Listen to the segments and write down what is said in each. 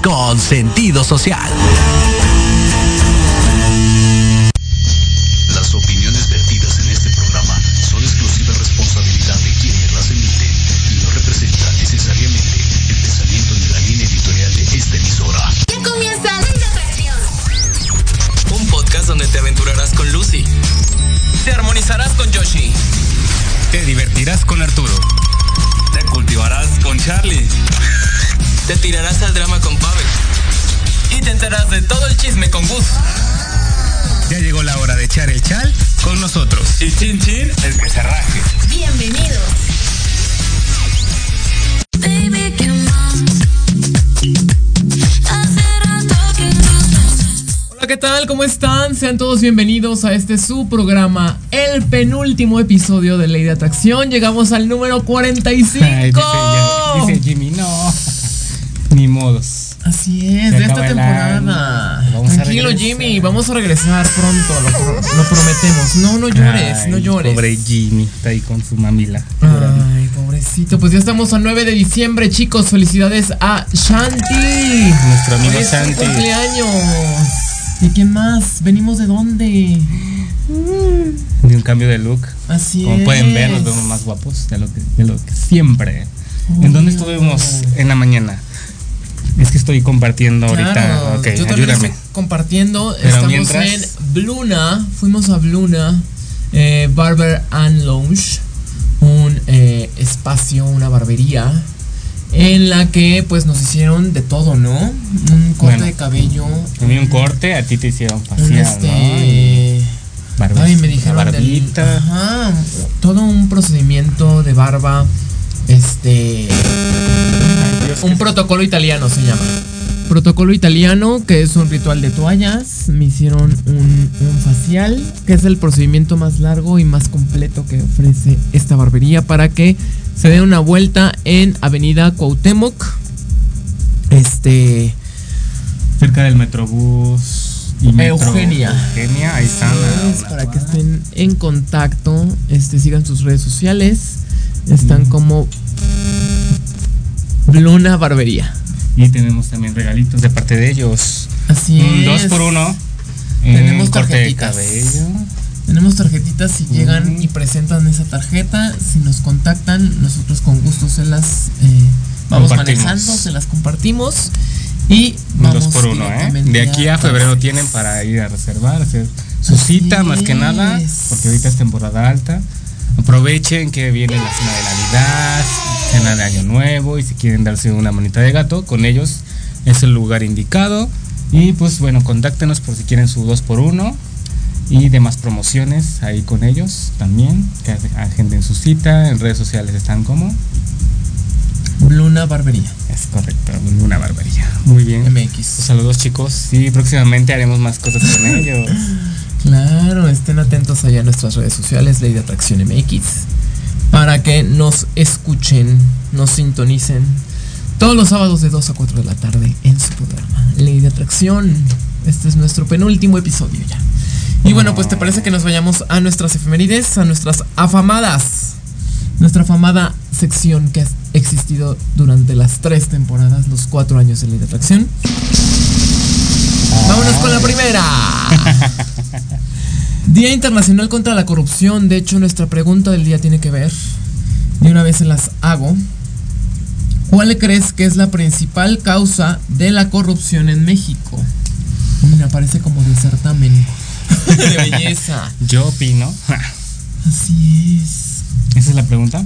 Con sentido social. Sean todos bienvenidos a este su programa, el penúltimo episodio de Ley de Atracción. Llegamos al número 45. Ay, dice, ya- dice Jimmy, no. Ni modos. Así es, Se de esta temporada. Vamos Tranquilo. Jimmy, vamos a regresar pronto, lo, pro- lo prometemos. No, no llores, Ay, no llores. Pobre Jimmy, está ahí con su mamila. Ay, pobrecito. Pues ya estamos a 9 de diciembre, chicos. Felicidades a Shanti. Nuestro amigo Santi. cumpleaños. ¿Y quién más? ¿Venimos de dónde? De un cambio de look. Así Como es. pueden ver, nos vemos más guapos de lo que, de lo que siempre. ¿En dónde estuvimos en la mañana? Es que estoy compartiendo ahorita. Ok, yo también ayúdame. estoy compartiendo. Pero Estamos mientras- en Bluna. Fuimos a Bluna eh, Barber and Lounge. Un eh, espacio, una barbería. En la que pues nos hicieron de todo, ¿no? Un corte Bueno, de cabello. A mí un corte, a ti te hicieron facial, este. ¿no? Barba- Ay, me dijeron la del- barbita. ajá, todo un procedimiento de barba. Este. Ay, Dios, Un protocolo italiano se llama. Protocolo italiano, que es un ritual de toallas. Me hicieron un, un facial, que es el procedimiento más largo y más completo que ofrece esta barbería para que se dé una vuelta en Avenida Cuauhtémoc. Este. cerca del Metrobús y Metro Eugenia. Eugenia, ahí están. para que estén en contacto, este, sigan sus redes sociales. Están como Luna Barbería. Y tenemos también regalitos de parte de ellos. Así Un es. dos por uno. Tenemos un corte de tarjetitas. cabello. Tenemos tarjetitas si llegan y presentan esa tarjeta. Si nos contactan, nosotros con gusto se las eh, vamos manejando, se las compartimos. Y vamos dos por uno, ¿eh? De aquí a febrero tienen para ir a reservar, hacer su Así cita más que nada, porque ahorita es temporada alta. Aprovechen que viene la cena de Navidad, cena de Año Nuevo, y si quieren darse una manita de gato, con ellos es el lugar indicado. Y pues bueno, contáctenos por si quieren su 2 por 1 y demás promociones ahí con ellos también, que agenden su cita, en redes sociales están como, Luna Barbería es correcto, una barbaridad. Muy bien. MX. Saludos chicos, sí, próximamente haremos más cosas con ellos. Claro, estén atentos allá a nuestras redes sociales, Ley de Atracción MX, para que nos escuchen, nos sintonicen todos los sábados de 2 a 4 de la tarde en su programa, Ley de Atracción. Este es nuestro penúltimo episodio ya. Y bueno, pues te parece que nos vayamos a nuestras efemérides, a nuestras afamadas, nuestra afamada sección que ha existido durante las tres temporadas, los cuatro años de Ley de Atracción. Vámonos con la primera. Día Internacional contra la Corrupción. De hecho, nuestra pregunta del día tiene que ver. Y una vez se las hago. ¿Cuál crees que es la principal causa de la corrupción en México? Mira, parece como de certamen de belleza. Yo opino. Así es. Esa es la pregunta.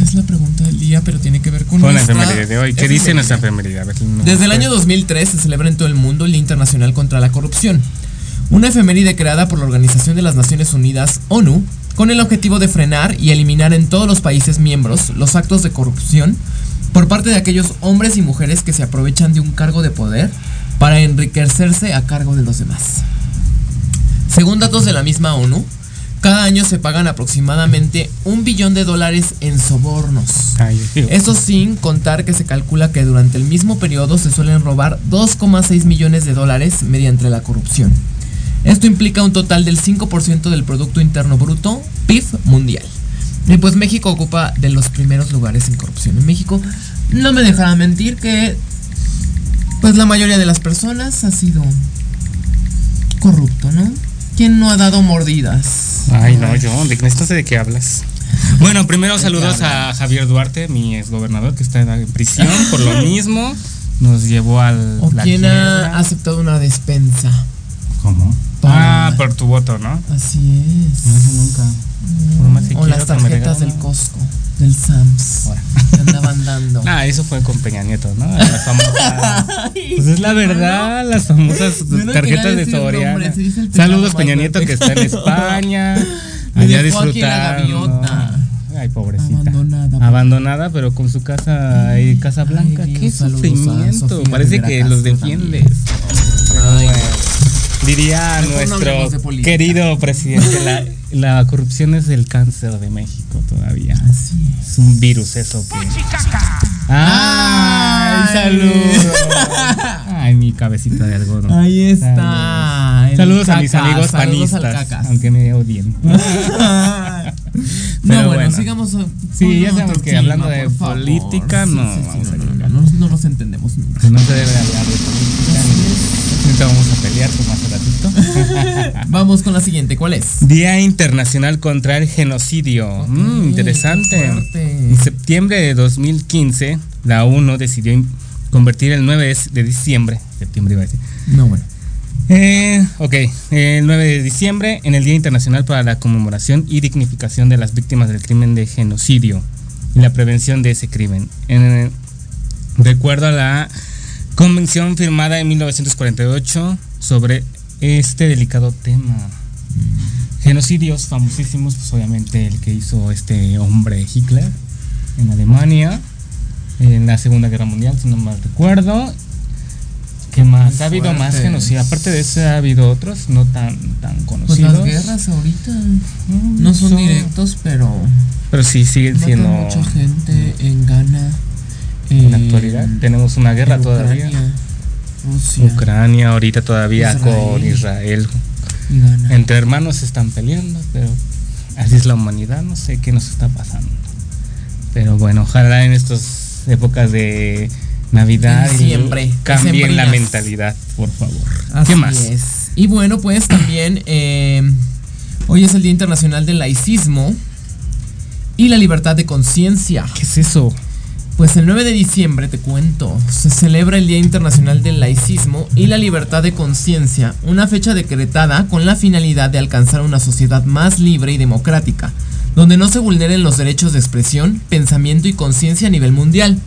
Es la pregunta del día, pero tiene que ver con, Con la nuestra efeméride de hoy. ¿Qué dice nuestra efeméride? A ver, no- Desde el año 2003 se celebra en todo el mundo el Día Internacional contra la Corrupción, una efeméride creada por la Organización de las Naciones Unidas, ONU, con el objetivo de frenar y eliminar en todos los países miembros los actos de corrupción por parte de aquellos hombres y mujeres que se aprovechan de un cargo de poder para enriquecerse a cargo de los demás. Según datos de la misma ONU, cada año se pagan aproximadamente un billón de dólares en sobornos. Eso sin contar que se calcula que durante el mismo periodo se suelen robar 2,6 millones de dólares mediante la corrupción. Esto implica un total del 5% del Producto Interno Bruto, PIB mundial. Y pues México ocupa de los primeros lugares en corrupción. En México no me dejará mentir que pues la mayoría de las personas ha sido corrupto, ¿no? ¿Quién no ha dado mordidas? Ay, no, yo, de sé de qué hablas. Bueno, primero saludos a Javier Duarte, mi exgobernador que está en prisión por lo mismo. Nos llevó al. ¿O la quién quiebra. ha aceptado una despensa? ¿Cómo? Para- Ah, por tu voto, ¿no? Así es. No, eso nunca. Por más que o quiero las que me tarjetas del. Costco, del Sams. Ahora. Que andaban dando. Ah, eso fue con Peña Nieto, ¿no? Las famosas. Pues es la verdad, las famosas no tarjetas de Soriana. Saludos Peña Nieto que está en España. Allá disfrutando. Ay, pobrecita. Abandonada. Abandonada, pero con su casa ahí, Casa Ay, Blanca. Qué sufrimiento. Parece que los defiendes. Ay. bueno, diría Mejor no nuestro política. querido presidente, la, la corrupción es el cáncer de México todavía. Así es. Es un virus eso que. ¡Ay! Ay. ¡Saludos! Ay, mi cabecita de algodón. Ahí está. el Saludos a mis amigos saludos panistas, aunque me odien. no, Pero bueno, bueno. sigamos. uh, Sí, ya sabemos que hablando de política, Sí, no sí, sí, vamos a no, no, no, no, no nos entendemos nunca. No se debe hablar de política. Ahorita vamos a pelear como hace ratito. Vamos con la siguiente, ¿cuál es? Día Internacional contra el Genocidio. Mm, interesante. En septiembre de 2015, la ONU decidió convertir el 9 de- de diciembre, septiembre iba a decir, No, bueno. Eh, ok, el 9 de diciembre en el Día Internacional para la Conmemoración y Dignificación de las Víctimas del Crimen de Genocidio y la Prevención de ese crimen. En, recuerdo a la convención firmada en 1948 sobre este delicado tema. Genocidios famosísimos, pues obviamente el que hizo este hombre Hitler en Alemania en la Segunda Guerra Mundial, si no mal recuerdo. ¿Qué más? Muy ha habido más fuertes. genocidios. Aparte de ese, ha habido otros no tan, tan Pues conocidos. las guerras ahorita Mm, no son directos, pero Pero sí siguen siendo. mucha gente en Ghana. En la actualidad tenemos una guerra todavía. Ucrania, ahorita todavía Israel. con Israel. Entre hermanos se están peleando, pero así es la humanidad, no sé qué nos está pasando. Pero bueno, ojalá en estas épocas de Navidad y Diciembre, cambien la mentalidad, por favor. Así ¿Qué más? es. Y bueno, pues también eh, hoy es el Día Internacional del Laicismo y la libertad de conciencia. ¿Qué es eso? Pues el 9 de diciembre, te cuento, se celebra el Día Internacional del Laicismo y la Libertad de Conciencia, una fecha decretada con la finalidad de alcanzar una sociedad más libre y democrática, donde no se vulneren los derechos de expresión, pensamiento y conciencia a nivel mundial.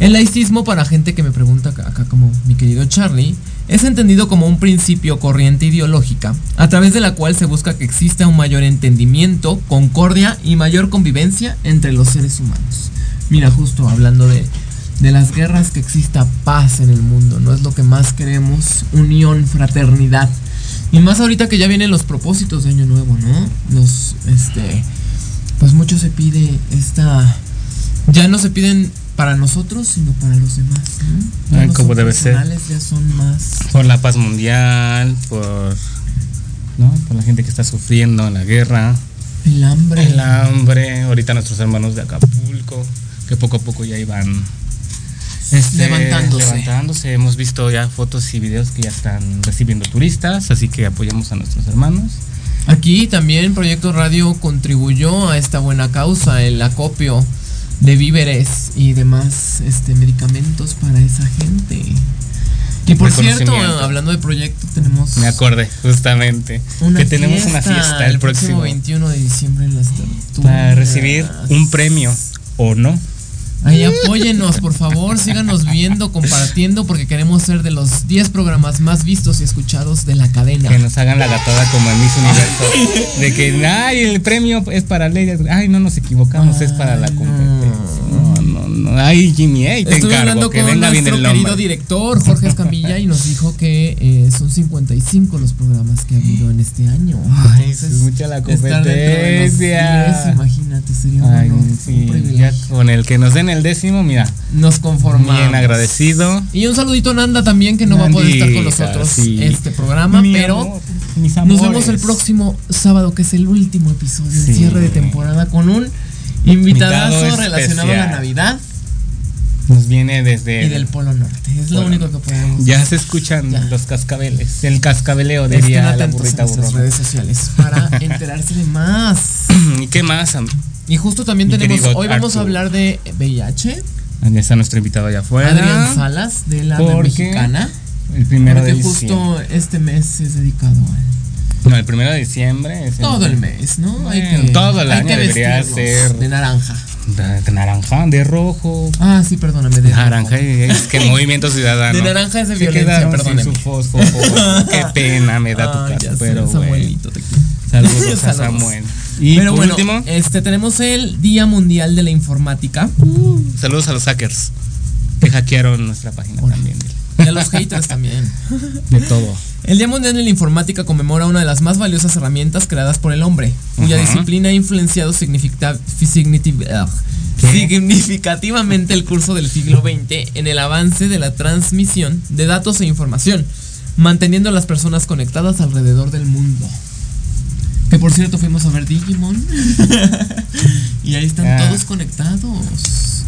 El laicismo, para gente que me pregunta acá, como mi querido Charlie, es entendido como un principio corriente ideológica, a través de la cual se busca que exista un mayor entendimiento, concordia y mayor convivencia entre los seres humanos. Mira, justo hablando de, de las guerras, que exista paz en el mundo, no es lo que más queremos, unión, fraternidad. Y más ahorita que ya vienen los propósitos de Año Nuevo, ¿no? Los, este, pues mucho se pide esta, ya no se piden para nosotros, sino para los demás, ¿no? Ay, no como debe ser. Ya son más. Por la paz mundial, por, ¿no? por la gente que está sufriendo en la guerra. El hambre. El hambre, ahorita nuestros hermanos de Acapulco, que poco a poco ya iban este, Levantándose. levantándose. Hemos visto ya fotos y videos que ya están recibiendo turistas, así que apoyamos a nuestros hermanos. Aquí también Proyecto Radio contribuyó a esta buena causa, el acopio de víveres y demás este, medicamentos para esa gente. Y por cierto, hablando de proyecto, tenemos Me acordé, justamente, que tenemos una fiesta el próximo, 21 de diciembre en las tortugas. para recibir un premio o no. Ahí apóyenos, por favor, síganos viendo, compartiendo, porque queremos ser de los 10 programas más vistos y escuchados de la cadena. Que nos hagan la gatada como en Miss Universo. de que, ay, el premio es para Lady. Ay, no nos equivocamos, es para la competencia. No, no, no. Ay, Jimmy, hey, te Estuve encargo hablando que con venga bien nuestro el querido director Jorge Escamilla y nos dijo que eh, son 55 los programas que ha habido en este año. Ay, Entonces, es mucha la los competencia. 10, imagínate, sería un ya privilegio. con el que nos den el décimo, mira, Nos conformamos. bien agradecido. Y un saludito a Nanda también, que no va a poder estar con nosotros sí. este programa, Mi pero amor. Nos vemos el próximo sábado, que es el último episodio, el Sí. cierre de temporada, con un invitadazo relacionado a la. Navidad Nos viene desde. y del Polo Norte. Es lo Polo único que podemos Ya se escuchan Ya. los cascabeles. El cascabeleo diría la a burrita burrona. redes sociales para enterarse de más. ¿Y qué más? Y justo también Mi tenemos, hoy vamos a hablar de VIH. Ya está nuestro invitado allá afuera. Adrián Salas, de la mexicana. El primero de justo diciembre. este mes es dedicado al No, el primero de diciembre es todo el mes, ¿no? hay que, todo el hay año que debería ser- de naranja. De, de naranja, de rojo. Ah, sí, perdóname, de naranja, rojo. y- es que Movimiento Ciudadano. De naranja es de Se violencia, quedaron sin su fósforo. Qué pena me da tu caso, sé, pero bueno. Samuelito, te quiero. Saludos a. Samuel. Y Pero por bueno, último, este tenemos el Día Mundial de la Informática saludos a los hackers que hackearon nuestra página Hola. también. Y a los haters también. De todo. El Día Mundial de la Informática conmemora una de las más valiosas herramientas creadas por el hombre, cuya disciplina ha influenciado ah, significativamente el curso del siglo XX en el avance de la transmisión de datos e información, manteniendo a las personas conectadas alrededor del mundo. Que por cierto fuimos a ver Digimon y ahí están Ah. todos conectados.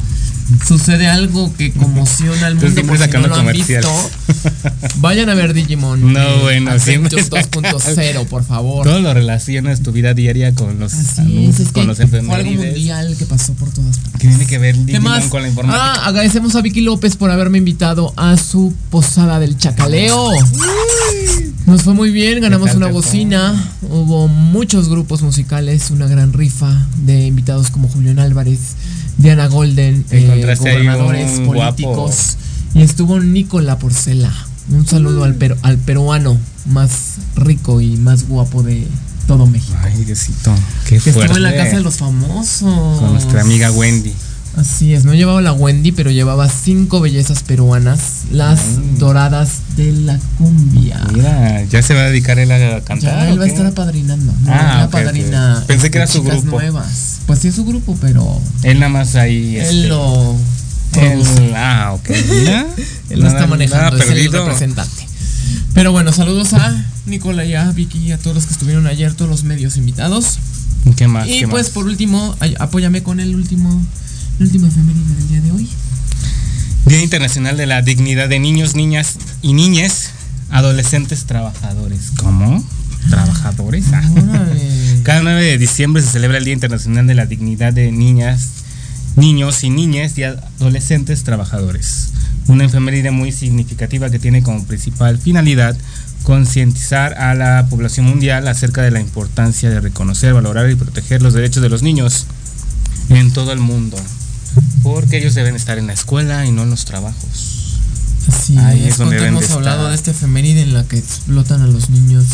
Sucede algo que conmociona al mundo siempre por si no sacando lo han visto. Vayan a ver Digimon. No, eh, bueno, siempre 2.0, por favor. Todo lo relacionas tu vida diaria con los Así es, anuncios, es que con los fue algo mundial que pasó por todas partes. Que tiene que ver ¿Qué Digimon más? con la informática. Ah, agradecemos a Vicky López por haberme invitado a su posada del chacaleo. Nos fue muy bien, ganamos una bocina, hubo muchos grupos musicales, una gran rifa de invitados como Julián Álvarez, Diana Golden, eh, gobernadores, políticos y estuvo Nicola Porcela. Un saludo al, peru- al peruano más rico y más guapo de todo México. Ay, Diosito, qué Que fuerte. estuvo en la casa de los famosos. Con nuestra amiga Wendy. Así es, no llevaba la Wendy, pero llevaba cinco bellezas peruanas, las Mm. doradas de la cumbia. Mira, ya se va a dedicar él a cantar. Ya él ¿o va a estar apadrinando. No, Ah, es la ok, padrina. ok. Pensé que era su grupo. nuevas. Pues sí es su grupo, pero Él nada más ahí. este, él lo él- ah, ok. Mira. Él lo está manejando, es el representante. Pero bueno, saludos a Nicola y a Vicky y a todos los que estuvieron ayer, todos los medios invitados. ¿Qué más? Y qué pues más? por último, apóyame con el último, el último efeméride del día de hoy. Día Internacional de la Dignidad de Niños, Niñas y Niñes, Adolescentes Trabajadores. ¿Cómo? ¿Trabajadores? Ah. Cada 9 de diciembre se celebra el Día Internacional de la Dignidad de Niñas, Niños y Niñas y Adolescentes Trabajadores. Una efeméride muy significativa que tiene como principal finalidad concientizar a la población mundial acerca de la importancia de reconocer, valorar y proteger los derechos de los niños en todo el mundo. Porque ellos deben estar en la escuela y no en los trabajos. Así Ahí es, donde hemos de hablado estar. de este efeméride en la que explotan a los niños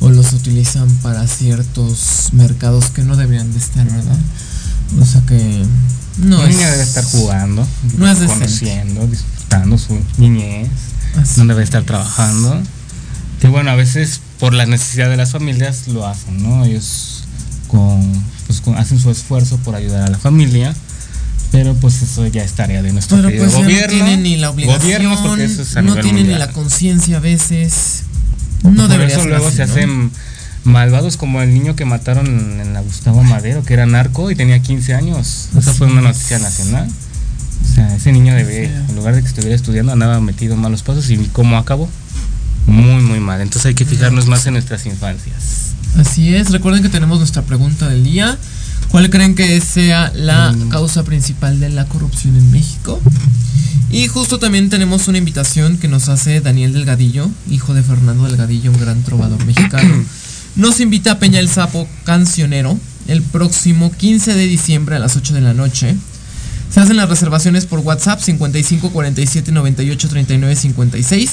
o los utilizan para ciertos mercados que no deberían de estar, ¿verdad? O sea que no es niño debe estar jugando, no es conociendo, disfrutando su niñez. así. no debe estar trabajando. Que bueno, a veces por la necesidad de las familias lo hacen, ¿no? Ellos con, pues, con- hacen su esfuerzo por ayudar a la familia, pero pues eso ya es tarea de nuestro Pero pues gobierno. no tienen ni la obligación, porque eso es no tienen ni la conciencia a veces. No por eso luego así, se ¿no? hacen malvados como el niño que mataron en la Gustavo Madero, que era narco y tenía 15 años. Esa fue una noticia nacional. O sea, ese niño debe, en lugar de que estuviera estudiando, andaba metido en malos pasos y cómo acabó. Muy, muy mal. Entonces hay que fijarnos más en nuestras infancias. Así es, recuerden que tenemos nuestra pregunta del día. ¿Cuál creen que sea la Mm. causa principal de la corrupción en México? Y justo también tenemos una invitación que nos hace Daniel Delgadillo, hijo de Fernando Delgadillo, un gran trovador mexicano. Nos invita a Peña el Sapo Cancionero el próximo 15 de diciembre a las 8 de la noche. Se hacen las reservaciones por WhatsApp 55 47 98 39 56.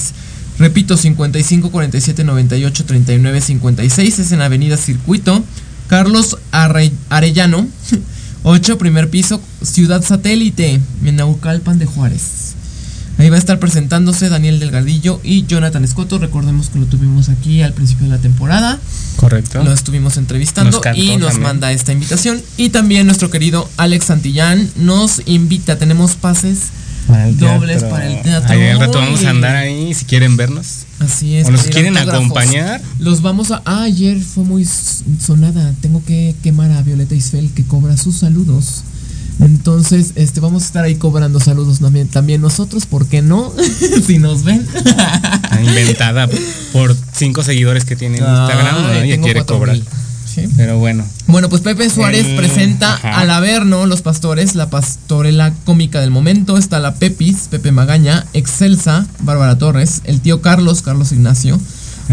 Repito, 55 47 98 39 56. Es en Avenida Circuito. Carlos Arre- Arellano, 8, primer piso, Ciudad Satélite, en Naucalpan de Juárez. Ahí va a estar presentándose Daniel Delgadillo y Jonathan Escoto. Recordemos que lo tuvimos aquí al principio de la temporada. Correcto. Lo estuvimos entrevistando Nos y nos también. manda esta invitación. Y también nuestro querido Alex Santillán nos invita. Tenemos pases Para el dobles teatro. para el teatro. Ahí al rato vamos a andar ahí si quieren vernos. Así es. O nos quieren autógrafos. acompañar. Los vamos a. Ah, ayer fue muy sonada. Tengo que quemar a Violeta Isfel que cobra sus saludos. Entonces, este, vamos a estar ahí cobrando saludos también, también nosotros, ¿por qué no? si nos ven. Está inventada por cinco seguidores que tiene en Instagram y quiere cobrar. mil. Sí. Pero bueno, Bueno, pues Pepe Suárez El- presenta ajá. al Averno, Los Pastores, la pastorela cómica del momento. Está la Pepis, Pepe Magaña, Excelsa, Bárbara Torres, el tío Carlos, Carlos Ignacio,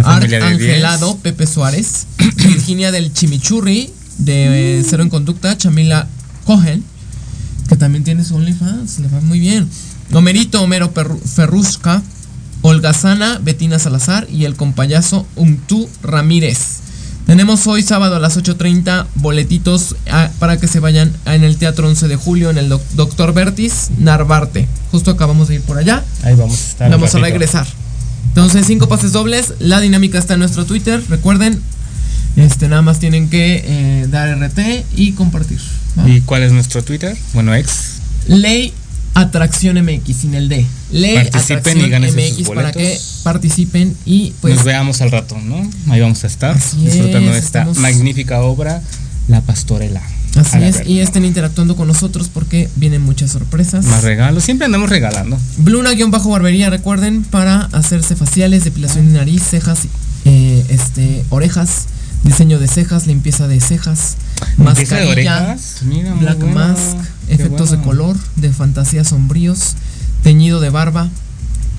Art Angelado, Pepe Suárez, Virginia del Chimichurri, de Cero en Conducta, Chamila Cohen, que también tiene su OnlyFans, le va muy bien. Homerito, Homero Perru- Ferrusca, Olga Sana, Betina Salazar y el compayazo Umtú Ramírez. Tenemos hoy sábado a las 8.30 boletitos ah, para que se vayan en el Teatro 11 de Julio en el doc- Doctor Vertis Narvarte. Justo acabamos de ir por allá. ahí vamos a estar. Vamos a regresar. Entonces, cinco pases dobles. La dinámica está en nuestro Twitter. Recuerden, este nada más tienen que eh, dar RT y compartir. ¿Y cuál es nuestro Twitter? Bueno, ex. Ley Atracción MX sin el D. Ley Participen Atracción y sus MX para que participen y pues Nos veamos al rato, ¿no? Ahí vamos a estar Así disfrutando de es, esta magnífica obra, La Pastorela. así es y estén interactuando con nosotros porque vienen muchas sorpresas. Más regalos, siempre andamos regalando. Bluna-barbería, recuerden, para hacerse faciales, depilación de nariz, cejas, eh, este, orejas, diseño de cejas, limpieza de cejas, Limpieza de mascarilla, orejas, mira, black mask, efectos de color, de fantasías sombríos, teñido de barba,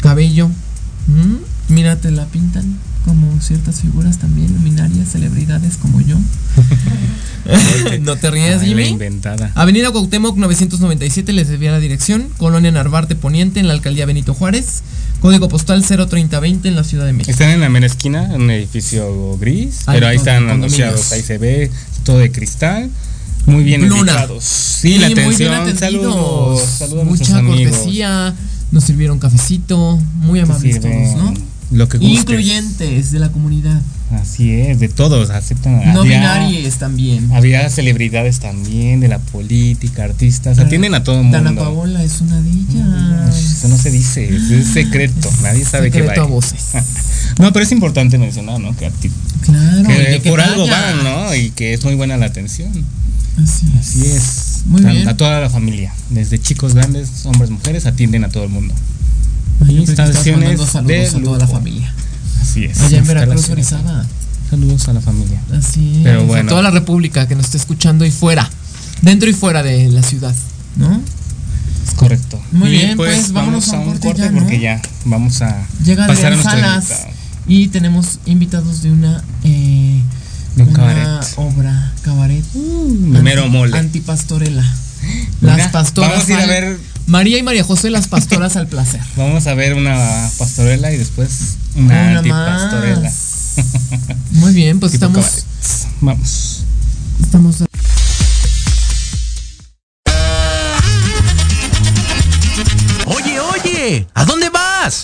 cabello. ¿Mm? Mira, te la pintan como ciertas figuras también, luminarias, celebridades como yo. ¿No te la Jimmy? inventada. Avenida Cuauhtémoc 997, les debía la dirección. Colonia Narvarte Poniente, en la alcaldía Benito Juárez. Código postal 03020 en la Ciudad de México. Están en la mera esquina, en un edificio gris, Ahí, pero ahí están anunciados, ahí se ve todo de cristal, muy bien ubicados. Sí, la muy bien atención, atendidos. saludos, saludos a Mucha amigos. cortesía. Nos sirvieron cafecito. Muy amables todos, ¿no? Lo que gustes. Incluyentes de la comunidad. Así es, de todos, aceptan. No había- binarias también. Había celebridades también de la política, artistas, atienden a todo el mundo. Dana Paola es una de ellas. Eso no se dice, es secreto, nadie sabe qué va. Secreto a voces. No, pero es importante mencionar, ¿no? Que, Claro. por algo van, ¿no? Y que es muy buena la atención. Así es. Así es. Muy Tan- bien. A toda la familia, desde chicos, grandes, hombres, mujeres, atienden a todo el mundo. Ay, Instalaciones mandando saludos de a toda la familia. Así es. Allá en Veracruz. Orizaba. Saludos a la familia. Así Pero es, bueno. A toda la república que nos esté escuchando y fuera. Dentro y fuera de la ciudad. ¿No? Es correcto. Muy Y bien, pues, vámonos a un corte ya, ¿no? porque ya vamos a Llega pasar a nuestro invitado. Y tenemos invitados de una. eh, De un una cabaret. obra cabaret. Mero anti- mole. Antipastorela. Mira, Las pastoras. vamos a ir a ver- María y María José, las pastoras al placer. Vamos a ver una pastorela y después una, Una antipastorela. Muy bien, pues Tipo estamos. Vamos. Estamos. Oye, oye, ¿a dónde vas?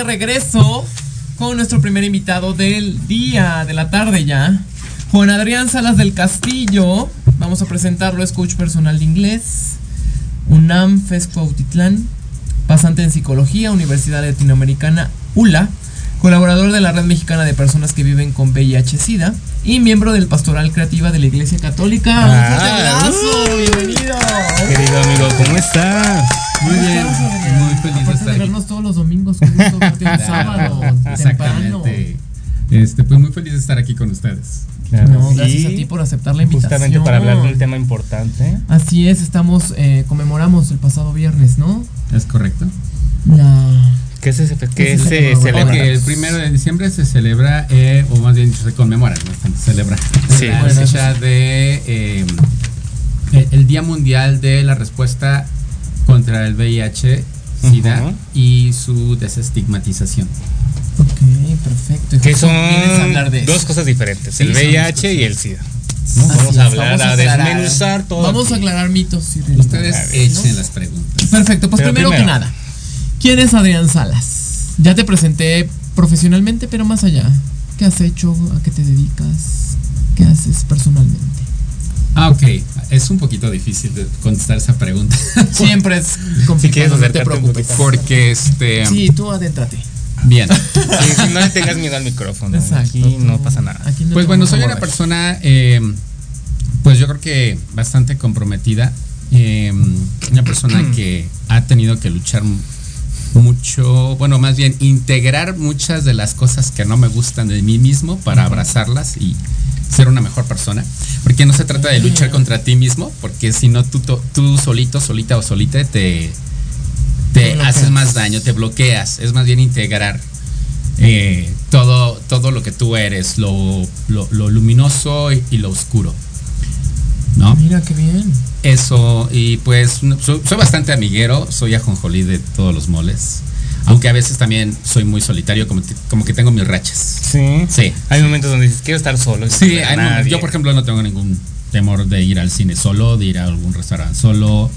De regreso con nuestro primer invitado del día, de la tarde ya. Juan Adrián Salas del Castillo. Vamos a presentarlo, es coach personal de inglés. UNAM FES Cuautitlán. Pasante en psicología, Universidad Latinoamericana ULA. Colaborador de la Red Mexicana de Personas que Viven con VIH-Sida. Y miembro del Pastoral Creativa de la Iglesia Católica. ¡Un Ah, fuerte abrazo! uh. ¡Bienvenido! Querido amigo, ¿cómo estás? Muy bien, muy feliz de estar de aquí. vernos todos los domingos, gusto verte un sábado, temprano. Exactamente. Este, pues muy feliz de estar aquí con ustedes. No, gracias a ti por aceptar la invitación. Justamente para hablar de un tema importante. Así es, estamos, eh, conmemoramos el pasado viernes, ¿no? ¿Es correcto? La... ¿Qué se, qué ¿Qué se se celebra? celebra? Ok, el primero de diciembre se celebra, eh, o más bien se conmemora, no es tanto celebra, Sí. la fecha de eh, el, el Día Mundial de la Respuesta contra el VIH, SIDA y su desestigmatización. Ok, perfecto. Que son hablar de dos eso. cosas diferentes, Sí, el VIH y el. SIDA. Vamos a hablar, vamos a aclarar- desmenuzar todo. Vamos a aclarar mitos. y de- Ustedes echen las preguntas. Perfecto, pues primero, que nada, ¿quién es Adrián Salas? Ya te presenté profesionalmente, pero más allá. ¿Qué has hecho? ¿A qué te dedicas? ¿Qué haces personalmente? Ah, ok. Es un poquito difícil de contestar esa pregunta. Siempre es Si complicado, quieres no te preocupes. Porque este. Sí, tú adéntrate. Bien. Sí, sí, no le tengas miedo al micrófono. Exacto. Aquí no pasa nada. aquí no Pues bueno, soy una persona, eh, pues yo creo que bastante comprometida. eh, una persona que ha tenido que luchar mucho, bueno, más bien integrar muchas de las cosas que no me gustan de mí mismo para abrazarlas y ser una mejor persona. Porque no se trata de luchar contra ti mismo, porque si no tú, tú solito, solita o solita te, Te haces más daño, te bloqueas. Es más bien integrar eh, todo, todo lo que tú eres, lo, lo- lo luminoso y, y lo oscuro. ¿No? Mira qué bien. Eso, y pues soy bastante amiguero, soy ajonjolí de todos los moles. Aunque a veces también soy muy solitario, como, que- como que tengo mis rachas. Sí. Sí. Hay momentos donde dices, quiero estar solo. Sí, hay nadie. yo por ejemplo no tengo ningún temor de ir al cine solo, de ir a algún restaurante solo.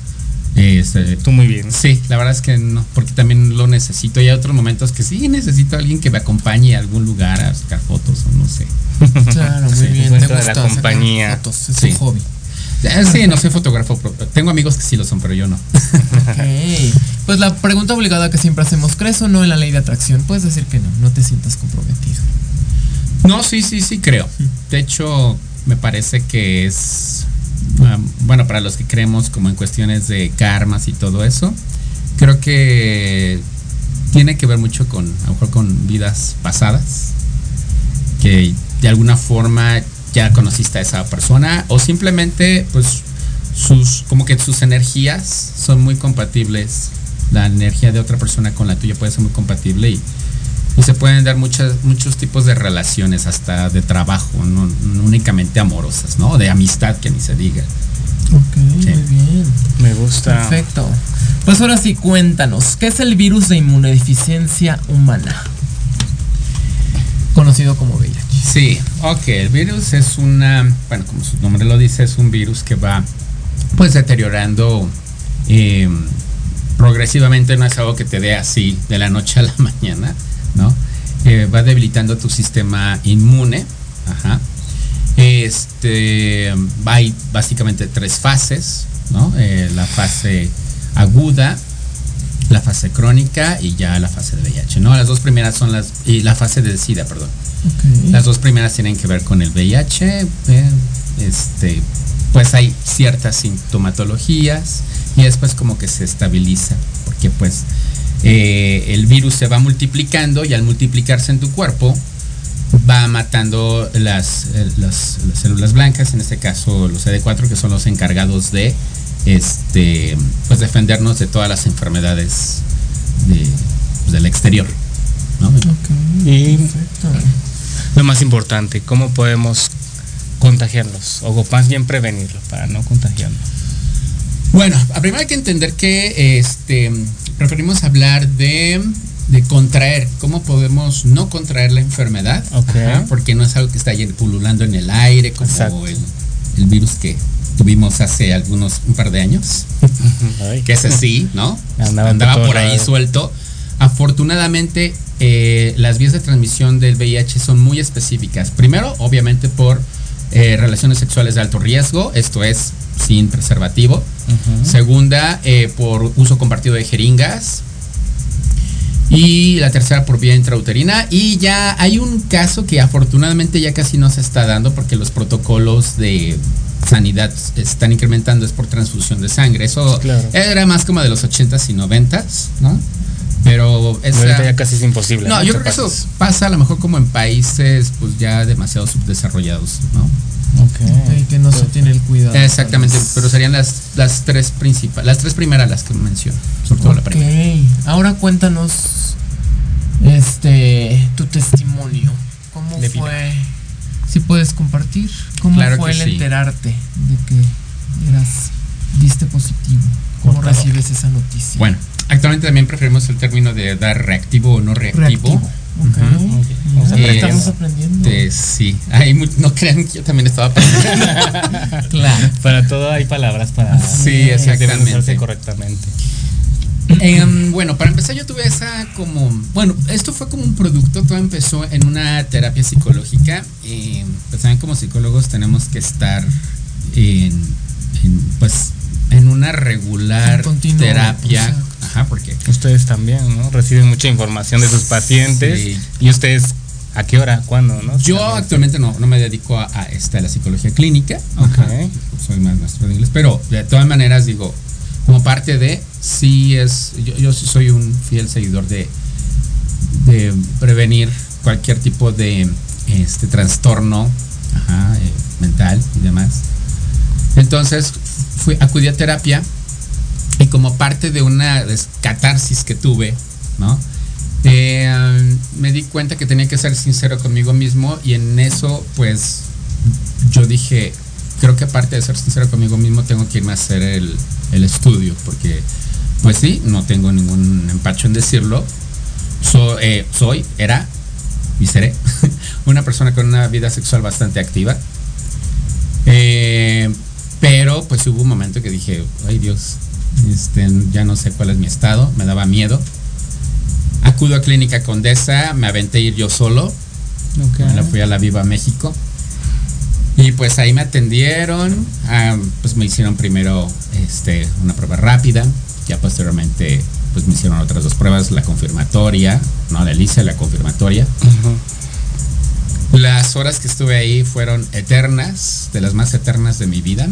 Este, Tú muy bien. Sí, la verdad es que no, porque también lo necesito. Y hay otros momentos que sí necesito a alguien que me acompañe a algún lugar a sacar fotos o no sé. Claro, muy Sí, bien. de gusta la compañía. fotos, es Sí. un hobby. Sí, no soy fotógrafo. Tengo amigos que sí lo son, pero yo no. Ok. Pues la pregunta obligada que siempre hacemos, ¿crees o no en la ley de atracción? Puedes decir que no, no te sientas comprometido. No, sí, sí, sí creo. De hecho, me parece que es, um, bueno, para los que creemos como en cuestiones de karmas y todo eso, creo que tiene que ver mucho con, a lo mejor con vidas pasadas, que de alguna forma ya conociste a esa persona o simplemente, pues, sus, como que sus energías son muy compatibles. La energía de otra persona con la tuya puede ser muy compatible y y se pueden dar muchas, muchos tipos de relaciones, hasta de trabajo, no, no únicamente amorosas, ¿no? De amistad, que ni se diga. Ok, Sí. muy bien. Me gusta. Perfecto. Pues ahora sí, cuéntanos, ¿qué es el virus de inmunodeficiencia humana? Conocido como VIH. Sí, ok, el virus es una, bueno, como su nombre lo dice, es un virus que va pues deteriorando eh, progresivamente, no es algo que te dé así de la noche a la mañana, ¿no? Eh, va debilitando tu sistema inmune, ajá. Este, hay básicamente tres fases, ¿no? Eh, la fase aguda, la fase crónica y ya la fase de VIH, ¿no? Las dos primeras son las, y la fase de SIDA, perdón. Las dos primeras tienen que ver con el VIH. eh, este, pues hay ciertas sintomatologías y después como que se estabiliza, porque pues eh, el virus se va multiplicando y al multiplicarse en tu cuerpo va matando las, eh, las, las células blancas, en este caso los CD4, que son los encargados de este, pues defendernos de todas las enfermedades de, pues, del exterior. ¿no? Ok, Y perfecto. lo más importante, ¿cómo podemos contagiarlos? O más bien prevenirlo para no contagiarlos. Bueno, primero hay que entender que este, preferimos hablar de, de contraer. ¿Cómo podemos no contraer la enfermedad? Ajá, porque no es algo que está pululando en el aire como el, el virus que tuvimos hace algunos, un par de años. Ay. Que ese sí, ¿no? Andaba Andaba, por ahí lado. suelto. afortunadamente eh, las vías de transmisión del VIH son muy específicas. Primero, obviamente por eh, relaciones sexuales de alto riesgo, esto es sin preservativo. Segunda, eh, por uso compartido de jeringas. Y la tercera por vía intrauterina. Y ya hay un caso que afortunadamente ya casi no se está dando porque los protocolos de sanidad están incrementando, es por transfusión de sangre. Eso Claro. era más como de los 80s y 90s, ¿no? Pero esa- ya casi es imposible. no, yo creo que eso pasa a lo mejor como en países pues ya demasiado subdesarrollados, ¿no? Ok, que no se tiene el cuidado. Exactamente, pero serían las, las tres principales, las tres primeras las que menciono, sobre todo la Ok, primera. ahora cuéntanos este tu testimonio. ¿Cómo De vida. Si puedes compartir, ¿cómo Claro fue el sí. enterarte de que eras diste positivo? ¿Cómo recibes esa noticia? Bueno, actualmente también preferimos el término de dar reactivo o no reactivo. Reactivo. Ok. Ujú. Mira, Eh, estamos aprendiendo. eh, sí, Ay, no crean que yo también estaba aprendiendo. Claro. Para todo hay palabras para Sí, exactamente. correctamente. Em, bueno, para empezar yo tuve esa como, bueno, esto fue como un producto, todo empezó en una terapia psicológica. eh, pues saben como psicólogos tenemos que estar en, en, pues en una regular En continuo, terapia, ajá, porque Ustedes también, ¿no? Reciben mucha información de sus pacientes. Sí. Y ustedes, ¿a qué hora? ¿Cuándo? ¿no? yo También. actualmente no, no me dedico a, a esta, a la psicología clínica, Ok. ajá, soy más maestro de inglés, pero de todas maneras digo, como parte de, sí es, yo, soy un fiel seguidor de, prevenir cualquier tipo de este trastorno eh, mental y demás. Entonces fui, acudí a terapia y como parte de una catarsis que tuve, ¿no? Eh, me di cuenta que tenía que ser sincero conmigo mismo y en eso pues yo dije, creo que aparte de ser sincero conmigo mismo tengo que irme a hacer el, el estudio porque pues sí, no tengo ningún empacho en decirlo. So- eh, soy, era y seré una persona con una vida sexual bastante activa. Eh, pero pues hubo un momento que dije, ay Dios, este, ya no sé cuál es mi estado, me daba miedo. Acudo a Clínica Condesa, me aventé a ir yo solo, Ok. me la fui a la Viva México. Y pues ahí me atendieron, ah, pues me hicieron primero este, una prueba rápida, ya posteriormente pues me hicieron otras dos pruebas, la confirmatoria, no la ELISA, la confirmatoria. Las horas que estuve ahí fueron eternas, de las más eternas de mi vida.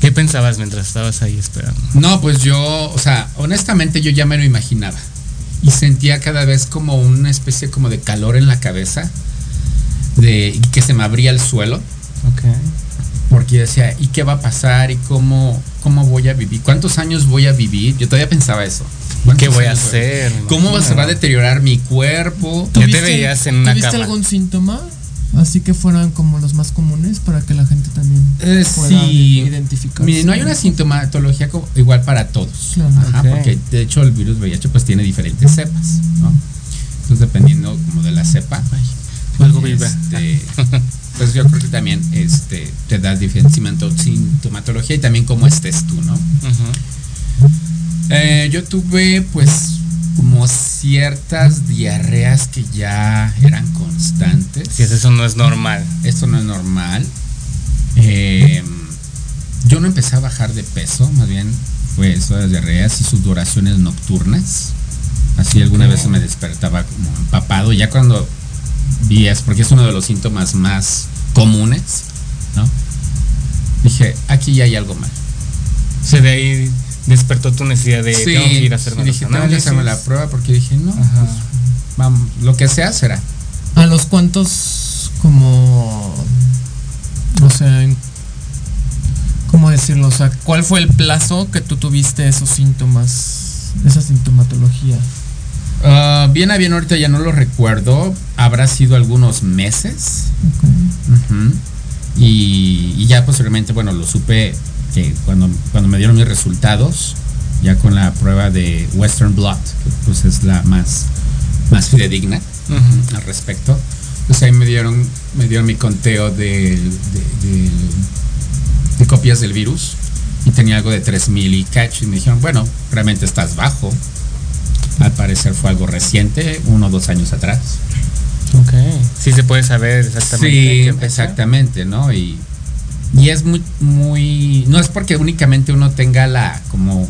¿Qué pensabas mientras estabas ahí esperando? No, pues yo, o sea, honestamente yo ya me lo imaginaba. Y sentía cada vez como una especie como de calor en la cabeza, de que se me abría el suelo, Ok. porque yo decía, ¿y qué va a pasar? ¿Y cómo, cómo voy a vivir? ¿Cuántos años voy a vivir? Yo todavía pensaba eso. ¿Qué ¿Cuántos voy a hacer? ¿Cómo se va a deteriorar mi cuerpo? Ya te ¿Tuviste- veías en una ¿Tuviste cama. algún síntoma? Así que fueran como los más comunes para que la gente también Eh, pueda sí. identificar. Mire, no hay una sintomatología igual para todos. Claro. Ajá, Ok. porque de hecho el virus VIH pues tiene diferentes cepas, ¿no? Entonces dependiendo como de la cepa, Algo viva. este, pues yo creo que también este, te da diferente sintomatología y también cómo estés tú, ¿no? Eh, yo tuve pues como ciertas diarreas que ya eran constantes. Si eso no es normal. Esto no es normal. Eh, yo no empecé a bajar de peso, más bien fue eso, las diarreas y sudoraciones nocturnas. Así alguna vez me despertaba como empapado, ya cuando vi es porque es uno de los síntomas más comunes, ¿no? Dije, aquí ya hay algo mal. O sea, de ahí despertó tu necesidad de Sí, tengo que ir a hacerme sí, los dije, tengo que hacerme la prueba porque dije, no, pues, vamos, lo que sea será. ¿A los cuantos como o sea, en- cómo decirlo, o sea, cuál fue el plazo que tú tuviste esos síntomas, esa sintomatología? Ah, bien a bien ahorita ya no lo recuerdo, habrá sido algunos meses. Y, y ya posteriormente, bueno, lo supe que cuando, cuando me dieron mis resultados, ya con la prueba de Western Blot, que pues es la más, más fidedigna al respecto, pues ahí me dieron, me dieron mi conteo de, de, de- de copias del virus y tenía algo de 3000 y cacho. Y me dijeron, bueno, realmente estás bajo. Al parecer fue algo reciente, uno o dos años atrás. Ok. Sí se puede saber exactamente. Sí, exactamente, ¿no? Y, y es muy, muy. No es porque únicamente uno tenga la. como.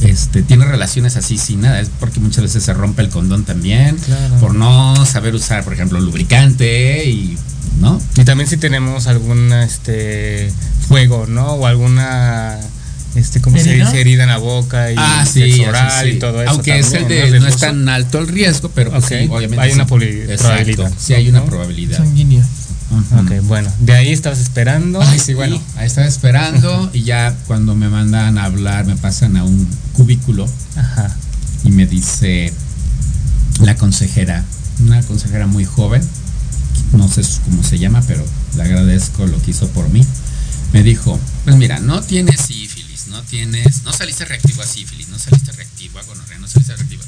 pues, este, tiene relaciones así sin nada, es porque muchas veces se rompe el condón también. Claro. Por no saber usar, por ejemplo, lubricante y. ¿No? Y también si tenemos algún este fuego, ¿no? O alguna este ¿cómo se ¿Herida? dice? herida en la boca y Ah, sí, oral sí. y todo eso. Aunque es el de no, es tan alto el riesgo, pero pues obviamente. hay una sí. probabilidad- Exacto, Sí, hay una ¿no? probabilidad. Sanguínea. Ok, bueno, de ahí estabas esperando. Ay, sí, bueno, ahí estaba esperando y ya cuando me mandan a hablar, me pasan a un cubículo Ajá. y me dice la consejera, una consejera muy joven, no sé cómo se llama, pero le agradezco lo que hizo por mí. Me dijo, pues mira, no tienes sífilis, no tienes, no saliste reactivo a sífilis, no saliste reactivo a gonorrea, no saliste reactivo.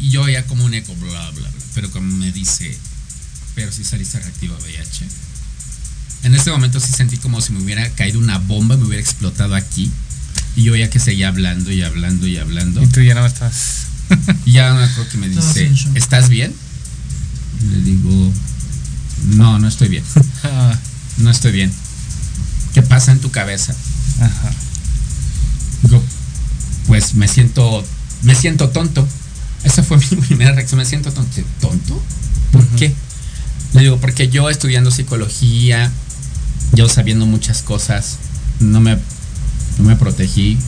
Y yo ya como un eco, bla, bla, bla. Pero como me dice, pero si saliste reactivo a VIH. En este momento sí sentí como si me hubiera caído una bomba me hubiera explotado aquí. Y yo ya que seguía hablando y hablando y hablando. Y tú ya no estás. Y ya me acuerdo que me dice. ¿estás bien? Y le digo, no, no estoy bien. Ah, No estoy bien. ¿Qué pasa en tu cabeza? Ajá. Digo, pues me siento, me siento tonto. Esa fue mi primera reacción, me siento tonto. ¿Tonto? ¿Por qué? Le digo, porque yo estudiando psicología, yo sabiendo muchas cosas, no me, no me protegí.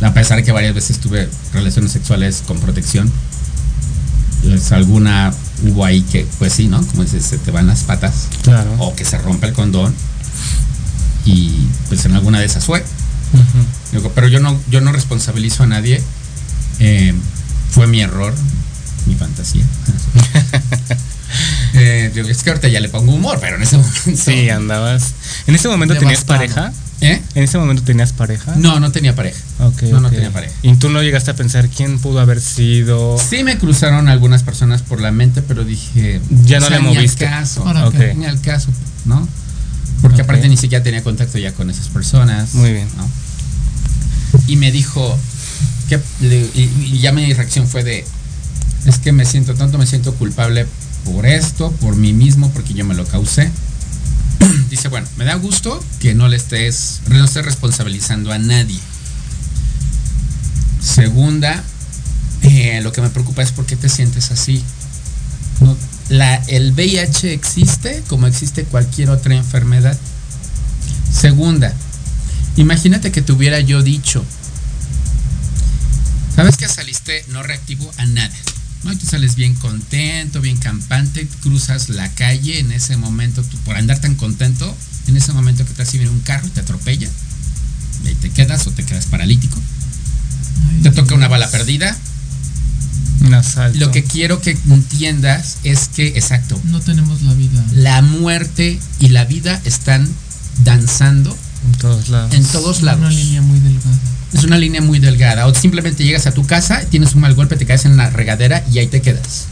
A pesar que varias veces tuve relaciones sexuales con protección. Pues alguna hubo ahí que, pues sí, ¿no? Como dices, se te van las patas. Claro. O que se rompe el condón. Y pues en alguna de esas fue. Digo, pero yo no, yo no responsabilizo a nadie. Eh, fue mi error, mi fantasía. Eh, digo, es que ahorita ya le pongo humor, pero en ese momento. Sí, andabas. ¿En ese momento tenías pareja? ¿Eh? ¿En ese momento tenías pareja? No, no tenía pareja. No, no tenía pareja. ¿Y tú no llegaste a pensar quién pudo haber sido? Sí me cruzaron algunas personas por la mente, pero dije. Ya no o sea, le ni al moviste. caso. Ni al caso, ¿no? Porque Ok. aparte ni siquiera tenía contacto ya con esas personas. Muy bien. ¿no? Y me dijo. Que, y ya mi reacción fue de. Es que me siento tanto, me siento culpable por esto, por mí mismo, porque yo me lo causé. Dice, bueno, me da gusto que no le estés, no estés responsabilizando a nadie. Segunda, eh, lo que me preocupa es por qué te sientes así. No, la, el VIH existe como existe cualquier otra enfermedad. Segunda, imagínate que te hubiera yo dicho, ¿sabes que saliste no reactivo a nada? ¿no? Y tú sales bien contento, bien campante, cruzas la calle en ese momento, tú por andar tan contento, en ese momento que te viene un carro y te atropella, y ahí te quedas o te quedas paralítico, Ay, te toca una bala perdida. Un asalto. Lo que quiero que entiendas es que, exacto, No tenemos la vida. la muerte y la vida están danzando En todos lados. en todos Es lados. Una línea muy delgada. Es una línea muy delgada. O simplemente llegas a tu casa, tienes un mal golpe, te caes en la regadera y ahí te quedas.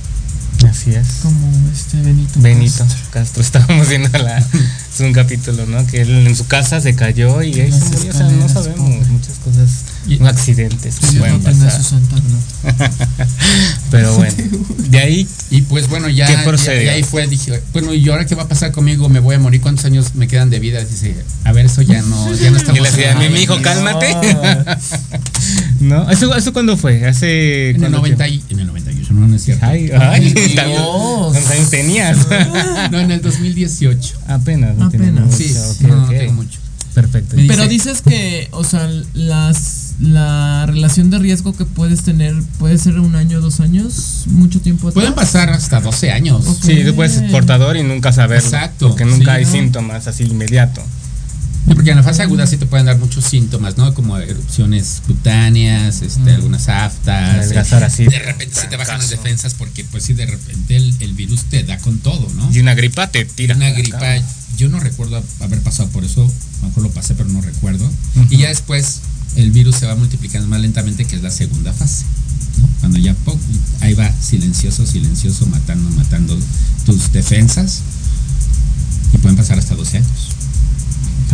Así es. Como este Benito. Benito Castro. Castro. Estábamos viendo la, es un capítulo, ¿no? Que él en su casa se cayó y ahí se murió. O sea, no sabemos pobre. muchas cosas, Y- no accidentes que pueden no tenga pasar. su santa. Pero bueno, de ahí Y pues bueno, ya, ¿Qué procedió? y ahí fue, dije, bueno, ¿y ahora qué va a pasar conmigo? ¿Me voy a morir? ¿Cuántos años me quedan de vida? Dice, a ver, eso ya no, ya no y estamos le decía, en- mi, hijo, cálmate. ¿No? ¿Eso, ¿Eso cuándo fue? Hace. En el, ¿cuánto 90 tiempo? y, en el 98, no, no es cierto. Ay, ay, Dios. ¿cuántos años tenías? No, en el 2018. Apenas, no Apenas. mucho, Sí, no, no ok. tengo mucho. Perfecto. Pero dices que, o sea, las la relación de riesgo que puedes tener puede ser un año, dos años, mucho tiempo. Pueden pasar hasta 12 años. Sí, tú puedes ser portador y nunca saberlo. Exacto, Porque nunca sí, hay ¿no? síntomas así inmediato. Sí, porque en la fase aguda sí te pueden dar muchos síntomas, ¿no? Como erupciones cutáneas, este, Mm. algunas aftas. Adelgazar eh, así. De repente sí te bajan las defensas porque pues sí, de repente el, el virus te da con todo, ¿no? Y una gripa te tira. Una gripa, cama. yo no recuerdo haber pasado por eso, a lo mejor lo pasé pero no recuerdo. Y ya después el virus se va multiplicando más lentamente, que es la segunda fase. ¿no? Cuando ya ahí va silencioso, silencioso, matando, matando tus defensas. Y pueden pasar hasta 12 años.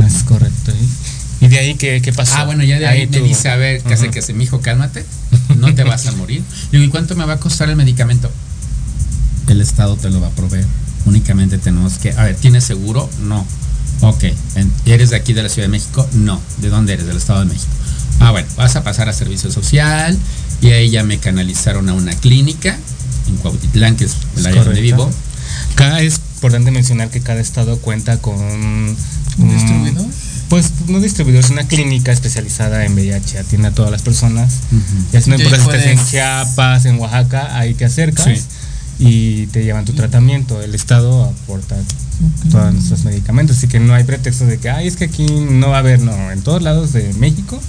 Es correcto. ¿eh? ¿Y de ahí qué, qué pasó? Ah, bueno, ya de ahí, me tú- dice, a ver, casi Ujú. que se, mi hijo, cálmate, no te vas a morir. Digo, ¿y cuánto me va a costar el medicamento? El Estado te lo va a proveer. Únicamente tenemos que, a ver, ¿tienes seguro? No. Ok, ¿eres de aquí de la Ciudad de México? No. ¿De dónde eres? Del Estado de México. Ah, bueno, vas a pasar a servicio social y ahí ya me canalizaron a una clínica en Cuautitlán, que es el área donde vivo. Cada es importante mencionar que cada estado cuenta con ¿Un distribuidor? Pues no distribuidor, es una clínica especializada en VIH, atiende a todas las personas. Ya si no Y ahí importa si estás en Chiapas, en Oaxaca, ahí te acercas Sí. y te llevan tu tratamiento. El estado aporta todos nuestros medicamentos, así que no hay pretexto de que, ay, es que aquí no va a haber, no, en todos lados de México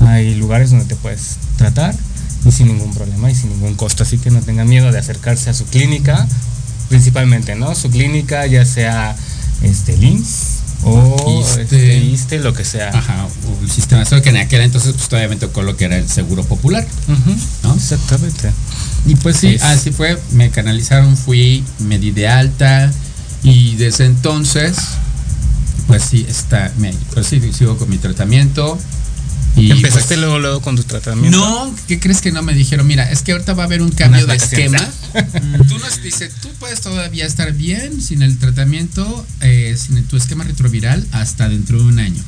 hay lugares donde te puedes tratar y sin ningún problema y sin ningún costo, así que no tengan miedo de acercarse a su clínica, principalmente, ¿no? Su clínica, ya sea este LIMS o Iste. este, ISSSTE, lo que sea. Ajá, o el sistema, solo que en aquel entonces pues todavía me tocó lo que era el seguro popular. ¿no? Exactamente. Y pues sí, Es- así fue, me canalizaron, fui, me di de alta y desde entonces, pues sí, está, me, pues sí, sigo con mi tratamiento. Y ¿Empezaste pues, luego, luego con tu tratamiento? No, ¿qué crees que no me dijeron? Mira, es que ahorita va a haber un cambio de esquema. tú nos dices, tú puedes todavía estar bien sin el tratamiento, eh, sin tu esquema retroviral hasta dentro de un año.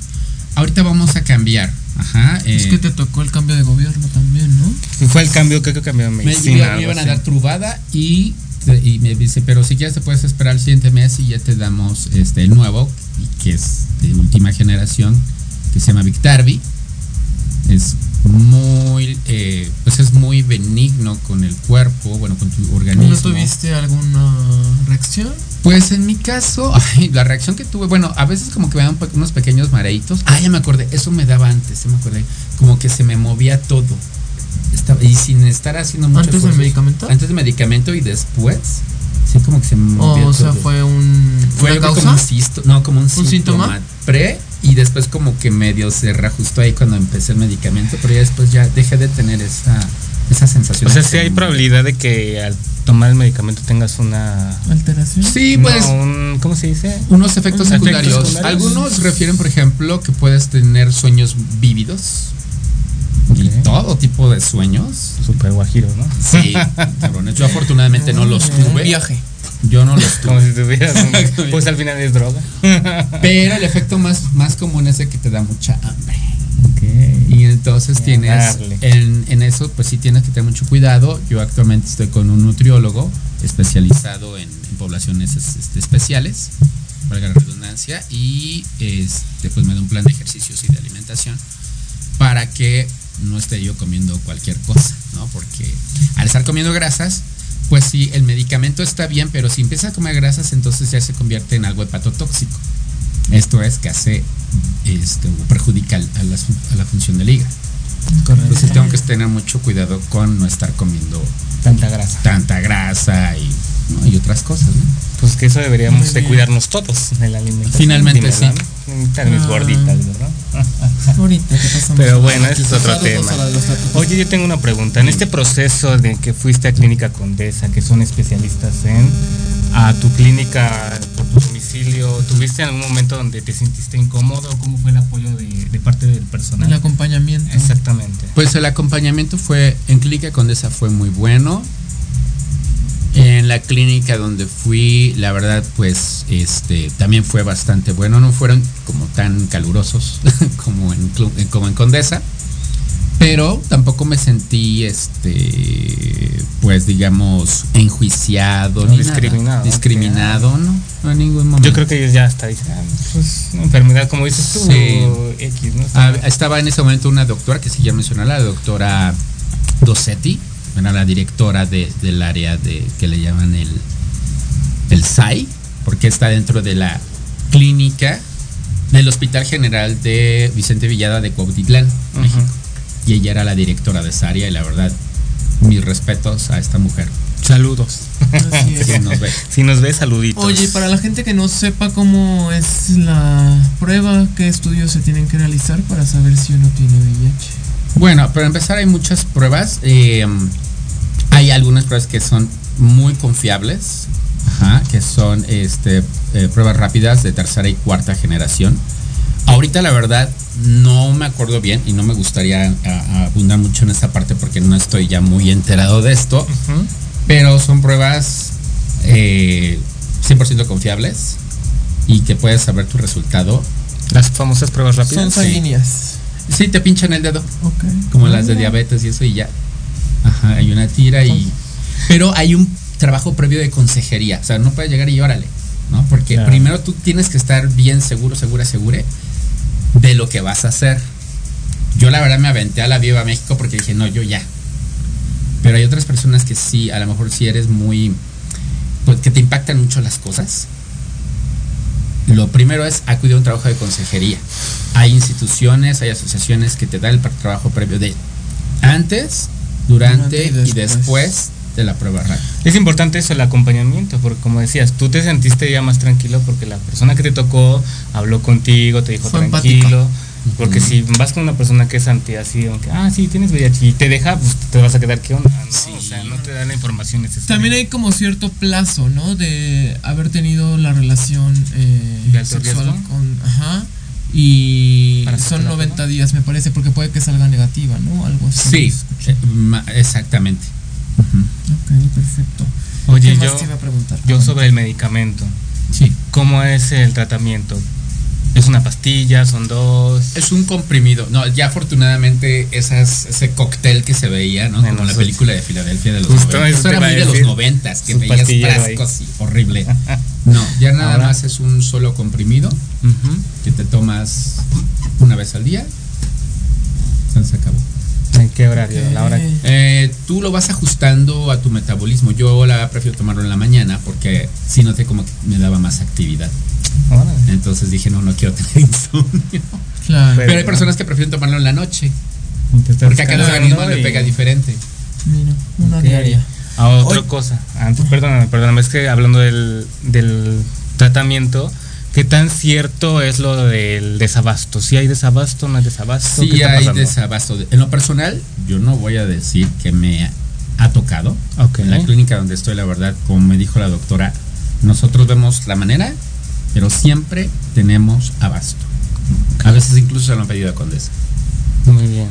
Ahorita vamos a cambiar. Ajá. Es eh, que te tocó el cambio de gobierno también, ¿no? Fue el cambio, creo que cambió de me, medicina. me- iban a dar trubada y, y me dice, pero si quieres te puedes esperar el siguiente mes y ya te damos este el nuevo, y que es de última generación, que se llama Victarvi. Es muy, eh, pues es muy benigno con el cuerpo, bueno, con tu organismo. ¿No tuviste alguna reacción? Pues en mi caso, ay, la reacción que tuve, bueno, a veces como que me dan unos pequeños mareitos. Ah, ya me acordé, eso me daba antes, ya me acordé. Como que se me movía todo. Estaba- y sin estar haciendo mucho ¿Antes del medicamento? Antes del medicamento y después. Sí, como que se movía O, sea, todo. fue un. Fue una causa. como un cisto, no, como un, ¿Un síntoma? pre y después como que medio se reajustó ahí cuando empecé el medicamento, pero ya después ya dejé de tener esa, esa sensación. O sea, sí hay probabilidad de que al tomar el medicamento tengas una. alteración. Sí, no, pues un- ¿Cómo se dice? unos efectos Efectos secundarios. secundarios. Algunos refieren, por ejemplo, que puedes tener sueños vívidos. Y todo tipo de sueños. Super guajiro, ¿no? Sí, cabrones. Yo afortunadamente no los Un tuve. viaje. Yo no los Como tuve. si tuvieras un- Pues al final es droga. Pero el efecto más, más común es el que te da mucha hambre. Y entonces tienes, darle. en, en eso, pues sí tienes que tener mucho cuidado. Yo actualmente estoy con un nutriólogo especializado en, en poblaciones es- este, especiales, valga la redundancia, y este, pues me da un plan de ejercicios y de alimentación para que no esté yo comiendo cualquier cosa, ¿no? Porque al estar comiendo grasas, pues sí, el medicamento está bien, pero si empieza a comer grasas, entonces ya se convierte en algo hepatotóxico. Esto es que hace, esto perjudica a la, a la función del hígado. Entonces tengo que tener mucho cuidado con no estar comiendo Tanta grasa. tanta grasa y, ¿no? y otras cosas, ¿no? Pues que eso deberíamos de cuidarnos todos en la alimentación. Finalmente, Dime, sí. mis Ah. gorditas. Pero bueno, ese es otro tema. Oye, yo tengo una pregunta. En este proceso de que fuiste a Clínica Condesa, que son especialistas en, a tu clínica, por tu domicilio, ¿tuviste algún momento donde te sentiste incómodo? ¿Cómo fue el apoyo de, de parte del personal? El acompañamiento. Exactamente. Pues el acompañamiento fue en Clínica Condesa fue muy bueno. En la clínica donde fui, la verdad, pues, este, también fue bastante bueno. No fueron como tan calurosos como en, eh, como en Condesa, pero tampoco me sentí, este, pues, digamos, enjuiciado, No, ni discriminado. nada. discriminado, no, no en ningún momento. Yo creo que ellos ya hasta dicen, ah, pues una enfermedad como dices tú, Sí. X, ¿no? Ah, estaba en ese momento una doctora que sí ya mencionó, la doctora Dosetti, era la directora de- del área de que le llaman el, el SAI, porque está dentro de la clínica del Hospital General de Vicente Villada de Cuautitlán. México. Y ella era la directora de esa área y la verdad, mis respetos a esta mujer. Saludos. Así es. que nos ve. Si nos ves, saluditos. Oye, para la gente que no sepa cómo es la prueba, qué estudios se tienen que realizar para saber si uno tiene VIH. Bueno, para empezar hay muchas pruebas. eh, hay algunas pruebas que son muy confiables, ajá, que son este, eh, pruebas rápidas de tercera y cuarta generación. Ahorita la verdad no me acuerdo bien y no me gustaría a- a abundar mucho en esta parte porque no estoy ya muy enterado de esto, pero son pruebas eh, 100% confiables y que puedes saber tu resultado. Las famosas pruebas rápidas. Son sanguíneas. Sí, te pinchan el dedo, Ok. como las de Ah. diabetes y eso y ya. Ajá, hay una tira y... Pero hay un trabajo previo de consejería, o sea, no puedes llegar y órale, ¿no? Porque Claro. primero tú tienes que estar bien seguro, segura, segure de lo que vas a hacer. Yo la verdad me aventé a la Viva México porque dije, no, yo ya. Pero hay otras personas que sí, a lo mejor si eres muy... Pues, que te impactan mucho las cosas. Lo primero es acudir a un trabajo de consejería. Hay instituciones, hay asociaciones que te dan el trabajo previo de antes, durante, Durante y y después de la prueba rápida. Es importante eso, el acompañamiento, porque como decías, tú te sentiste ya más tranquilo porque la persona que te tocó habló contigo, te dijo Fue tranquilo. Porque si vas con una persona que es anti así, aunque, ah, sí, tienes VIH y te deja, pues te vas a quedar, ¿qué onda? ¿no? Sí. O sea, no te da la información necesaria. También hay como cierto plazo, ¿no? De haber tenido la relación eh, ¿De alto sexual riesgo? con. Ajá. Y Para son sacártela, 90 días, me parece, porque puede que salga negativa, ¿no? Algo así. Sí, eh, exactamente. Ujú. Ok, perfecto. Oye, ¿Qué más yo, te iba a preguntar? yo sobre el medicamento, Sí. ¿cómo es el tratamiento? ¿Es una pastilla? ¿Son dos? Es un comprimido. No, ya afortunadamente esas, ese cóctel que se veía, ¿no? Como la película de Filadelfia de los Justo 90. eso te era muy de los noventas, que veías frascos y horrible. No, ya nada Ahora- más es un solo comprimido que te tomas una vez al día. Se acabó. ¿En qué horario? Ok. La hora Eh, tú lo vas ajustando a tu metabolismo. Yo la prefiero tomarlo en la mañana porque si noté como que me daba más actividad. Órale. Entonces dije, no, no quiero tener insomnio. Claro. Pero hay personas que prefieren tomarlo en la noche. Porque a cada organismo le pega diferente. Mira, una Ok. diaria. A otra Oye. cosa, antes, perdóname, perdóname, es que hablando del, del tratamiento, ¿qué tan cierto es lo del desabasto? ¿Si hay desabasto, no hay desabasto? ¿Qué Sí hay desabasto. En lo personal, yo no voy a decir que me ha tocado. Ok. En la clínica donde estoy, la verdad, como me dijo la doctora, nosotros vemos la manera, pero siempre tenemos abasto. A veces incluso se lo han pedido a Condesa. Muy bien.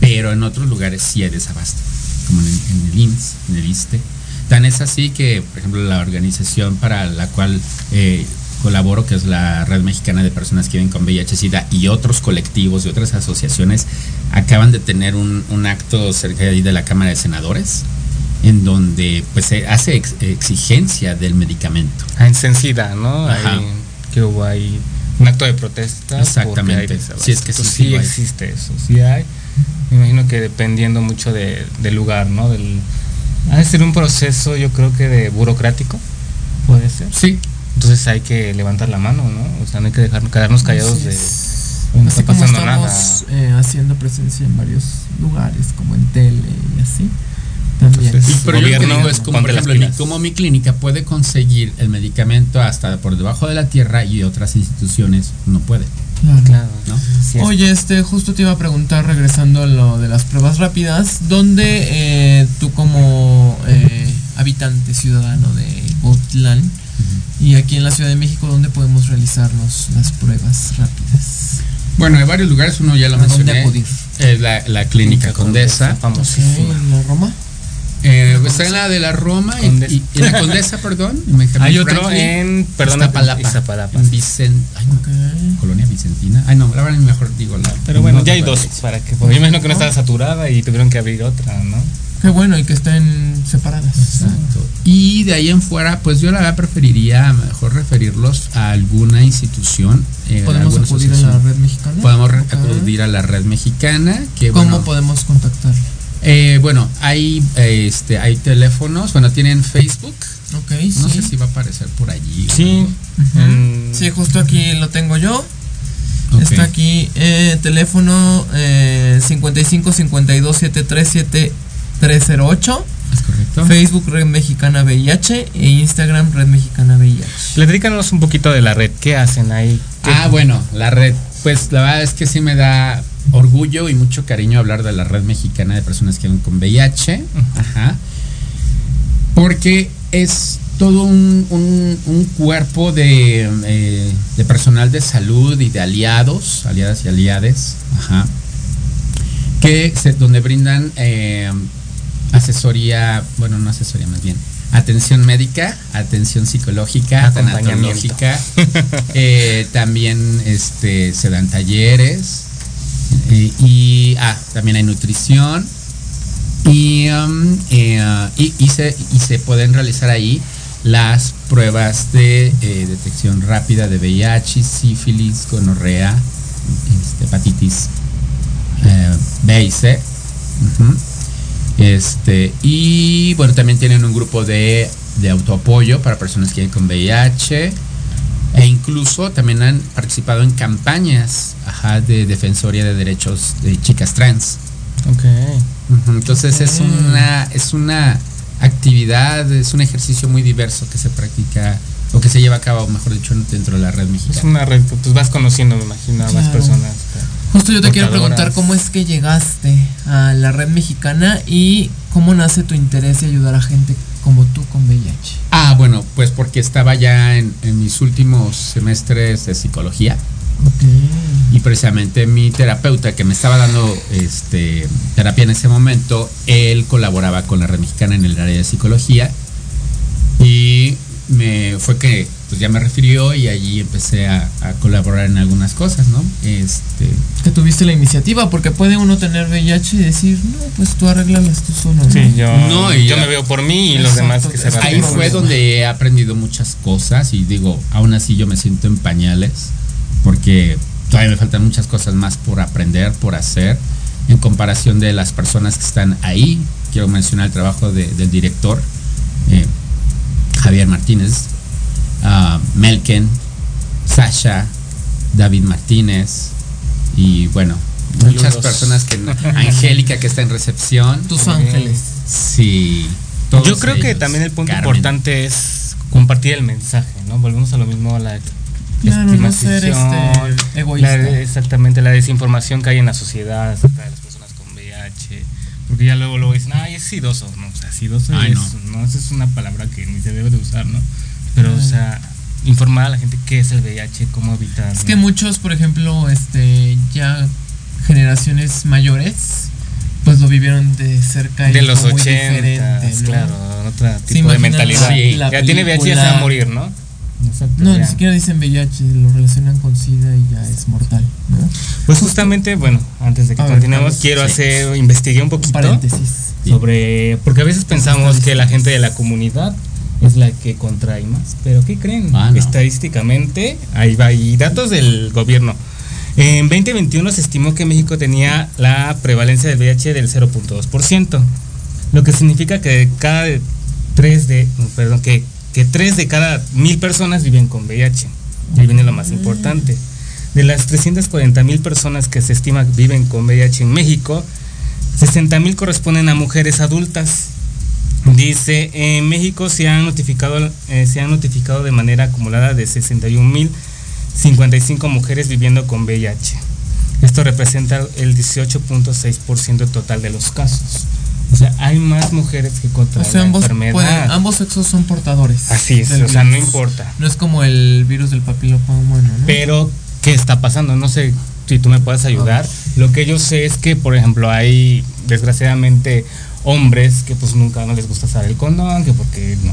Pero en otros lugares sí hay desabasto, como en, en el IMSS, en el ISTE. Tan es así que, por ejemplo, la organización para la cual eh, colaboro, que es la Red Mexicana de Personas que viven con VIH-Sida y otros colectivos y otras asociaciones, acaban de tener un, un acto cerca de ahí de la Cámara de Senadores, en donde pues se hace ex- exigencia del medicamento. Ah, en Sencida, ¿no? Ajá. Ahí, que hubo ahí un acto de protesta. Exactamente. hay desabasto. Sí, es que sí, Entonces, sí hay. existe eso, sí hay. Me imagino que dependiendo mucho de- del lugar, ¿no? Del, ha de ser un proceso, yo creo que de burocrático, puede ser. Sí, Entonces hay que levantar la mano, ¿no? O sea, no hay que dejar, quedarnos callados de... no Así está como pasando estamos eh, haciendo presencia en varios lugares, como en tele y así. También. Entonces, Y pero yo lo que digo es como, por ejemplo, mi- como mi clínica puede conseguir el medicamento hasta por debajo de la tierra y otras instituciones no pueden, Claro. Claro, ¿no? sí es- Oye, este, justo te iba a preguntar, regresando a lo de las pruebas rápidas, ¿dónde eh, tú como eh, habitante ciudadano de Otlán y aquí en la Ciudad de México, dónde podemos realizarnos las pruebas rápidas? Bueno, hay varios lugares, uno ya lo ¿A dónde mencioné. acudir? La, la clínica Condesa. Ok, famosísima. ¿En la Roma? Eh, está en la de la Roma y, Condesa. y- y la Condesa, perdón. Hay otro Franklin, en, perdón, Iztapalapa. Iztapalapa. En Vicen- ay, no. Colonia Vicentina. Ay, no, la verdad mejor digo la. Pero bueno, no ya hay dos para que. Porque yo imagino que no estaba saturada y tuvieron que abrir otra, ¿no? Qué bueno, y que estén separadas. Exacto. Y de ahí en fuera, pues yo la verdad preferiría mejor referirlos a alguna institución. eh, ¿Podemos alguna acudir a la red mexicana? Podemos acudir a la red mexicana. Que, ¿Cómo bueno, podemos contactar? Eh, bueno, hay, este, hay teléfonos, bueno, tienen Facebook. Ok, No sí. sé si va a aparecer por allí. o Sí. en- Sí, justo aquí lo tengo yo. Está aquí eh, teléfono eh, 55 52 73 7308. ¿Es correcto? Facebook Red Mexicana VIH e Instagram Red Mexicana VIH. Platícanos un poquito de la red. ¿Qué hacen ahí? ¿Qué- Ah, bueno, la red. Pues la verdad es que sí me da orgullo y mucho cariño hablar de la red mexicana de personas que viven con VIH. Ajá. Porque es todo un, un- un cuerpo de, eh, de personal de salud y de aliados, aliadas y aliades, ajá, que se- donde brindan eh, asesoría, bueno, no asesoría más bien, atención médica, atención psicológica, tanatológica, eh, también este, se dan talleres eh, y ah, también hay nutrición y, um, eh, y, y se, y se pueden realizar ahí las pruebas de eh, detección rápida de VIH, sífilis, gonorrea, este, hepatitis B y C. Este, y bueno, también tienen un grupo de, de autoapoyo para personas que viven con VIH. E incluso también han participado en campañas ajá, de defensoría de derechos de chicas trans. Ok. Entonces es una es una actividad, es un ejercicio muy diverso que se practica o que se lleva a cabo, mejor dicho, dentro de la red Es mexicana. una red, pues vas conociendo, me imagino, a más personas. Justo yo te quiero preguntar cómo es que llegaste a la red mexicana y cómo nace tu interés de ayudar a gente como tú con VIH. Ah, bueno, pues porque estaba ya en, en mis últimos semestres de psicología. Y precisamente mi terapeuta que me estaba dando este, terapia en ese momento, él colaboraba con la red mexicana en el área de psicología. Y me fue que pues ya me refirió y allí empecé a, a colaborar en algunas cosas, ¿no? Este, Que tuviste la iniciativa, porque puede uno tener VIH y decir, no, pues tú arreglalas tú solo. ¿no? Sí, yo, No, y yo ya- me veo por mí y los demás que se es- ahí fue donde he aprendido muchas cosas y digo, aún así yo me siento en pañales porque todavía me faltan muchas cosas más por aprender, por hacer, en comparación de las personas que están ahí. Quiero mencionar el trabajo de- del director, eh, Javier Martínez, ah, Melken, Sasha, David Martínez y bueno, muchas personas que... Angélica que está en recepción. Tus ángeles. Sí. todos Yo creo que también el punto Carmen. importante es compartir el mensaje, ¿no? Volvemos a lo mismo a la no ser, este, egoísta. la- exactamente, la desinformación que hay en la sociedad acerca de las personas con VIH. Porque ya luego luego dicen, ay, es sidoso, ¿no? O sea, sidoso Ay, es, no. Esa es una palabra que ni se debe de usar, ¿no? Pero, o sea, informar a la gente qué es el VIH, cómo evitar. Es que muchos, por ejemplo, este, ya generaciones mayores, pues lo vivieron de cerca y de los fue muy 80, diferente, ¿no? claro, otro Sí, tipo de mentalidad. la- Sí, la ya tiene VIH y ya se va a morir, ¿no? Exacto, No, ya. ni siquiera dicen VIH, lo relacionan con SIDA y ya es mortal, ¿no? Pues justamente, bueno, antes de que A continuemos, quiero sí. hacer, investigué un Un poquito paréntesis. sobre, porque a veces pensamos que la gente de la comunidad es la que contrae más, pero ¿qué creen? Ah, no. Estadísticamente, ahí va, y datos del gobierno. En 2021 se estimó que México tenía la prevalencia del VIH del 0.2%, lo que significa que cada tres de, perdón, que, que tres de cada mil personas viven con VIH. Y ahí viene lo más importante. De las 340 mil personas que se estima viven con VIH en México, 60 mil corresponden a mujeres adultas. Dice, en México se han notificado, eh, se han notificado de manera acumulada de 61 mil 55 mujeres viviendo con VIH. Esto representa el 18.6% total de los casos. O sea, hay más mujeres que O contraen sea, la ambos, enfermedad. pueden- ambos sexos son portadores. Así es, o sea, no importa. No es como el virus del papiloma humano, ¿no? Pero, ¿qué está pasando? No sé si tú me puedes ayudar. Lo que yo sé es que, por ejemplo, hay desgraciadamente hombres que pues nunca no les gusta usar el condón, que porque no.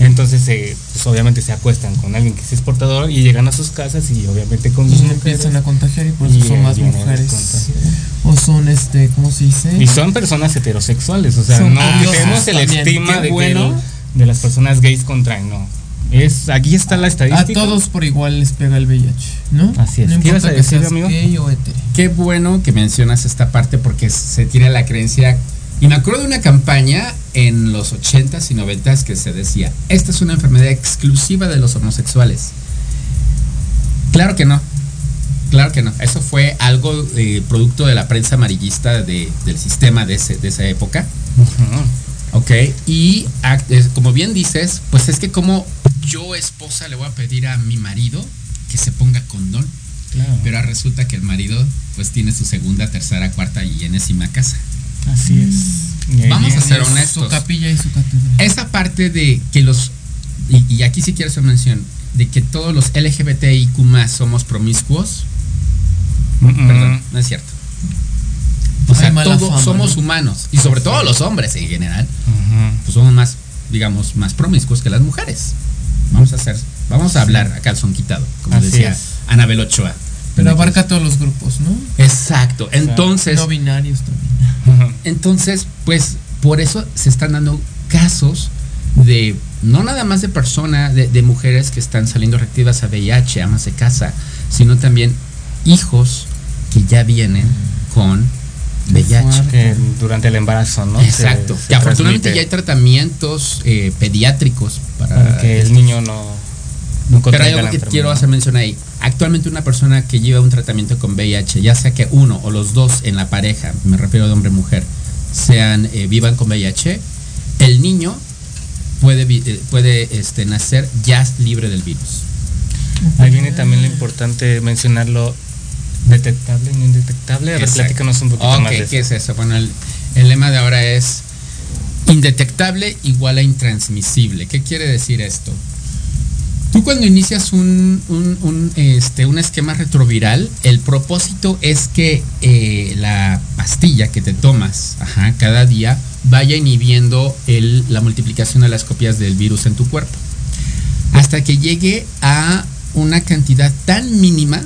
Entonces, eh, pues obviamente se acuestan con alguien que sí es portador y llegan a sus casas y obviamente con sus y mujeres. empiezan a contagiar y por eso Y son más mujeres. O son, este, ¿cómo se dice? Y son personas heterosexuales, o sea, Son no tenemos el Qué de, que bueno. de las personas gays contraen, no. Es, aquí está la A estadística. todos por igual les pega el VIH, ¿no? Así es. No ¿Qué importa a que seas amigo? gay o. Qué bueno que mencionas esta parte porque se tiene la creencia. Y me acuerdo de una campaña en los 80s y 90s que se decía, esta es una enfermedad exclusiva de los homosexuales. Claro que no. Claro que no. Eso fue algo eh, producto de la prensa amarillista de- del sistema de, ese- de esa época. Ujú. Ok, y es- como bien dices, pues es que como yo esposa le voy a pedir a mi marido que se ponga condón, Claro. pero resulta que el marido pues tiene su segunda, tercera, cuarta y enésima casa. Así es. Vamos a ser Su honestos. capilla y su catedral. Esa parte de que los y, y aquí sí quiero hacer mención, de que todos los LGBTIQ más somos promiscuos, Mm, perdón, no es cierto. O sea, todos fama, somos ¿no? humanos, y sobre todo los hombres en general, pues somos más, digamos, más promiscuos que las mujeres. Vamos a hacer, vamos a hablar a calzón quitado, como Así decía es. Anabel Ochoa. Pero abarca todos los grupos, ¿no? Exacto. Entonces, No binarios también. Entonces, pues por eso se están dando casos de no nada más de personas, de, de mujeres que están saliendo reactivas a VIH, amas de casa, sino también hijos que ya vienen con VIH. Que durante el embarazo, ¿no? Exacto. Se- se que afortunadamente transmite ya hay tratamientos eh, pediátricos para, para que el niño no Pero hay algo que quiero hacer mención ahí. Actualmente una persona que lleva un tratamiento con VIH, ya sea que uno o los dos en la pareja, me refiero de hombre y mujer, sean eh, vivan con VIH, el niño puede eh, puede este, nacer ya libre del virus. Ahí viene también lo importante mencionarlo detectable y no indetectable. A ver, Exacto. platícanos un poquito Ok, más de ¿qué eso. es eso? Bueno, el, el lema de ahora es indetectable igual a intransmisible. ¿Qué quiere decir esto? Tú cuando inicias un, un, un, este, un esquema retroviral, el propósito es que eh, la pastilla que te tomas ajá, cada día vaya inhibiendo el- la multiplicación de las copias del virus en tu cuerpo. Hasta que llegue a una cantidad tan mínima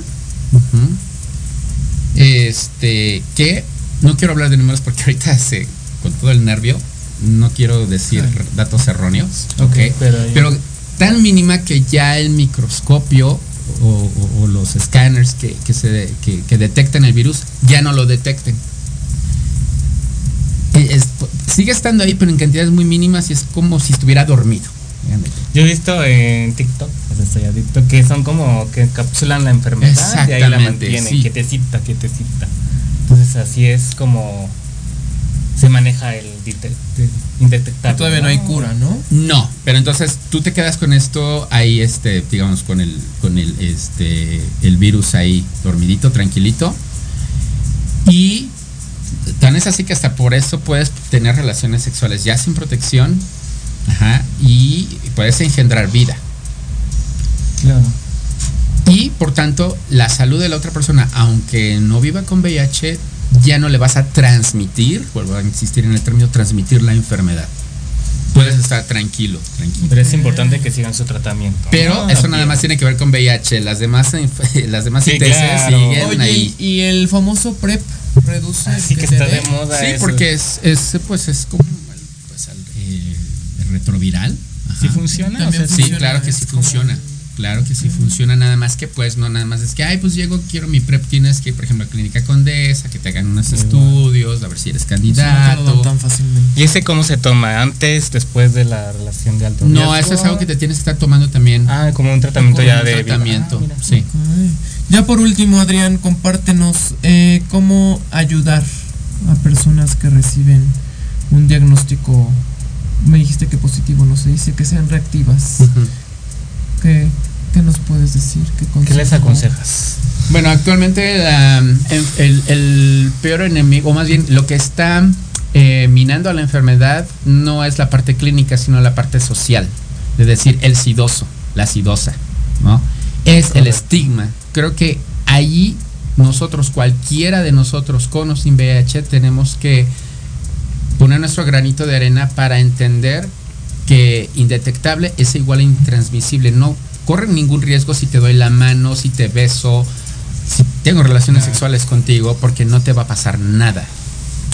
este, que no quiero hablar de números porque ahorita se, con todo el nervio no quiero decir datos erróneos, Ok, ¿ok? pero tan mínima que ya el microscopio o, o- o los escáneres que, que se, que, que detectan el virus ya no lo detecten. Eh, es- sigue estando ahí, pero en cantidades muy mínimas y es como si estuviera dormido. Yo he visto en TikTok, pues estoy adicto, que son como que encapsulan la enfermedad y ahí la mantienen, sí. quietecita, quietecita. Entonces así es como se maneja el indetectable. Todavía no hay cura, ¿no? No, pero entonces tú te quedas con esto ahí, este, digamos, con el, con el, este, el virus ahí dormidito, tranquilito. Y tan es así que hasta por eso puedes tener relaciones sexuales ya sin protección. Ajá, y puedes engendrar vida. Claro. Y por tanto, la salud de la otra persona, aunque no viva con VIH, ya no le vas a transmitir, vuelvo a insistir en el término, transmitir la enfermedad. Puedes estar tranquilo, tranquilo. Pero es importante que sigan su tratamiento. Pero ¿no? eso nada más tiene que ver con VIH. Las demás, las demás Sí, ITS claro. siguen Oye, ahí. y, el famoso PrEP reduce. el Así que está de moda Sí, eso. porque es, es, pues es como el, pues, el, eh, el retroviral. Ajá. ¿Sí funciona? También O sea, Sí, funciona, claro que sí como- funciona. Claro que sí funciona, nada más que pues no nada más es que, ay, pues llego, quiero mi prep, tienes que ir, por ejemplo, a Clínica Condesa, que te hagan unos estudios, a ver si eres no candidato. dan tan fácilmente. ¿Y ese cómo se toma? ¿Antes, después de la relación de alto No, riesgo? eso es algo que te tienes que estar tomando también. Ah, como un tratamiento como ya un de tratamiento, Ah, mira. sí. Ya por último, Adrián, compártenos eh, cómo ayudar a personas que reciben un diagnóstico. Me dijiste que positivo, no se dice que sean reactivas. ¿Qué, qué nos puedes decir? ¿Qué, ¿Qué les aconsejas? Bueno, actualmente la, el, peor enemigo, o más bien lo que está eh, minando a la enfermedad no es la parte clínica, sino la parte social. Es decir, el sidoso, la sidosa, ¿no? Es el estigma. Creo que ahí nosotros, cualquiera de nosotros con o sin VIH, tenemos que poner nuestro granito de arena para entender que indetectable es igual a intransmisible. No corre ningún riesgo si te doy la mano, si te beso, si tengo relaciones Claro. sexuales contigo, porque no te va a pasar nada.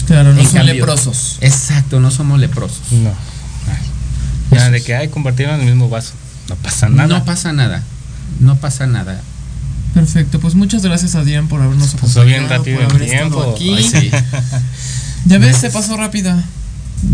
Claro, no En son cambio- leprosos. Exacto, no somos leprosos. No. Ay. Ya, de que hay compartieron el mismo vaso. No pasa nada. No pasa nada. No pasa nada. Perfecto, pues muchas gracias Adrián por habernos Pasó bien acompañado, rápido por el haber estado tiempo. aquí. Ay, sí. Ya ves, se pasó rápida.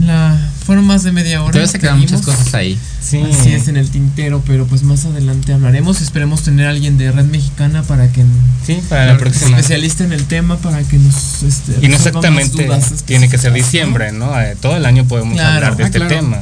La fueron más de media hora. Todavía se quedan muchas cosas ahí. Sí. Así es en el tintero, pero pues más adelante hablaremos. Esperemos tener a alguien de Red Mexicana para que Sí, para la próxima. especialista en el tema para que nos este, Y no exactamente dudas tiene que ser diciembre, ¿no? Eh, todo el año podemos Claro, hablar de ah, este claro. tema.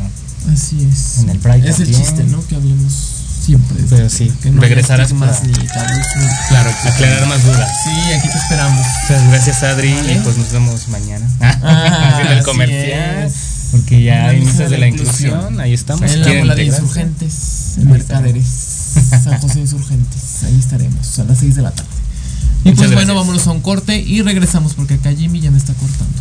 Así es. En el Pride es el chiste, ¿no? Que hablemos siempre. Pero sí, no regresarás para- ni tabús, ni- Claro. Aclarar más dudas. Sí, aquí te esperamos. Muchas gracias, Adri. Vale. Y pues nos vemos mañana. Ah, Haciendo el comercial. es. Porque ya hay misa de la la inclusión, inclusión. ahí estamos. en la bola de insurgentes, en Mercaderes, San José Insurgentes. Ahí estaremos a las 6 de la tarde. Y Muchas pues bueno, vámonos a un corte y regresamos porque acá Jimmy ya me está cortando.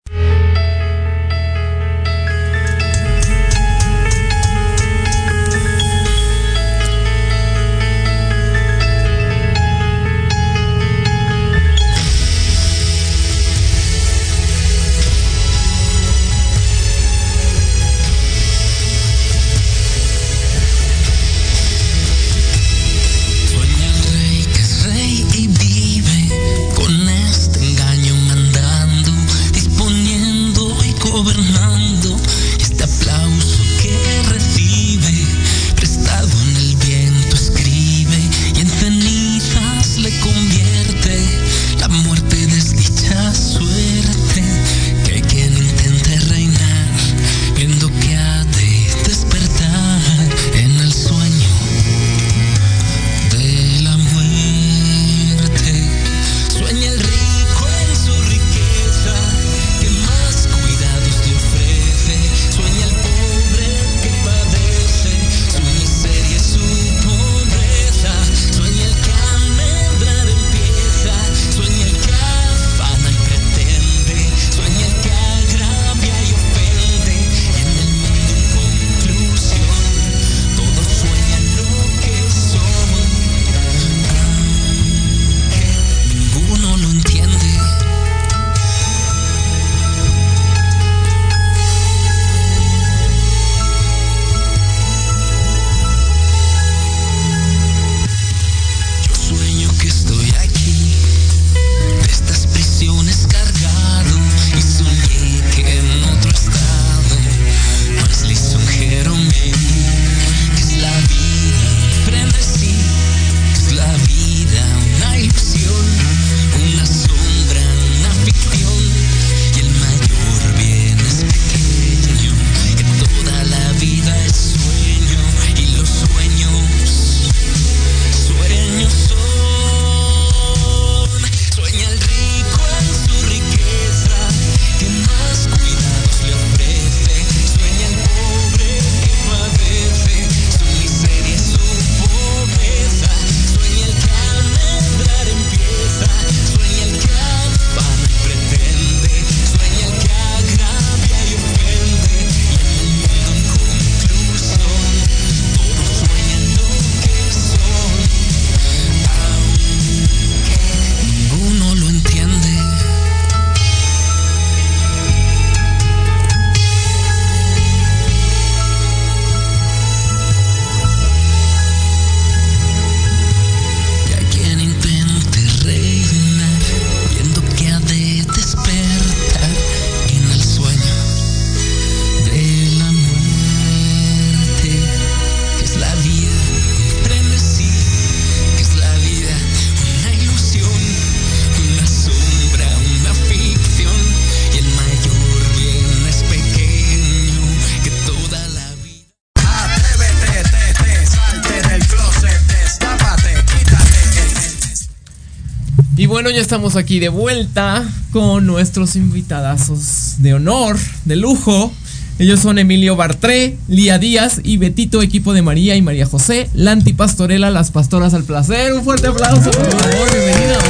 Estamos aquí de vuelta con nuestros invitadazos de honor, de lujo. Ellos son Emilio Bartré, Lía Díaz y Betito, equipo de María y María José, Lanti Pastorela, las pastoras al placer. Un fuerte aplauso, por favor, bienvenidos.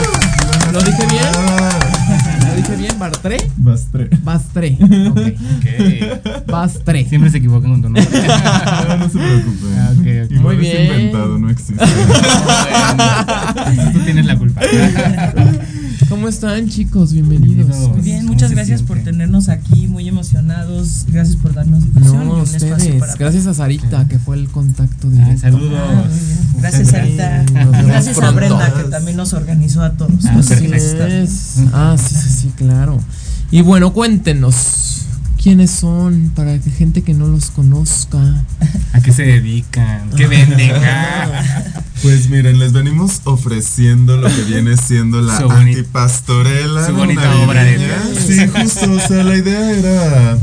¿Lo dije bien? ¿Lo dije bien, Bartré? Bastre. Bastre. Ok. Bastre. Siempre se equivocan con tu nombre. No, no se preocupen. Ah, ok, ok. Igual Muy es bien. inventado, no existe. Tú tienes la culpa. ¿Cómo están, chicos? Bienvenidos. Bienvenidos. Muy bien, ¿Cómo muchas gracias por tenernos aquí, muy emocionados. Gracias por darnos difusión y No, un espacio ustedes. para Gracias a Sarita, que fue el contacto directo. saludos. Ah. Gracias, Sarita. Nos Gracias a. Brenda, que también nos organizó a todos. Ah, Así es. Ah, sí, sí, sí, claro. Y bueno, cuéntenos. Quiénes son para que gente que no los conozca. ¿A qué se dedican? ¿Qué venden? Ah. Pues miren, les venimos ofreciendo lo que viene siendo la Su antipastorela. su bonita obra de teatro. Sí, justo, o sea, la idea era...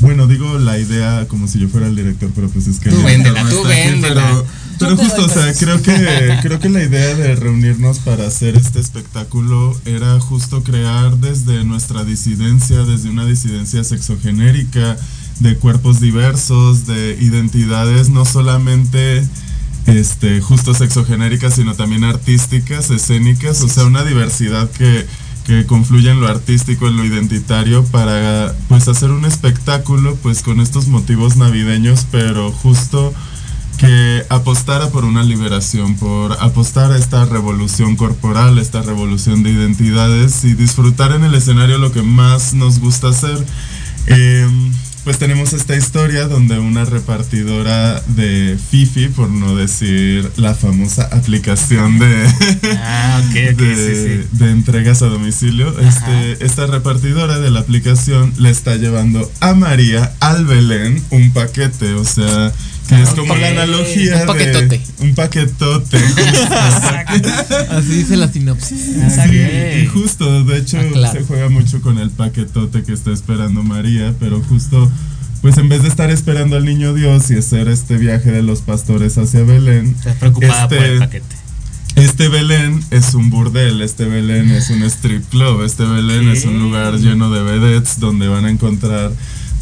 Bueno, digo la idea como si yo fuera el director, pero pues es que... Tú véndela, no tú aquí, véndela. Pero, pero justo, o sea, creo que, creo que la idea de reunirnos para hacer este espectáculo era justo crear desde nuestra disidencia, desde una disidencia sexogenérica, de cuerpos diversos, de identidades no solamente este, justo sexogenéricas, sino también artísticas, escénicas, o sea, una diversidad que, que confluye en lo artístico, en lo identitario, para pues hacer un espectáculo pues con estos motivos navideños, pero justo que apostara por una liberación, por apostar a esta revolución corporal, esta revolución de identidades y disfrutar en el escenario lo que más nos gusta hacer. Em, pues tenemos esta historia donde una repartidora de Fifi, por no decir la famosa aplicación de, Ah, ok, ok, de, sí, sí. de entregas a domicilio, este, esta repartidora de la aplicación le está llevando a María al Belén un paquete, o sea, que es como la analogía Un paquetote. de un paquetote. Así dice la sinopsis. Sí, y justo, de hecho, Ah, se juega mucho con el paquetote que está esperando María, pero justo, pues en vez de estar esperando al niño Dios y hacer este viaje de los pastores hacia Belén, Estás preocupada por Este- el paquete. este Belén es un burdel, este Belén es un strip club, este Belén es un lugar lleno de vedettes donde van a encontrar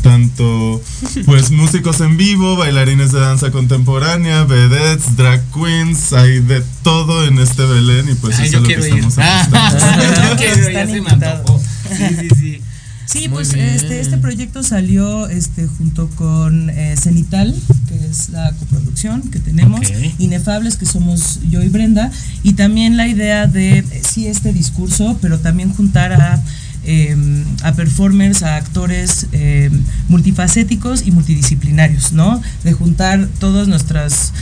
tanto pues músicos en vivo, bailarines de danza contemporánea, vedettes, drag queens, hay de todo en este Belén y pues Ay, eso yo es lo que estamos Ah, apostando. yo quiero ir, ya Están se me invitados. antojó. Sí, sí, sí. Sí, Muy pues bien. este, este proyecto salió este, junto con eh, Cenital, que es la coproducción que tenemos. Inefables, que somos yo y Brenda, y también la idea de, eh, sí, este discurso, pero también juntar a, eh, a performers, a actores eh, multifacéticos y multidisciplinarios, ¿no? De juntar todas nuestras...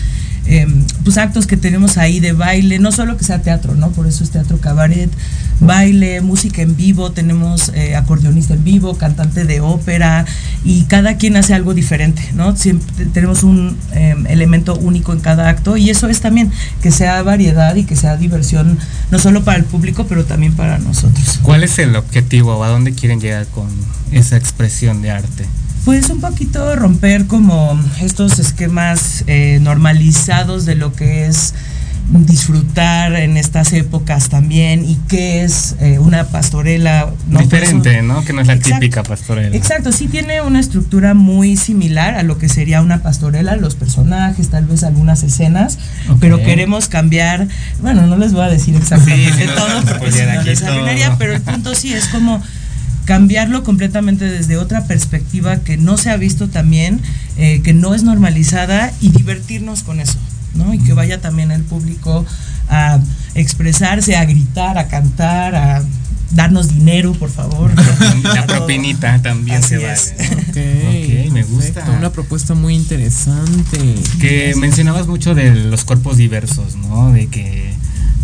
eh, pues actos que tenemos ahí de baile, no solo que sea teatro, ¿no? Por eso es teatro cabaret, baile, música en vivo, tenemos eh, acordeonista en vivo, cantante de ópera y cada quien hace algo diferente, ¿no? Siempre tenemos un eh, elemento único en cada acto y eso es también que sea variedad y que sea diversión, no solo para el público, pero también para nosotros. ¿Cuál es el objetivo a dónde quieren llegar con esa expresión de arte? Pues un poquito romper como estos esquemas eh, normalizados de lo que es disfrutar en estas épocas también y qué es eh, una pastorela ¿no? Diferente, Por eso- ¿no? Que no es la Exacto. típica pastorela. Exacto, sí tiene una estructura muy similar a lo que sería una pastorela, los personajes, tal vez algunas escenas, pero queremos cambiar, bueno, no les voy a decir exactamente Sí, todo, porque no aquí les todo. pero el punto sí es como cambiarlo completamente desde otra perspectiva que no se ha visto también, eh, que no es normalizada y divertirnos con eso, ¿no? Y que vaya también el público a expresarse, a gritar, a cantar, a darnos dinero, por favor. La propinita también Así se vale. es. Ok, Ok, me gusta. perfecto, Una propuesta muy interesante. Que mencionabas mucho de los cuerpos diversos, ¿no? De que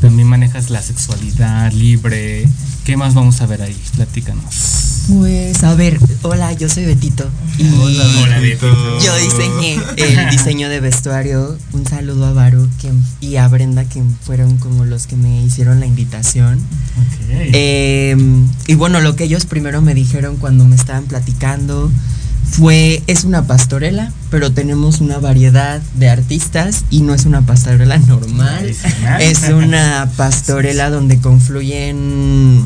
también manejas la sexualidad libre. ¿Qué más vamos a ver ahí? Platícanos. Pues a ver, hola, yo soy Betito y Hola, Betito. yo diseñé el diseño de vestuario. Un saludo a Baru quien- y a Brenda, que fueron como los que me hicieron la invitación. Ok. Eh, y bueno, lo que ellos primero me dijeron cuando me estaban platicando fue, es una pastorela, pero tenemos una variedad de artistas y no es una pastorela normal. Es una pastorela donde confluyen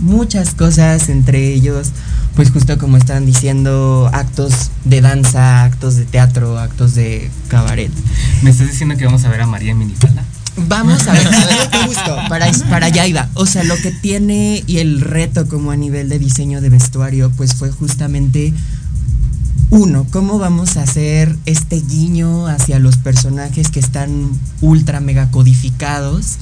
muchas cosas, entre ellos, pues justo como estaban diciendo, actos de danza, actos de teatro, actos de cabaret. ¿Me estás diciendo que vamos a ver a María en minifalda? Vamos a ver, a ver, justo, para, para allá iba. O sea, lo que tiene y el reto como a nivel de diseño de vestuario, pues fue justamente uno, cómo vamos a hacer este guiño hacia los personajes que están ultra mega codificados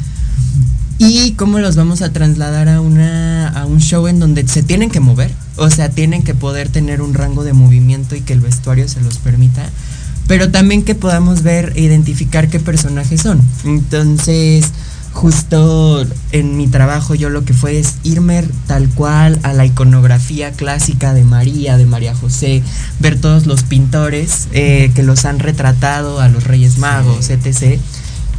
y cómo los vamos a trasladar a una a un show en donde se tienen que mover, o sea, tienen que poder tener un rango de movimiento y que el vestuario se los permita, pero también que podamos ver e identificar qué personajes son. Entonces, justo en mi trabajo yo lo que fue es irme tal cual a la iconografía clásica de María, de María José, ver todos los pintores eh, que los han retratado, a los Reyes Magos, etc.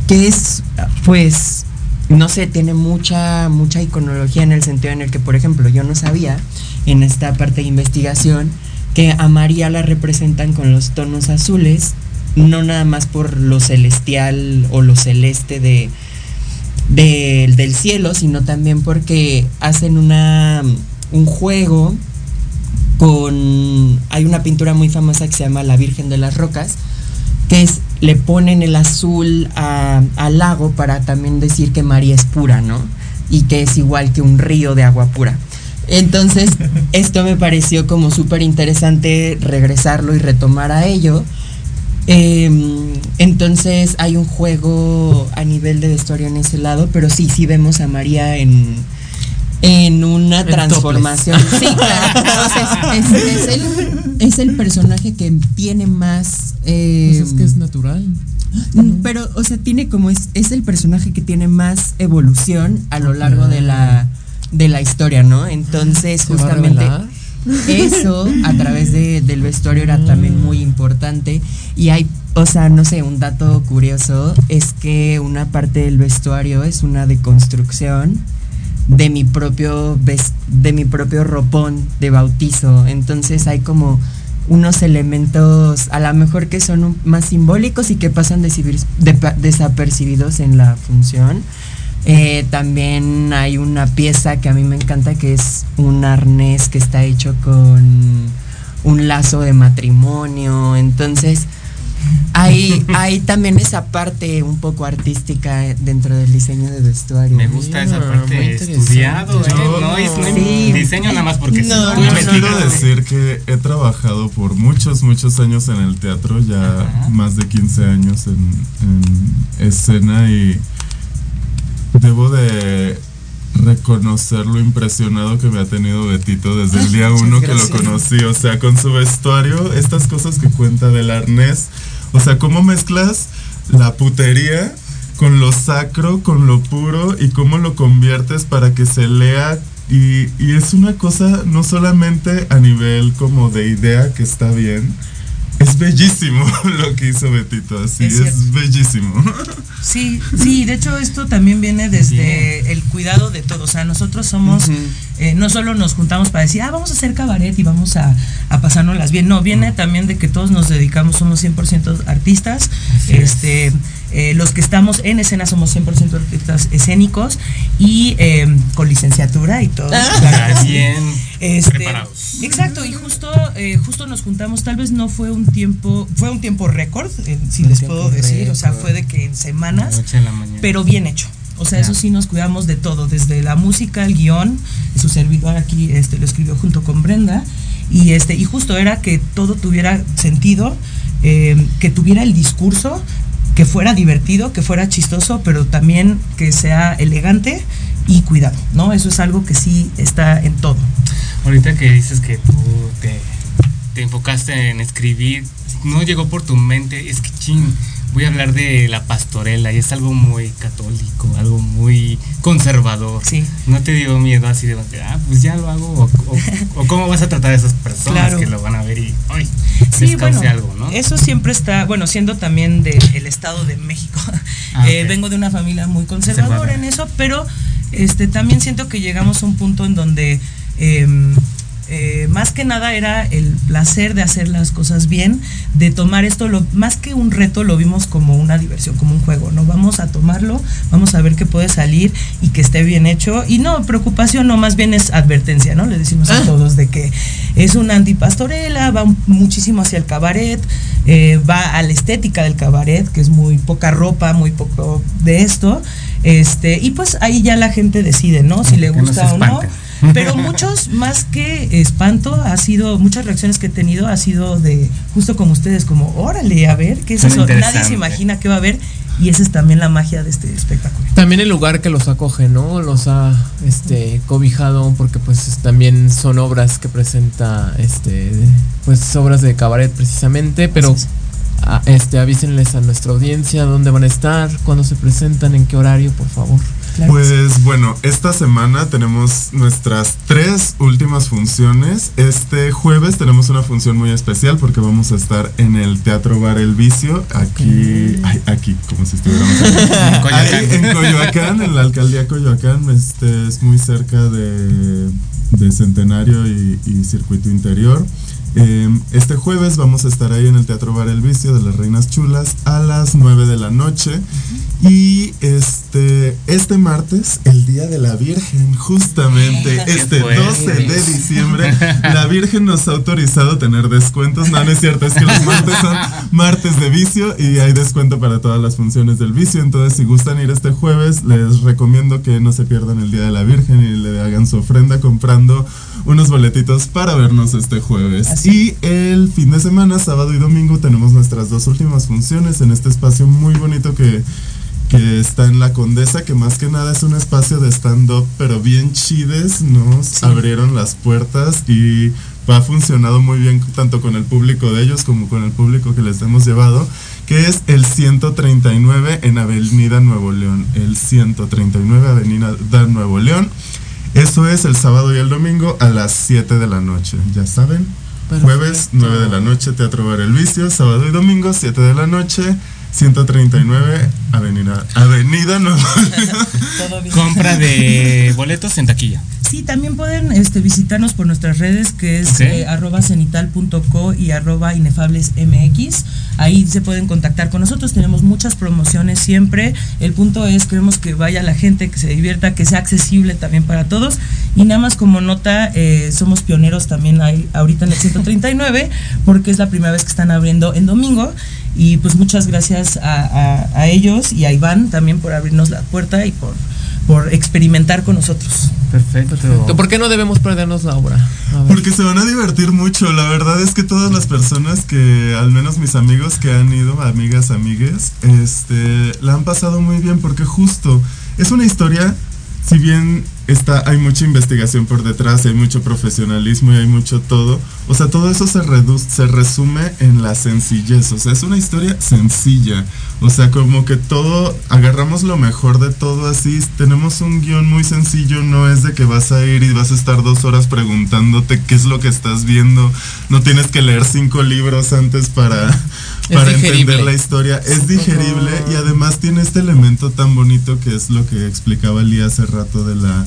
Que es, pues, no sé, tiene mucha, mucha iconología en el sentido en el que, por ejemplo, yo no sabía en esta parte de investigación que a María la representan con los tonos azules, no nada más por lo celestial o lo celeste de, de- del cielo, sino también porque hacen una, un juego con... Hay una pintura muy famosa que se llama La Virgen de las Rocas, que es, le ponen el azul al lago para también decir que María es pura, ¿no? Y que es igual que un río de agua pura. Entonces, esto me pareció como súper interesante regresarlo y retomar a ello. Em, entonces hay un juego a nivel de vestuario en ese lado, pero sí, sí vemos a María en, en una En transformación. toples. Sí, claro. Es, es- es el, es el personaje que tiene más... eh, Pues es que es natural. Mm, Pero, o sea, tiene como es, es el personaje que tiene más evolución a lo largo de la, de la historia, ¿no? Entonces, ¿Se va a justamente? Eso a través de- del vestuario era también muy importante. Y hay, o sea, no sé, un dato curioso es que una parte del vestuario es una deconstrucción de mi propio de mi propio ropón de bautizo. Entonces hay como unos elementos a lo mejor que son más simbólicos y que pasan depa- desapercibidos en la función. Eh, también hay una pieza que a mí me encanta que es un arnés que está hecho con un lazo de matrimonio. Entonces, hay, hay también esa parte un poco artística dentro del diseño de vestuario. Me gusta esa parte estudiado, ¿eh? Yo- No es no Sí. diseño nada más porque sí. Yo quiero decir que he trabajado por muchos, muchos años en el teatro, ya más de 15 años en, en escena y debo de reconocer lo impresionado que me ha tenido Betito desde el día uno que lo conocí, o sea, con su vestuario, estas cosas que cuenta del arnés, o sea, cómo mezclas la putería con lo sacro, con lo puro y cómo lo conviertes para que se lea y, y es una cosa no solamente a nivel como de idea que está bien, es bellísimo lo que hizo Betito, así Es bellísimo. Sí, sí, de hecho esto también viene desde el cuidado de todos. O sea, nosotros somos, eh, no solo nos juntamos para decir, ah, vamos a hacer cabaret y vamos a, a pasárnoslas bien. No, viene también de que todos nos dedicamos, somos 100% artistas. Así es. este eh, Los que estamos en escena somos 100% artistas escénicos y eh, con licenciatura y todo. Ah, bien Este, preparados. Exacto, y justo, eh, justo nos juntamos, tal vez no fue un tiempo, fue un tiempo récord, eh, si Un les puedo decir, o sea, fue de que en semanas, De noche a la mañana. pero bien hecho. O sea, Ya. eso sí nos cuidamos de todo, desde la música, el guion, su servidor aquí este, lo escribió junto con Brenda, y este, y justo era que todo tuviera sentido, eh, que tuviera el discurso, que fuera divertido, que fuera chistoso, pero también que sea elegante y cuidado, ¿no? Eso es algo que sí está en todo. Ahorita que dices que tú te, te enfocaste en escribir, no llegó por tu mente, es que ching, voy a hablar de la pastorela y es algo muy católico, algo muy conservador. Sí. ¿No te dio miedo así de, ah, pues ya lo hago? ¿O, o- o cómo vas a tratar a esas personas Claro. que lo van a ver y, ay, Sí, les cause bueno, algo, ¿no? eso siempre está, bueno, siendo también del Estado de México. Ah, Eh, vengo de una familia muy conservadora Conservadora. en eso, pero este también siento que llegamos a un punto en donde em, eh, más que nada era el placer de hacer las cosas bien, de tomar esto, lo, más que un reto, lo vimos como una diversión, como un juego, ¿no? Vamos a tomarlo, vamos a ver qué puede salir y que esté bien hecho. Y no, preocupación, no, más bien es advertencia, ¿no? Le decimos a todos de que es una antipastorela, va muchísimo hacia el cabaret, eh, va a la estética del cabaret, que es muy poca ropa, muy poco de esto. Este, y pues ahí ya la gente decide, ¿no? Si le gusta o no. Pero muchos, más que espanto, ha sido, muchas reacciones que he tenido ha sido de, justo como ustedes, como, órale, a ver, ¿qué es eso? Nadie se imagina qué va a haber y esa es también la magia de este espectáculo. También el lugar que los acoge, ¿no? Los ha este cobijado porque pues es- también son obras que presenta este pues obras de cabaret precisamente, pero a- este, avísenles a nuestra audiencia dónde van a estar, cuándo se presentan, en qué horario, por favor. Pues bueno, esta semana tenemos nuestras tres últimas funciones. Este jueves tenemos una función muy especial porque vamos a estar en el Teatro Bar El Vicio, aquí, ay, aquí, como si estuviéramos En Coyoacán. Ahí, en Coyoacán, en la alcaldía Coyoacán, este es muy cerca de, de Centenario y, y Circuito Interior. Eh, este jueves vamos a estar ahí en el Teatro Bar El Vicio de las Reinas Chulas a las 9 de la noche. Y este, este martes, el Día de la Virgen, justamente este fuerte. 12 de diciembre, la Virgen nos ha autorizado tener descuentos. No, no es cierto, es que los martes son martes de vicio y hay descuento para todas las funciones del vicio. Entonces, si gustan ir este jueves, les recomiendo que no se pierdan el Día de la Virgen y le hagan su ofrenda comprando unos boletitos para vernos este jueves. Y el fin de semana, sábado y domingo, tenemos nuestras dos últimas funciones en este espacio muy bonito que, que está en la Condesa, que más que nada es un espacio de stand-up, pero bien chides. Nos abrieron las puertas y ha funcionado muy bien tanto con el público de ellos como con el público que les hemos llevado, que es el 139 en Avenida Nuevo León. El 139 Avenida Nuevo León. Eso es el sábado y el domingo a las 7 de la noche, ya saben. Jueves 9 de la noche, Teatro Bar El Vicio. Sábado y domingo 7 de la noche, 139 Avenida, Avenida León. Compra de boletos en taquilla. Sí, también pueden este, visitarnos por nuestras redes que es Ok. eh, arroba cenital.co y arroba inefablesmx. Ahí se pueden contactar con nosotros. Tenemos muchas promociones siempre. El punto es, queremos que vaya la gente, que se divierta, que sea accesible también para todos. Y nada más como nota, eh, somos pioneros también ahí, ahorita en el 139 porque es la primera vez que están abriendo en domingo. Y pues muchas gracias a, a- a ellos y a Iván también por abrirnos la puerta y por, por experimentar con nosotros. Perfecto. ¿Por qué no debemos perdernos la obra? Porque se van a divertir mucho. La verdad es que todas las personas que, al menos mis amigos que han ido, amigas, amigues, este, la han pasado muy bien porque justo es una historia, si bien está, hay mucha investigación por detrás, hay mucho profesionalismo y hay mucho todo. O sea, todo eso se, reduce, se resume en la sencillez. O sea, es una historia sencilla. O sea, como que todo, agarramos lo mejor de todo así. Tenemos un guion muy sencillo, no es de que vas a ir y vas a estar dos horas preguntándote qué es lo que estás viendo. No tienes que leer cinco libros antes para, para digerible. entender la historia. Es digerible y además tiene este elemento tan bonito que es lo que explicaba Lía hace rato de la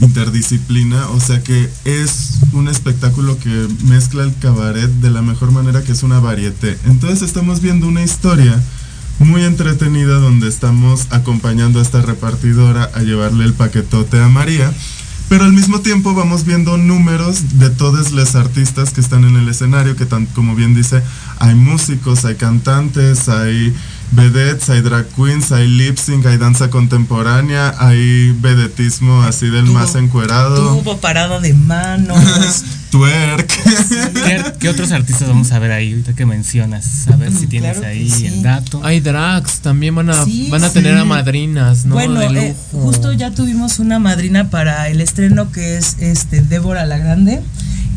interdisciplina, o sea que es un espectáculo que mezcla el cabaret de la mejor manera que es una varieté. Entonces estamos viendo una historia muy entretenida donde estamos acompañando a esta repartidora a llevarle el paquetote a María. Pero al mismo tiempo vamos viendo números de todos los artistas que están en el escenario, que tan, como bien dice, hay músicos, hay cantantes, hay vedettes, hay drag queens, hay lip sync, hay danza contemporánea, hay vedetismo así del más encuerado, Tubo, parada de manos. twerk. ¿Qué, qué otros artistas vamos a ver ahí ahorita que mencionas? A ver si Mm, tienes claro ahí sí. el dato. Hay drags, también van a, Sí, van a sí. tener a madrinas, ¿no? Bueno, de eh, justo ya tuvimos una madrina para el estreno que es este Débora la Grande.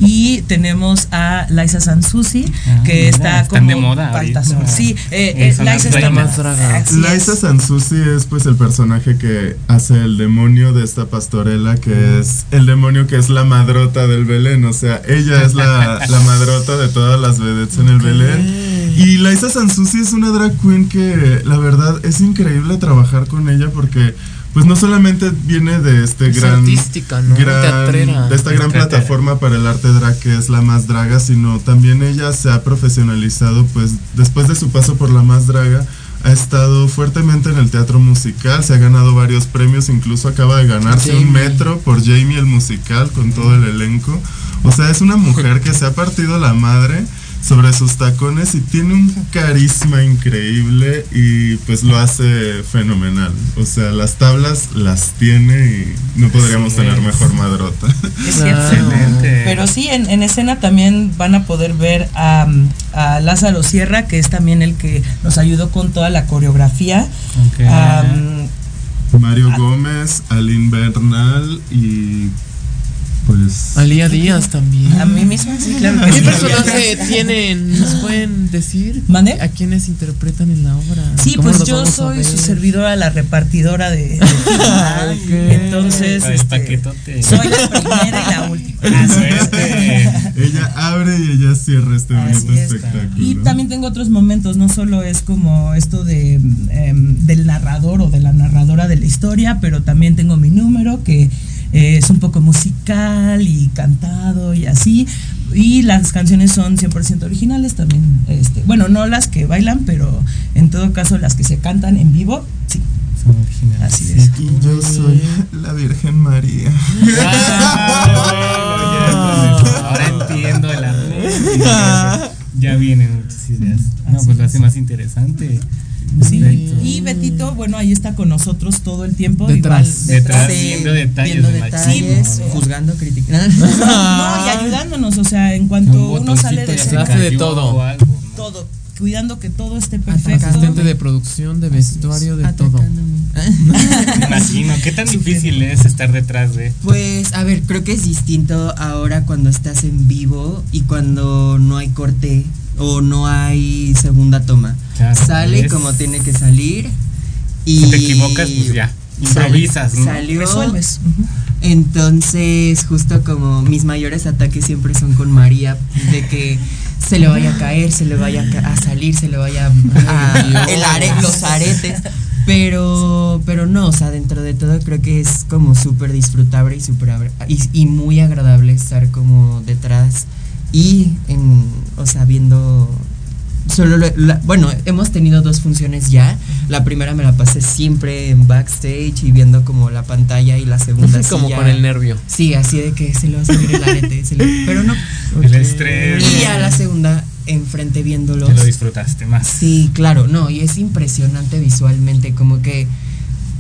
Y tenemos a Liza Sansusi, Ah, que mira, está están como de moda. Sí, eh, eh, está más dragas. Liza Sansusi es. pues el personaje que hace el demonio de esta pastorela, que es el demonio que es la madrota del Belén, o sea, ella es la, la madrota de todas las vedettes en el Belén. Y Liza Sansusi es una drag queen que la verdad es increíble trabajar con ella porque pues no solamente viene de este Es gran artística, ¿no? gran- Teatrera. de esta gran Teatrera. plataforma para el arte drag que es la más draga, sino también ella se ha profesionalizado, pues después de su paso por la más draga, ha estado fuertemente en el teatro musical, se ha ganado varios premios, incluso acaba de ganarse un metro por Jamie el musical con todo el elenco. O sea, es una mujer que se ha partido la madre sobre sus tacones y tiene un carisma increíble y pues lo hace fenomenal. O sea, las tablas las tiene y no podríamos tener mejor madrota. Es cierto. Excelente. Pero sí, en, en escena también van a poder ver a, a Lázaro Sierra, que es también el que nos ayudó con toda la coreografía. Mario Gómez, Aline Bernal y Pues. Alía Díaz también. A mí misma, sí, claro. que ¿Qué sí. personaje tienen? ¿Nos pueden decir? ¿Mande? ¿A quiénes interpretan en la obra? Sí, ¿Cómo pues yo soy su servidora, la repartidora de. Entonces, este, soy la primera y la última. Ella abre y ella cierra este bonito espectáculo. Y también tengo otros momentos, no solo es como esto de em, del narrador o de la narradora de la historia, pero también tengo mi número que eh, es un poco musical y cantado y así. Y las canciones son 100% originales también. Este, bueno, no las que bailan, pero en todo caso las que se cantan en vivo, sí. Son originales. Así es. Y yo soy la Virgen María. Ahora entiendo el arte. Ya vienen muchas ideas. No, pues lo hace más interesante. Sí, y Betito, bueno, ahí está con nosotros todo el tiempo. Detrás. igual, Detrás, Sí, viendo detalles. viendo detalles, ¿no? juzgando, criticando. No, y ayudándonos, o sea, en cuanto Un uno sale de se de todo. o algo, ¿no? todo, cuidando que todo esté perfecto. Asistente de producción, de vestuario, de todo. Atacándome. Imagino. ¿Qué tan difícil es estar detrás de? Pues, a ver, creo que es distinto ahora cuando estás en vivo y cuando no hay corte o no hay segunda toma. Claro, Sale es- como tiene que salir y Si te equivocas, pues ya. Improvisas, ¿no? Salió. Resuelves. Entonces, justo como mis mayores ataques siempre son con María, de que se le vaya a caer, se le vaya a, a salir, se le vaya a, el are- los aretes. Pero, pero no, o sea, dentro de todo creo que es como súper disfrutable y, agra- y, y muy agradable estar como detrás y en, o sea, viendo solo lo- la- bueno, hemos tenido dos funciones ya. La primera me la pasé siempre en backstage y viendo como la pantalla y la segunda Así sí como ya- con el nervio. Sí, así de que se le va a salir el arete, se le- pero no. El estrés. Y ya la segunda enfrente viéndolos. Te lo disfrutaste más. Sí, claro, no, y es impresionante visualmente, como que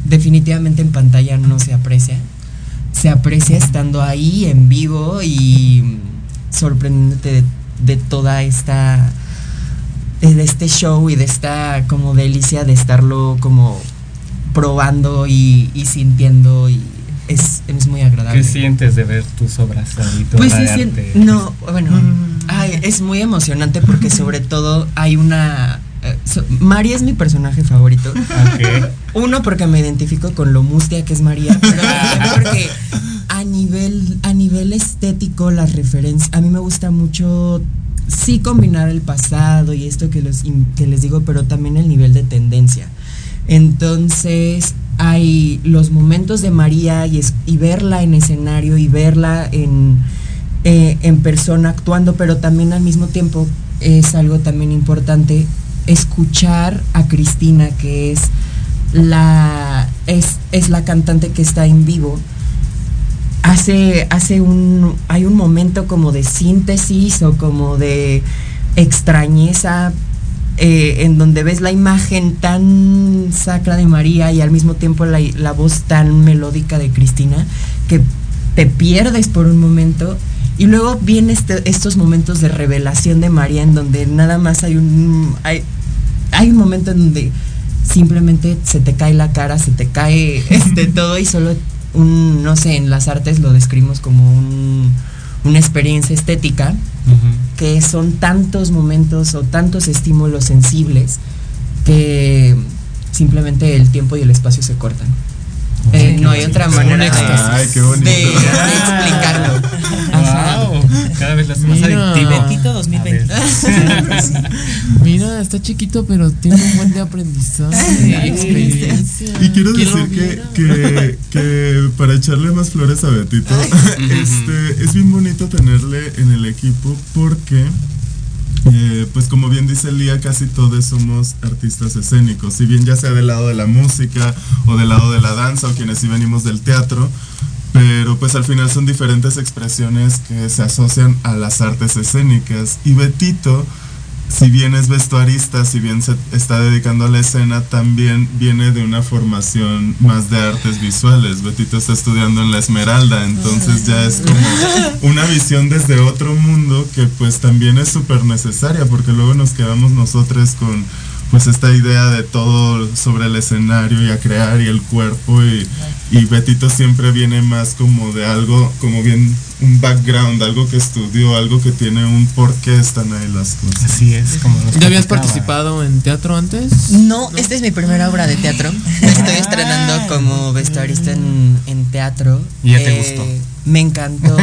definitivamente en pantalla no se aprecia. Se aprecia estando ahí en vivo y sorprendiéndote de, de toda esta de de este show y de esta como delicia de estarlo como probando y, y sintiendo y es, es muy agradable. ¿Qué sientes de ver tus obras ahí? tu Pues sí, no, bueno, ay, es muy emocionante porque sobre todo hay una... eh, so- María es mi personaje favorito. Ok. Uno, porque me identifico con lo mustia que es María, pero porque a nivel, a nivel estético, las referencias, a mí me gusta mucho, sí combinar el pasado y esto que, los, que les digo, pero también el nivel de tendencia. Entonces, hay los momentos de María y, es- y verla en escenario y verla en, eh, en persona actuando, pero también al mismo tiempo es algo también importante escuchar a Cristina, que es la es la cantante que está en vivo. Hace, hace un hay un momento como de síntesis o como de extrañeza eh, en donde ves la imagen tan sacra de María y al mismo tiempo la, la voz tan melódica de Cristina que te pierdes por un momento. Y luego vienen este- estos momentos de revelación de María en donde nada más hay un hay, hay un momento en donde simplemente se te cae la cara, se te cae este todo y solo un no sé, en las artes lo describimos como un- una experiencia estética que son tantos momentos o tantos estímulos sensibles que simplemente el tiempo y el espacio se cortan. Eh, no hay otra manera de, éxtasis. Ay, qué bonito. de- de explicarlo. Wow, cada vez las más Mira. adictivo. Betito 2020. A ver. Mira, está chiquito, pero tiene un buen de aprendizaje Sí. y experiencia. Y quiero ¿Quién lo decir que, que, que para echarle más flores a Betito, este, es bien bonito tenerle en el equipo porque, eh, pues como bien dice Lía, casi todos somos artistas escénicos, si bien ya sea del lado de la música o del lado de la danza o quienes sí venimos del teatro, pero pues al final son diferentes expresiones que se asocian a las artes escénicas. Y Betito, si bien es vestuarista, si bien se está dedicando a la escena, también viene de una formación más de artes visuales. Betito está estudiando en la Esmeralda, entonces ya es como una visión desde otro mundo que pues también es súper necesaria, porque luego nos quedamos nosotros con pues esta idea de todo sobre el escenario y a crear y el cuerpo y, y Betito siempre viene más como de algo, como bien un background, algo que estudió, algo que tiene un por qué están ahí las cosas. Así es, como ¿Ya habías participado en teatro antes? No, esta es mi primera obra de teatro. Me estoy estrenando como vestuarista en, en teatro. ¿Y ya te gustó? Me encantó.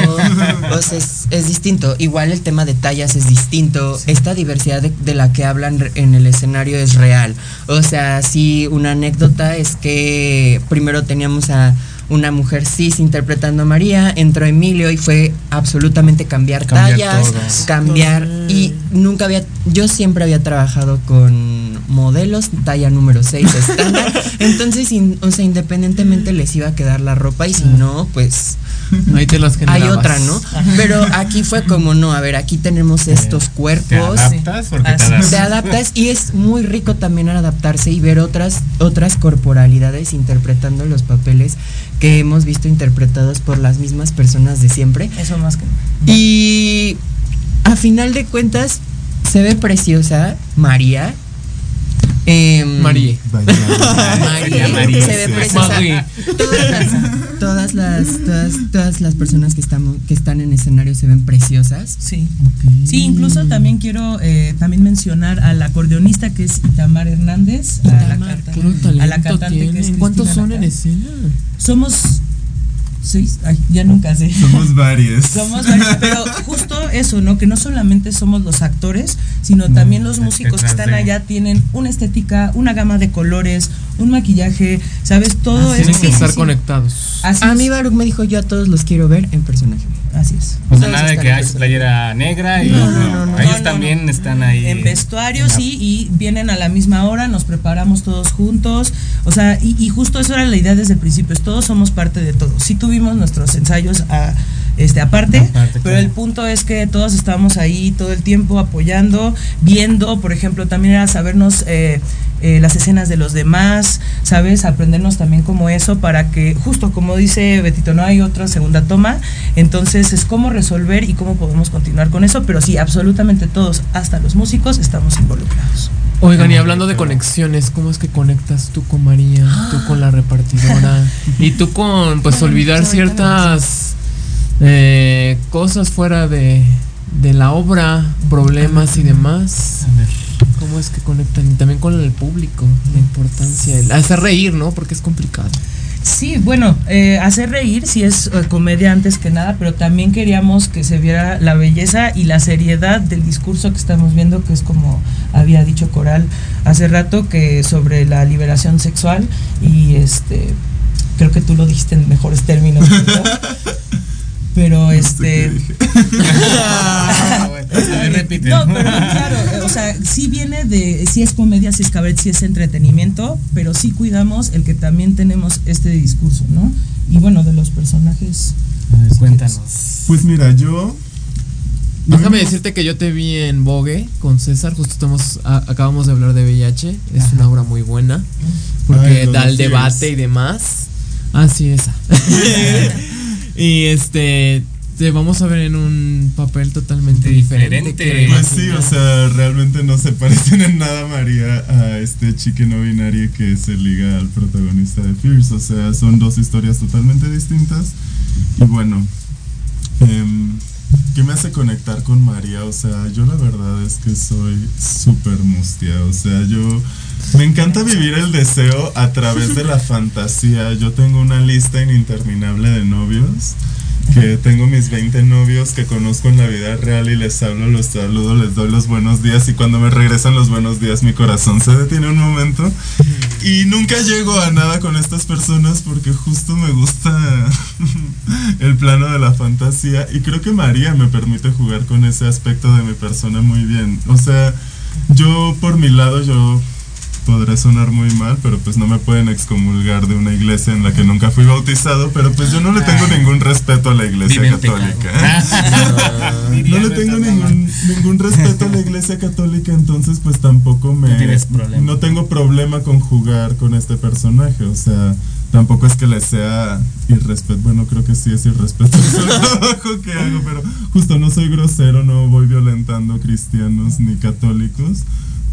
o sea, es, es distinto. Igual el tema de tallas es distinto. Esta diversidad de, de la que hablan en el escenario es real. O sea, sí, una anécdota es que primero teníamos a una mujer cis interpretando a María, entró Emilio y fue absolutamente cambiar, Cambiar tallas, cambiar y nunca había, yo siempre había trabajado con modelos talla número 6 estándar, entonces, in- o sea, independientemente les iba a quedar la ropa y si no, pues Ahí te las hay otra, ¿no? Pero aquí fue como, no, a ver, aquí tenemos estos cuerpos. ¿Te adaptas? Porque te Así, adaptas. te adaptas y es muy rico también adaptarse y ver otras otras corporalidades interpretando los papeles que hemos visto interpretados por las mismas personas de siempre. Eso más que. Y a final de cuentas se ve preciosa María. Em, María. María, María. se ve preciosa. María. Todas las, todas las, todas, todas las personas que estamos, que están en escenario se ven preciosas. Sí. Sí, incluso también quiero eh, también mencionar al acordeonista que es Itamar Hernández, a la, canta- a cantante que es. ¿Cuántos son en escena? Somos seis, ay, ya nunca sé. Somos varios. Somos varios, pero justo eso, ¿no? Que no solamente somos los actores, sino también los músicos que están de- allá tienen una estética, una gama de colores, un maquillaje, ¿sabes? Todo es Tienen que estar sí, conectados. Así A es. mí Baruch me dijo yo a todos los quiero ver en personaje. Así es. O sea, nada de que hay playera negra y No, no, no, no. ellos también están ahí. En vestuario, sí, y vienen a la misma hora, nos preparamos todos juntos. O sea, y, y justo eso era la idea desde el principio, es todos somos parte de todo. Sí tuvimos nuestros ensayos a, este, aparte, Aparte, pero claro. el punto es que todos estábamos ahí todo el tiempo apoyando, viendo, por ejemplo, también era sabernos eh, eh, las escenas de los demás, ¿sabes? Aprendernos también como eso para que, justo como dice Betito, no hay otra segunda toma, entonces es cómo resolver y cómo podemos continuar con eso, pero sí, absolutamente todos, hasta los músicos, estamos involucrados. Oigan, y hablando de conexiones, ¿cómo es que conectas tú con María, tú con la repartidora y tú con, pues, olvidar ciertas eh, cosas fuera de, de la obra, problemas y demás? A ver. ¿Cómo es que conectan? Y también con el público, la importancia, el hacer reír, ¿no? Porque es complicado. Sí, bueno, eh, hacer reír sí es eh, comedia antes que nada, pero también queríamos que se viera la belleza y la seriedad del discurso que estamos viendo, que es como había dicho Coral hace rato, que sobre la liberación sexual y este, creo que tú lo dijiste en mejores términos. ¿verdad? Pero este... Ah. No, pero claro, eh, o sea, sí viene de, sí es comedia, sí es cabaret, sí es entretenimiento, pero sí cuidamos el que también tenemos este discurso, ¿no? Y bueno, de los personajes. Ver, Cuéntanos. Pues mira, yo. Déjame decirte que yo te vi en Vogue con César, justo estamos, a- acabamos de hablar de VIH, es una obra muy buena, porque Ay, lo da el debate y demás. Ah, sí, esa. y este, te vamos a ver en un papel totalmente diferente. Diferente. Pues sí, o sea, realmente no se parecen en nada María a este chique no binario que se liga al protagonista de Fierce. O sea, son dos historias totalmente distintas. Y bueno, em, ¿qué me hace conectar con María? O sea, yo la verdad es que soy súper mustia. O sea, yo me encanta vivir el deseo a través de la fantasía. Yo tengo una lista interminable de novios que tengo mis 20 novios que conozco en la vida real y les hablo, los saludo, les doy los buenos días y cuando me regresan los buenos días mi corazón se detiene un momento y nunca llego a nada con estas personas porque justo me gusta el plano de la fantasía y creo que María me permite jugar con ese aspecto de mi persona muy bien. O sea, yo por mi lado yo podré sonar muy mal, pero pues no me pueden excomulgar de una iglesia en la que nunca fui bautizado, pero pues yo no le tengo ningún respeto a la iglesia católica. no Diría le tengo ningún, ningún respeto a la iglesia católica, entonces pues tampoco me... No tienes problema. No tengo problema con jugar con este personaje, o sea, tampoco es que le sea irrespeto, bueno, creo que sí es irrespetuoso el trabajo que hago, pero justo no soy grosero, no voy violentando cristianos ni católicos,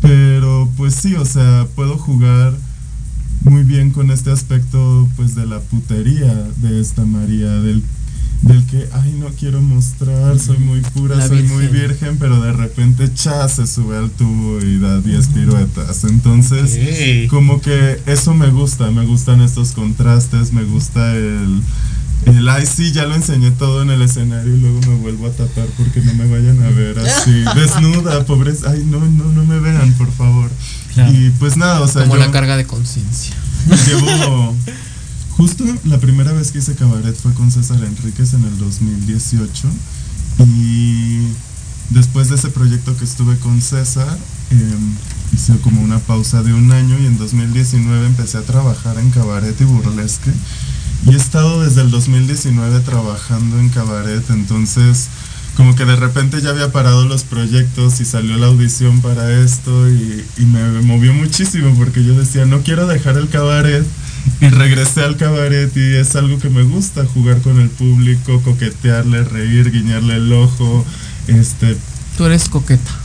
pero pues sí, o sea, puedo jugar muy bien con este aspecto pues de la putería de esta María, del del que, ay, no quiero mostrar, soy muy pura, La soy muy virgen. pero de repente, cha, se sube al tubo y da 10 piruetas. Entonces, como que eso me gusta, me gustan estos contrastes, me gusta el... El ay sí, ya lo enseñé todo en el escenario y luego me vuelvo a tapar porque no me vayan a ver así, desnuda, pobres, ay no, no, no me vean, por favor. Claro. Y pues nada, o sea, Como yo la carga de conciencia. llevo justo la primera vez que hice cabaret fue con César Enríquez en el 2018 y después de ese proyecto que estuve con César em, hice como una pausa de un año y en 2019 empecé a trabajar en cabaret y burlesque y he estado desde el 2019 trabajando en cabaret entonces como que de repente ya había parado los proyectos y salió la audición para esto y, y me movió muchísimo porque yo decía no quiero dejar el cabaret y regresé al cabaret y es algo que me gusta, jugar con el público, coquetearle, reír, guiñarle el ojo, este... Tú eres coqueta.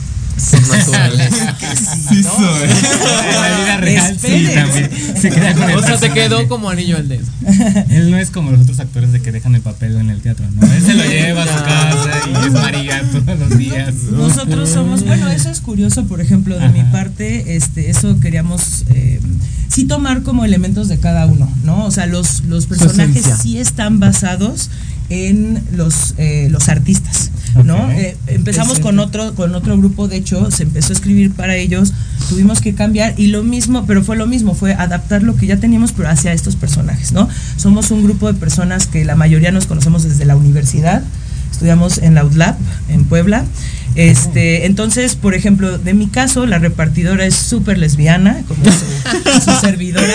Por naturaleza. Sí soy. En la vida real sí, también. Se queda con el O sea, te personaje. quedó como anillo al dedo. Él no es como los otros actores de que dejan el papel en el teatro, ¿no? Él se lo lleva a su casa y es María todos los días. Nosotros somos, bueno, eso es curioso, por ejemplo, de mi parte, este, eso queríamos eh, sí tomar como elementos de cada uno, ¿no? O sea, los, los personajes sí están basados en los, eh, los artistas, ¿no? Eh, empezamos con otro, con otro grupo, de hecho, se empezó a escribir para ellos, tuvimos que cambiar y lo mismo, pero fue lo mismo, fue adaptar lo que ya teníamos, pero hacia estos personajes, ¿no? Somos un grupo de personas que la mayoría nos conocemos desde la universidad, estudiamos en la UDLAP, en Puebla. Este, entonces, por ejemplo, de mi caso, la repartidora es súper lesbiana, como su, su servidora,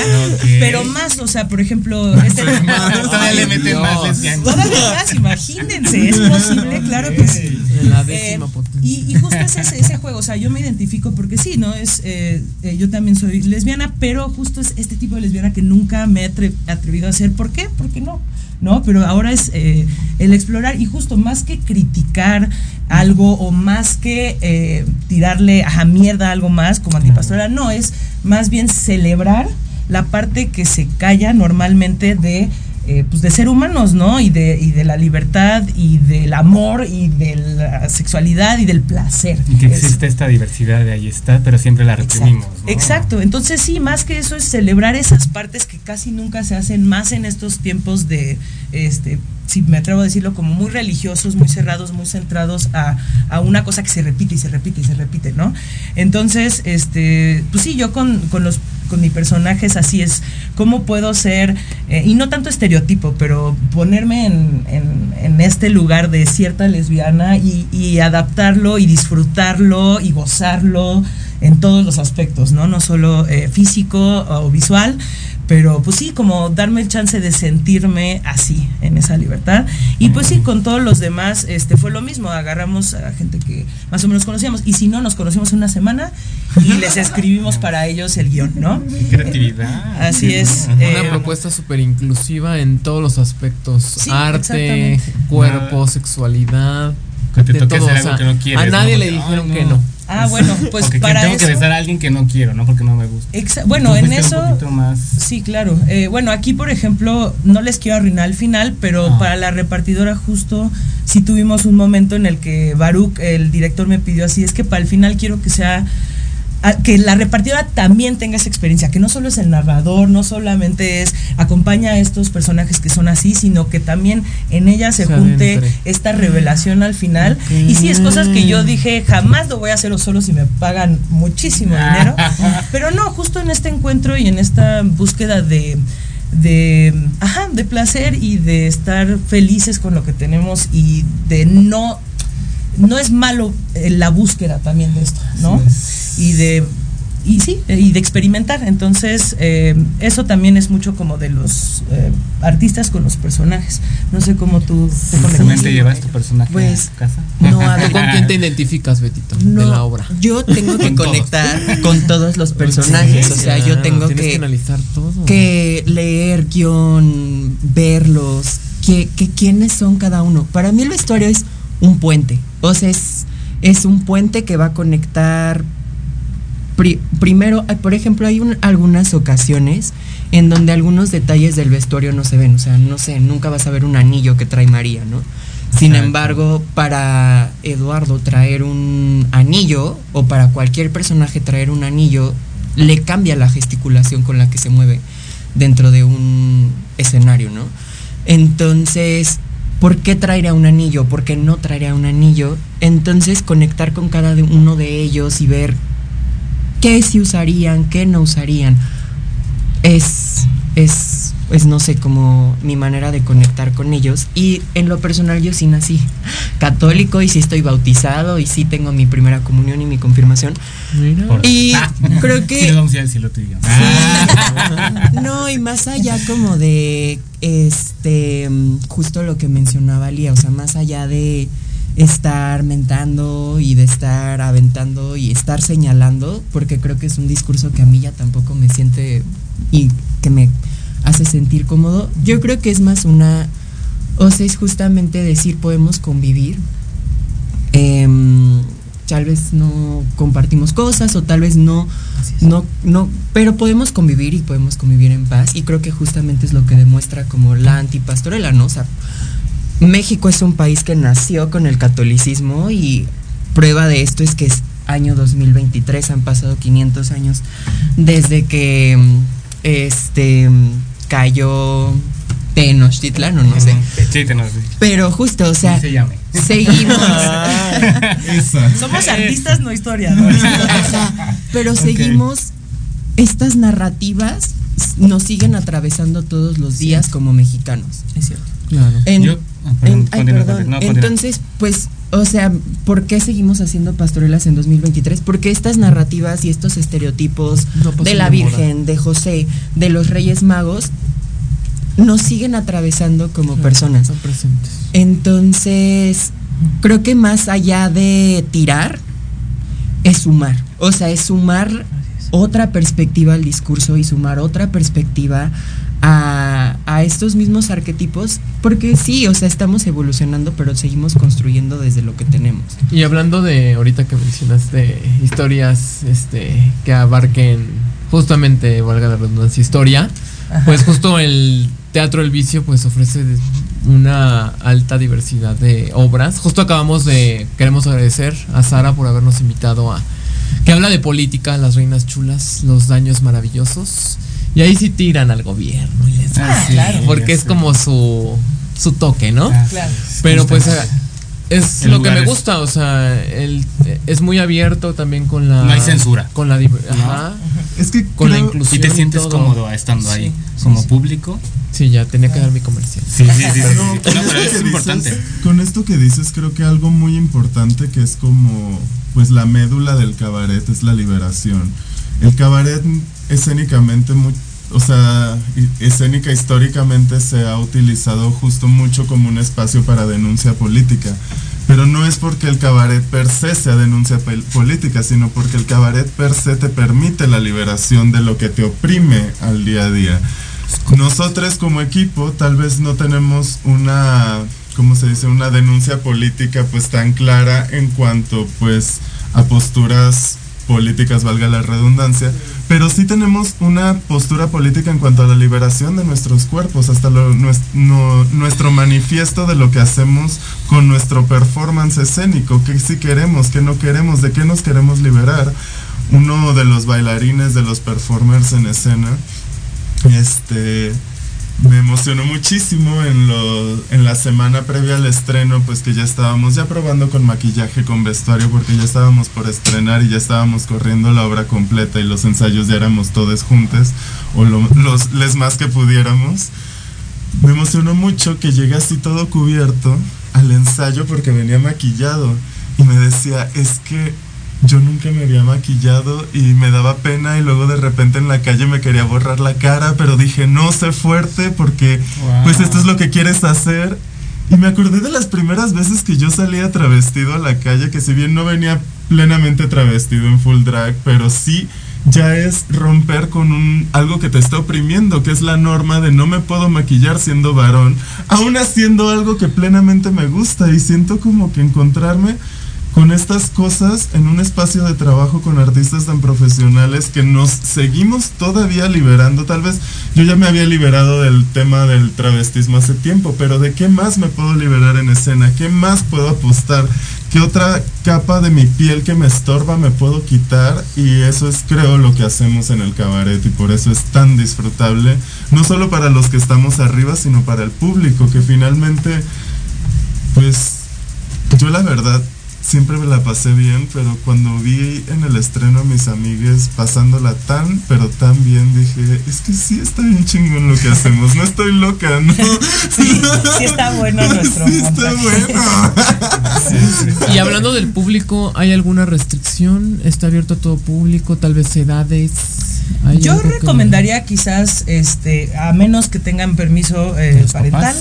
pero más, o sea, por ejemplo, este, Todavía le meten más lesbianas. Todavía más, imagínense, es posible, claro que sí. La Eh, y, y justo es ese, ese juego, o sea, yo me identifico porque sí, ¿no? Es, eh, eh, yo también soy lesbiana, pero justo es este tipo de lesbiana que nunca me he atre- atrevido a hacer. ¿Por qué? Porque no, ¿no? Pero ahora es eh, el explorar y justo más que criticar algo o más que eh, tirarle a mierda algo más como antipastora, no, es más bien celebrar la parte que se calla normalmente de eh, pues de ser humanos, ¿no? Y de, y de la libertad y del amor y de la sexualidad y del placer. Y que existe esta diversidad de ahí está, pero siempre la reprimimos. Exacto, ¿no? exacto. Entonces sí, más que eso es celebrar esas partes que casi nunca se hacen más en estos tiempos de, este, si me atrevo a decirlo, como muy religiosos, muy cerrados, muy centrados a, a una cosa que se repite y se repite y se repite, ¿no? Entonces, este, pues sí, yo con, con los con mi personaje así, es cómo puedo ser, eh, y no tanto estereotipo, pero ponerme en, en- en este lugar de cierta lesbiana y, y adaptarlo y disfrutarlo y gozarlo en todos los aspectos, ¿no? No solo eh, físico o visual, pero pues sí, como darme el chance de sentirme así, en esa libertad. Y pues sí, con todos los demás, este fue lo mismo, agarramos a gente que más o menos conocíamos, y si no, nos conocimos una semana y les escribimos para ellos el guion, ¿no? Qué creatividad. Así es. Una eh, propuesta súper inclusiva en todos los aspectos. Sí, Arte, cuerpo, sexualidad. Que te de toque todo, hacer o algo sea, que no quieres. A nadie ¿no? le dijeron ay, que no. Ah, bueno, pues que para tengo eso. que besar a alguien que no quiero, ¿no? Porque no me gusta. Bueno, en eso. Más. Sí, claro. Eh, bueno, aquí, por ejemplo, no les quiero arruinar el final, pero Ah. para la repartidora justo sí tuvimos un momento en el que Baruch, el director, me pidió así, es que para el final quiero que sea que la repartidora también tenga esa experiencia, que no solo es el narrador, no solamente es acompaña a estos personajes que son así, sino que también en ella se, Se junte adentre. esta revelación al final. Y sí, es cosas que yo dije, jamás lo voy a hacer solo si me pagan muchísimo dinero. Pero no, justo en este encuentro y en esta búsqueda de, de, ajá, de placer y de estar felices con lo que tenemos y de no, no es malo eh, la búsqueda también de esto, ¿no? Y de, y sí, y de experimentar. Entonces, eh, eso también es mucho como de los eh, artistas con los personajes. No sé cómo tú te ¿También conectas. te llevas tu personaje Pues, a tu casa? no, a ¿Tú ver, con quién te identificas, Betito? No, de la obra. Yo tengo que Con todos. conectar con todos los personajes. O sea, yo tengo que, que, analizar todo. que leer guion, verlos, que, que quiénes son cada uno. Para mí el vestuario es un puente. O sea, es, es un puente que va a conectar pri- primero, eh, por ejemplo, hay un- algunas ocasiones en donde algunos detalles del vestuario no se ven. O sea, no sé, nunca vas a ver un anillo que trae María, ¿no? Sin Exacto. embargo, para Eduardo traer un anillo o para cualquier personaje traer un anillo le cambia la gesticulación con la que se mueve dentro de un escenario, ¿no? Entonces, ¿por qué traería un anillo? ¿Por qué no traería un anillo? Entonces, conectar con cada uno de ellos y ver qué sí usarían, qué no usarían. Es, es, es, no sé, como mi manera de conectar con ellos. Y en lo personal yo sí nací católico y sí estoy bautizado y sí tengo mi primera comunión y mi confirmación. Y creo que... Sí, vamos a yo. No, y más allá como de este justo lo que mencionaba Lía, o sea, más allá de estar mentando y de estar aventando y estar señalando, porque creo que es un discurso que a mí ya tampoco me siente y que me hace sentir cómodo. Yo creo que es más una, o sea, es justamente decir podemos convivir. Em, tal vez no compartimos cosas o tal vez no, no, no, pero podemos convivir y podemos convivir en paz y creo que justamente es lo que demuestra como la antipastorela, ¿no? O sea, México es un país que nació con el catolicismo y prueba de esto es que es año 2023, han pasado 500 años desde que este cayó Tenochtitlan o no sé. Sí, te nos Pero justo, o sea, se llame. seguimos. Somos artistas, no historiadores. Pero seguimos estas narrativas nos siguen atravesando todos los días como mexicanos. Es cierto. Claro. En- Yo- ah, perdón, en- ay, continúa, perdón. continúa, continúa. Entonces, pues, o sea, ¿por qué seguimos haciendo pastorelas en 2023? Porque estas narrativas y estos estereotipos No de la moda. Virgen, de José, de los Reyes Magos, nos siguen atravesando como personas. Presentes. Entonces, creo que más allá de tirar, es sumar. O sea, es sumar otra perspectiva al discurso y sumar otra perspectiva a, a estos mismos arquetipos. Porque sí, o sea, estamos evolucionando, pero seguimos construyendo desde lo que tenemos. Y hablando de ahorita que mencionaste historias este que abarquen justamente, valga la redundancia, historia, pues justo el Teatro El Vicio pues ofrece una alta diversidad de obras. Justo acabamos de queremos agradecer a Sara por habernos invitado a que habla de política, las reinas chulas, los daños maravillosos. Y ahí sí tiran al gobierno y les Ah, sí, claro, porque es como su su toque, ¿no? Claro. Pero pues eh, es El lo que me es- gusta, o sea, el, es muy abierto también con la No hay censura. con la ajá, Es que con la inclusión Y te sientes todo. cómodo estando ahí Sí, como sí. público. Sí, ya tenía que dar mi comercial. Sí, sí, sí. sí, sí. No, No, con pero esto es que importante. dices- con esto que dices, creo que algo muy importante que es como, pues la médula del cabaret es la liberación. El cabaret escénicamente, muy, o sea, escénica históricamente se ha utilizado justo mucho como un espacio para denuncia política. Pero no es porque el cabaret per se sea denuncia política, sino porque el cabaret per se te permite la liberación de lo que te oprime al día a día. Nosotros como equipo tal vez no tenemos una, ¿cómo se dice? Una denuncia política pues tan clara en cuanto pues a posturas políticas, valga la redundancia, pero sí tenemos una postura política en cuanto a la liberación de nuestros cuerpos, hasta lo- nues- no- nuestro manifiesto de lo que hacemos con nuestro performance escénico, qué sí queremos, qué no queremos, de qué nos queremos liberar. Uno de los bailarines, de los performers en escena, este me emocionó muchísimo en lo en la semana previa al estreno pues que ya estábamos ya probando con maquillaje con vestuario porque ya estábamos por estrenar y ya estábamos corriendo la obra completa y los ensayos ya éramos todos juntos o lo- los les más que pudiéramos. Me emocionó mucho que llegué así todo cubierto al ensayo porque venía maquillado y me decía es que yo nunca me había maquillado y me daba pena y luego de repente en la calle me quería borrar la cara, pero dije, no, sé fuerte porque pues esto es lo que quieres hacer. Y me acordé de las primeras veces que yo salía travestido a la calle, que si bien no venía plenamente travestido en full drag, pero sí ya es romper con un algo que te está oprimiendo, que es la norma de no me puedo maquillar siendo varón, aún haciendo algo que plenamente me gusta y siento como que encontrarme con estas cosas en un espacio de trabajo con artistas tan profesionales que nos seguimos todavía liberando. Tal vez yo ya me había liberado del tema del travestismo hace tiempo, pero ¿de qué más me puedo liberar en escena? ¿Qué más puedo apostar? ¿Qué otra capa de mi piel que me estorba me puedo quitar? Y eso es creo lo que hacemos en el cabaret y por eso es tan disfrutable, no solo para los que estamos arriba, sino para el público, que finalmente, pues yo la verdad siempre me la pasé bien, pero cuando vi en el estreno a mis amigues pasándola tan, pero tan bien, dije, es que sí está bien chingón lo que hacemos, no estoy loca, ¿no? Sí, sí está bueno nuestro Sí está bueno. Y hablando del público, ¿hay alguna restricción? ¿Está abierto a todo público? Tal vez edades. ¿Hay Yo que- recomendaría quizás, este, a menos que tengan permiso eh, parental,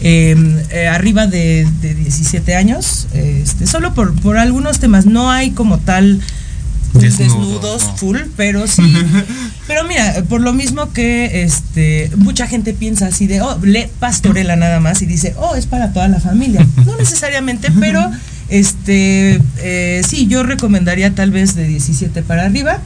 eh, eh, arriba de, de 17 años, este, solo por, por algunos temas. No hay como tal desnudos no. full, pero sí. pero mira, por lo mismo que este mucha gente piensa así de, oh, lee pastorela nada más y dice, oh, es para toda la familia. No necesariamente, pero este eh, sí, yo recomendaría tal vez de 17 para arriba.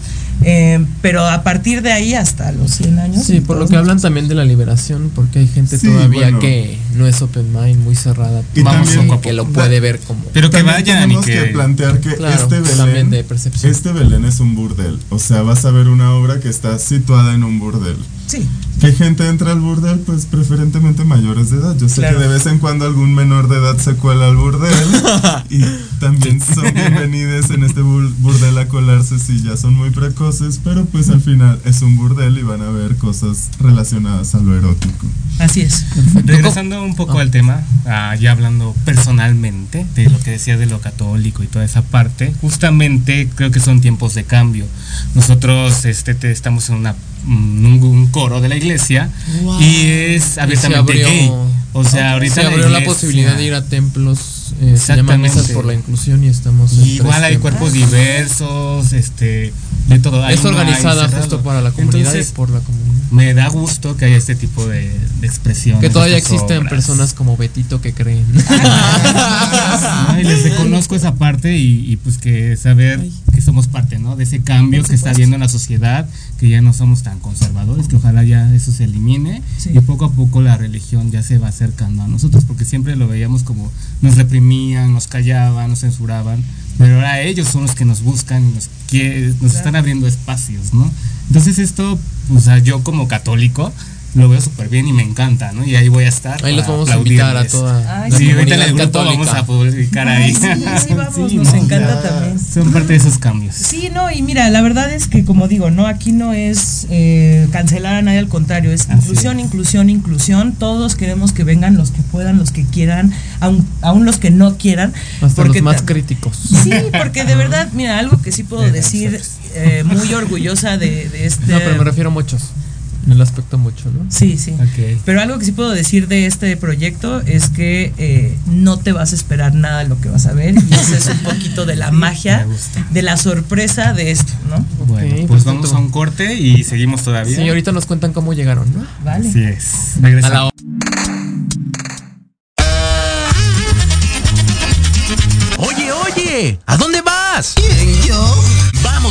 Eh, pero a partir de ahí hasta los 100 años. Sí, por lo que hablan también de la liberación, porque hay gente Sí, todavía bueno. que no es open mind, muy cerrada. Y Vamos también- poco a que lo puede ver como. Pero que vayan y tenemos que. que plantear que Claro, este también Belén, de percepción. este Belén es un burdel. O sea, vas a ver una obra que está situada en un burdel. Sí. ¿Qué gente entra al burdel? Pues preferentemente mayores de edad. Yo sé Claro. que de vez en cuando algún menor de edad se cuela al burdel y también son bienvenidos en este bur- burdel a colarse si ya son muy precoces, pero pues al final es un burdel y van a ver cosas relacionadas a lo erótico. Así es. Regresando un poco al tema, ah, ya hablando personalmente de lo que decías de lo católico y toda esa parte, justamente creo que son tiempos de cambio. Nosotros este, te- estamos en una, mm, un, un coro de la iglesia Wow. y es abiertamente abrió- gay. O sea, ahorita se la abrió la iglesia- posibilidad de ir a templos, eh, se llama Exactamente. Misas por la Inclusión y estamos. Y igual hay cuerpos diversos, este, de todo. Hay Es organizada justo para la comunidad Entonces, y por la comunidad. me da gusto que haya este tipo de, de expresión. Que todavía existen personas como Betito que creen. Ay, les reconozco esa parte y, y pues que saber que somos parte, ¿no? De ese cambio que está habiendo en la sociedad, que ya no somos tan conservadores, que ojalá ya eso se elimine Sí. y poco a poco la religión ya se va acercando a nosotros, porque siempre lo veíamos como nos reprimían, nos callaban, nos censuraban, pero ahora ellos son los que nos buscan y nos, nos están abriendo espacios, ¿no? Entonces esto, o sea, yo como católico lo veo súper bien y me encanta, ¿no? Y ahí voy a estar. Ahí los vamos a invitar a toda Ay, la Sí, ahorita en el grupo católica. vamos a publicar Ay, ahí. sí, sí, vamos, Sí, nos no, encanta ya. también. Son parte de esos cambios. Sí, no, y mira, la verdad es que como digo, no, aquí no es eh, cancelar a nadie, al contrario, es Así inclusión, es. inclusión, inclusión. Todos queremos que vengan los que puedan, los que quieran, aun, aun los que no quieran. Hasta los ta- más críticos. Sí, porque de verdad, mira, algo que sí puedo decir, eh, muy orgullosa de, de este... No, pero me refiero a muchos. En el aspecto mucho, ¿no? Sí, sí. Ok. Pero algo que sí puedo decir de este proyecto es que eh, no te vas a esperar nada de lo que vas a ver y ese es un poquito de la magia, Me gusta. de la sorpresa de esto, ¿no? Bueno, pues perfecto. vamos a un corte y seguimos todavía. Sí, ahorita nos cuentan cómo llegaron, ¿no? Vale. Así es. A la Regresamos. Oye, oye, ¿a dónde vas? yo?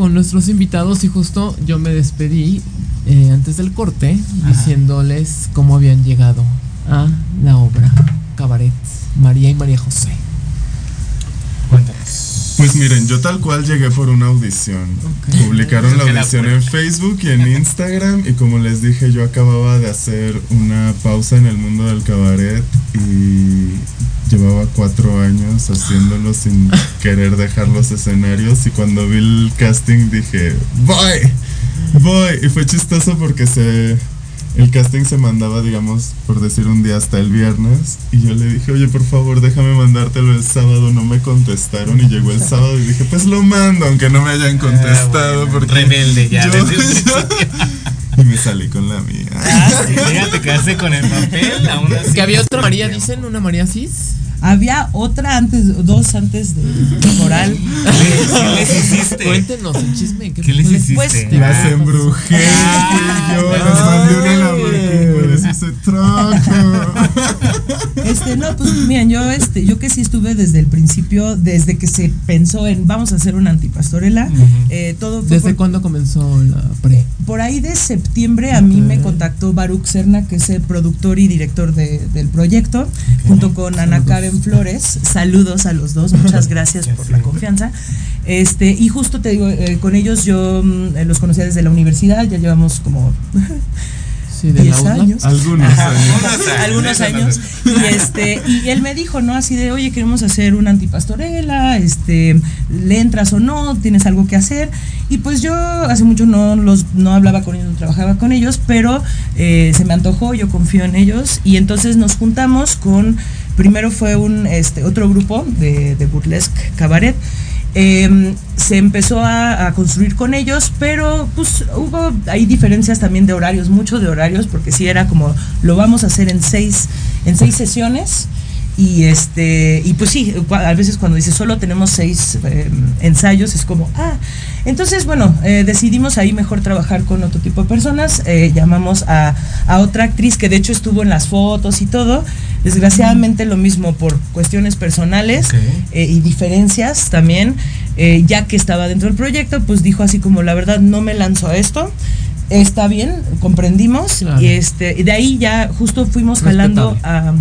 Con nuestros invitados y justo yo me despedí eh, antes del corte diciéndoles cómo habían llegado a la obra Cabaret María y María José. Cuéntanos. Pues miren, yo tal cual llegué por una audición. Publicaron la audición en Facebook y en Instagram y como les dije yo acababa de hacer una pausa en el mundo del cabaret y llevaba cuatro años haciéndolo sin querer dejar los escenarios y cuando vi el casting dije, voy, voy. Y fue chistoso porque se... El casting se mandaba, digamos, por decir un día hasta el viernes. Y yo le dije, oye, por favor, déjame mandártelo el sábado. No me contestaron y llegó el sábado y dije, pues lo mando, aunque no me hayan contestado. porque Rebelde ya, yo- desde me salí con la mía. Ah, sí, mira, te quedaste con el papel, aún así. Que había otra María, dicen, una María Cis. Había otra antes, dos antes de Coral. ¿Qué les hiciste? Cuéntenos el chisme. ¿Qué les hiciste? Pues, Las embrujé, fui yo, les mandé una Lamborghini se trajo. Este, no, pues miren, yo este, yo que sí estuve desde el principio, desde que se pensó en vamos a hacer una antipastorela, eh, todo fue ¿Desde por, cuándo comenzó la pre? por ahí de septiembre a mí me contactó Baruch Serna, que es el productor y director de- del proyecto, junto con Ana Karen Flores. Saludos a los dos, muchas gracias por la confianza. Este, y justo te digo, eh, con ellos yo mm, eh, los conocía desde la universidad, ya llevamos como Sí, de 10 la UDLA. años. Algunos años. algunos años. Y este, y él me dijo, ¿no? Así de, oye, queremos hacer una antipastorela, este, ¿le entras o no? ¿Tienes algo que hacer? Y pues yo hace mucho no los no hablaba con ellos, no trabajaba con ellos, pero eh, se me antojó, yo confío en ellos. Y entonces nos juntamos con, primero fue un este otro grupo de, burlesque cabaret. Eh, se empezó a, a construir con ellos, pero pues hubo ahí diferencias también de horarios, mucho de horarios, porque sí era como lo vamos a hacer en seis, en seis sesiones. Y este, y pues sí, a veces cuando dice solo tenemos seis eh, ensayos, es como, ah, entonces bueno, eh, decidimos ahí mejor trabajar con otro tipo de personas, eh, llamamos a, a otra actriz que de hecho estuvo en las fotos y todo, desgraciadamente lo mismo por cuestiones personales eh, y diferencias también, ya que estaba dentro del proyecto, pues dijo así como la verdad no me lanzo a esto. Está bien, comprendimos. Claro. Y este, y de ahí ya justo fuimos jalando a,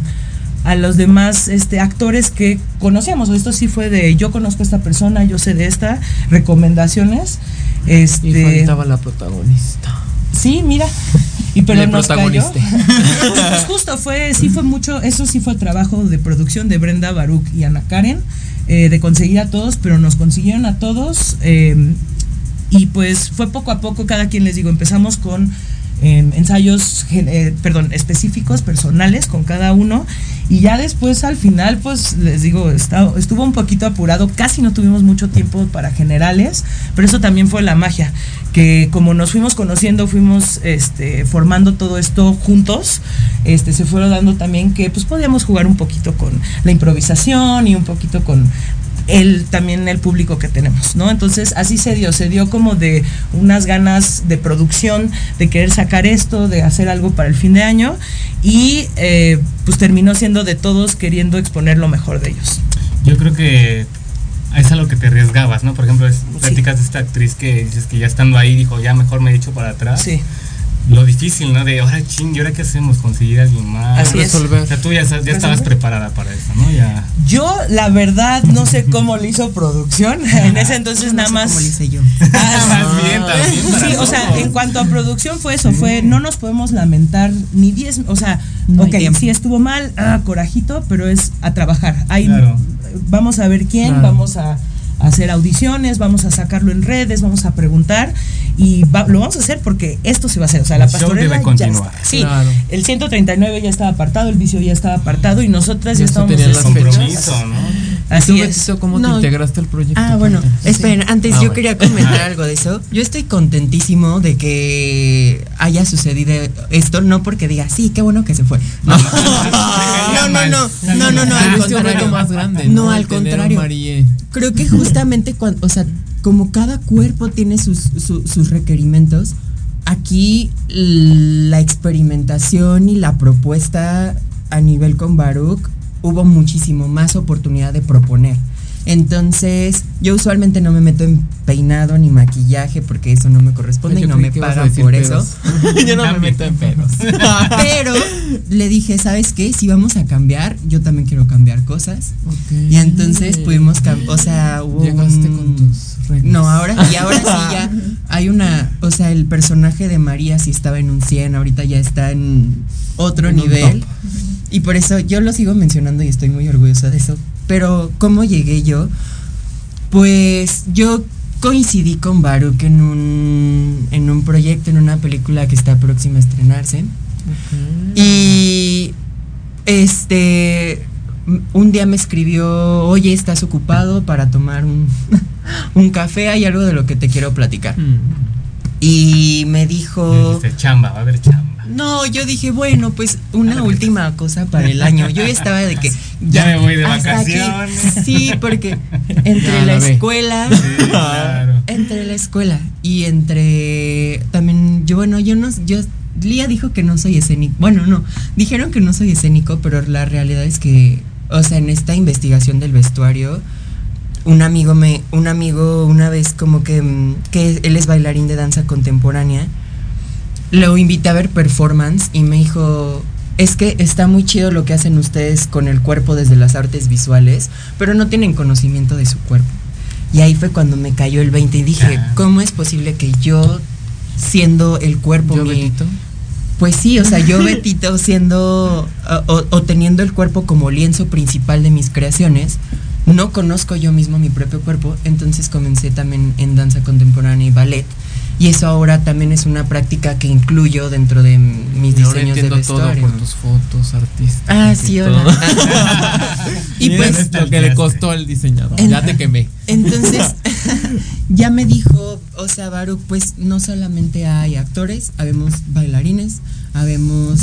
a los demás este, actores que conocíamos. Esto sí fue de yo conozco a esta persona, yo sé de esta, recomendaciones. Este, Y faltaba la protagonista. Sí, mira. Y pero Le nos cayó. Pues, justo fue, sí fue mucho, eso sí fue trabajo de producción de Brenda Baruch y Ana Karen, eh, de conseguir a todos, pero nos consiguieron a todos. eh, y pues fue poco a poco, cada quien les digo, empezamos con eh, ensayos, eh, perdón, específicos, personales con cada uno. Y ya después al final, pues les digo, estuvo un poquito apurado, casi no tuvimos mucho tiempo para generales, pero eso también fue la magia, que como nos fuimos conociendo, fuimos este, formando todo esto juntos, este, se fueron dando también que pues podíamos jugar un poquito con la improvisación y un poquito con el también el público que tenemos, ¿no? Entonces así se dio, se dio como de unas ganas de producción, de querer sacar esto, de hacer algo para el fin de año y eh, pues terminó siendo de todos queriendo exponer lo mejor de ellos. Yo creo que es a lo que te arriesgabas, ¿no? Por ejemplo, es, platicas de esta actriz que dices que ya estando ahí dijo, ya mejor me he hecho para atrás. Sí. Lo difícil, ¿no? De ahora, ching, ¿y ahora qué hacemos? Conseguir a alguien más. Así es. O sea, tú ya, estabas Resolver. preparada para eso, ¿no? Ya. Yo, la verdad, no sé cómo le hizo producción. En ese entonces nada más. Como le hice yo. Más bien, también. Sí, o sea, en cuanto a producción fue eso, fue no nos podemos lamentar ni 10, o sea, No ok, sí estuvo mal, ah, corajito, pero es a trabajar. Ahí Claro. vamos a ver quién, Claro. vamos a hacer audiciones, vamos a sacarlo en redes, vamos a preguntar y va- lo vamos a hacer porque esto se va a hacer, o sea, la show pastorela debe ya continuar. está. Sí, Claro. el 139 ya estaba apartado, el vicio ya estaba apartado y nosotras ya Ya estábamos las fechas. Compromiso, ¿no? ¿Y tú, Así es. Betito, cómo No. te integraste al proyecto? Ah, bueno, Cuéntanos. esperen, antes Ah, yo bueno. quería comentar algo de eso. Yo estoy contentísimo de que haya sucedido esto, no porque diga, sí, qué bueno que se fue. No, no, no, no, no, no, no, al Tuviste un reto contrario. más grande. No, al contrario. Creo que justamente cuando, o sea, como cada cuerpo tiene sus, su- sus requerimientos, aquí la experimentación y la propuesta a nivel con Baruch hubo muchísimo más oportunidad de proponer. Entonces, yo usualmente no me meto en peinado ni maquillaje porque eso no me corresponde Yo y no me pagan por pedos. eso. Yo no me meto en pedos. Pero le dije, ¿sabes qué? Si vamos a cambiar, yo también quiero cambiar cosas. Y entonces pudimos cambiar, o sea, hubo Llegaste un- con tus reglas. No, ahora y ahora sí ya hay una, o sea, el personaje de María sí estaba en un 100, ahorita ya está en otro En un nivel. top. Y por eso yo lo sigo mencionando y estoy muy orgullosa de eso. Pero ¿cómo llegué yo? Pues yo coincidí con Baruch en un en un proyecto, en una película que está próxima a estrenarse. Y este un día me escribió, oye, ¿estás ocupado para tomar un, un café? Hay algo de lo que te quiero platicar. Y me dijo... Dijiste, chamba, va a haber chamba. No, yo dije, bueno, pues una última cosa para el año. Yo estaba de que... Ya me voy de aquí. vacaciones. Sí, porque entre la escuela... Sí, claro. Entre la escuela y entre... También, yo, bueno, yo no... Yo, Lía dijo que no soy escénico. Bueno, no. Dijeron que no soy escénico, pero la realidad es que, o sea, en esta investigación del vestuario, un amigo me, un amigo una vez como que, mm, que él es bailarín de danza contemporánea, lo invité a ver performance y me dijo, es que está muy chido lo que hacen ustedes con el cuerpo desde las artes visuales, pero no tienen conocimiento de su cuerpo. Y ahí fue cuando me cayó el 20 y dije, Ah. ¿cómo es posible que yo, siendo el cuerpo ¿Yo, mi- Betito? Pues sí, o sea, yo Betito siendo o, o- o teniendo el cuerpo como lienzo principal de mis creaciones, no conozco yo mismo mi propio cuerpo, entonces comencé también en danza contemporánea y ballet. Y eso ahora también es una práctica que incluyo dentro de mis Y ahora diseños de entiendo todo vestuario. por tus fotos artísticas. Ah, y sí, hola. y Y pues lo que le costó al diseñador. En- ya te quemé. Entonces, ya me dijo, o sea, Baruch, pues no solamente hay actores, habemos bailarines, habemos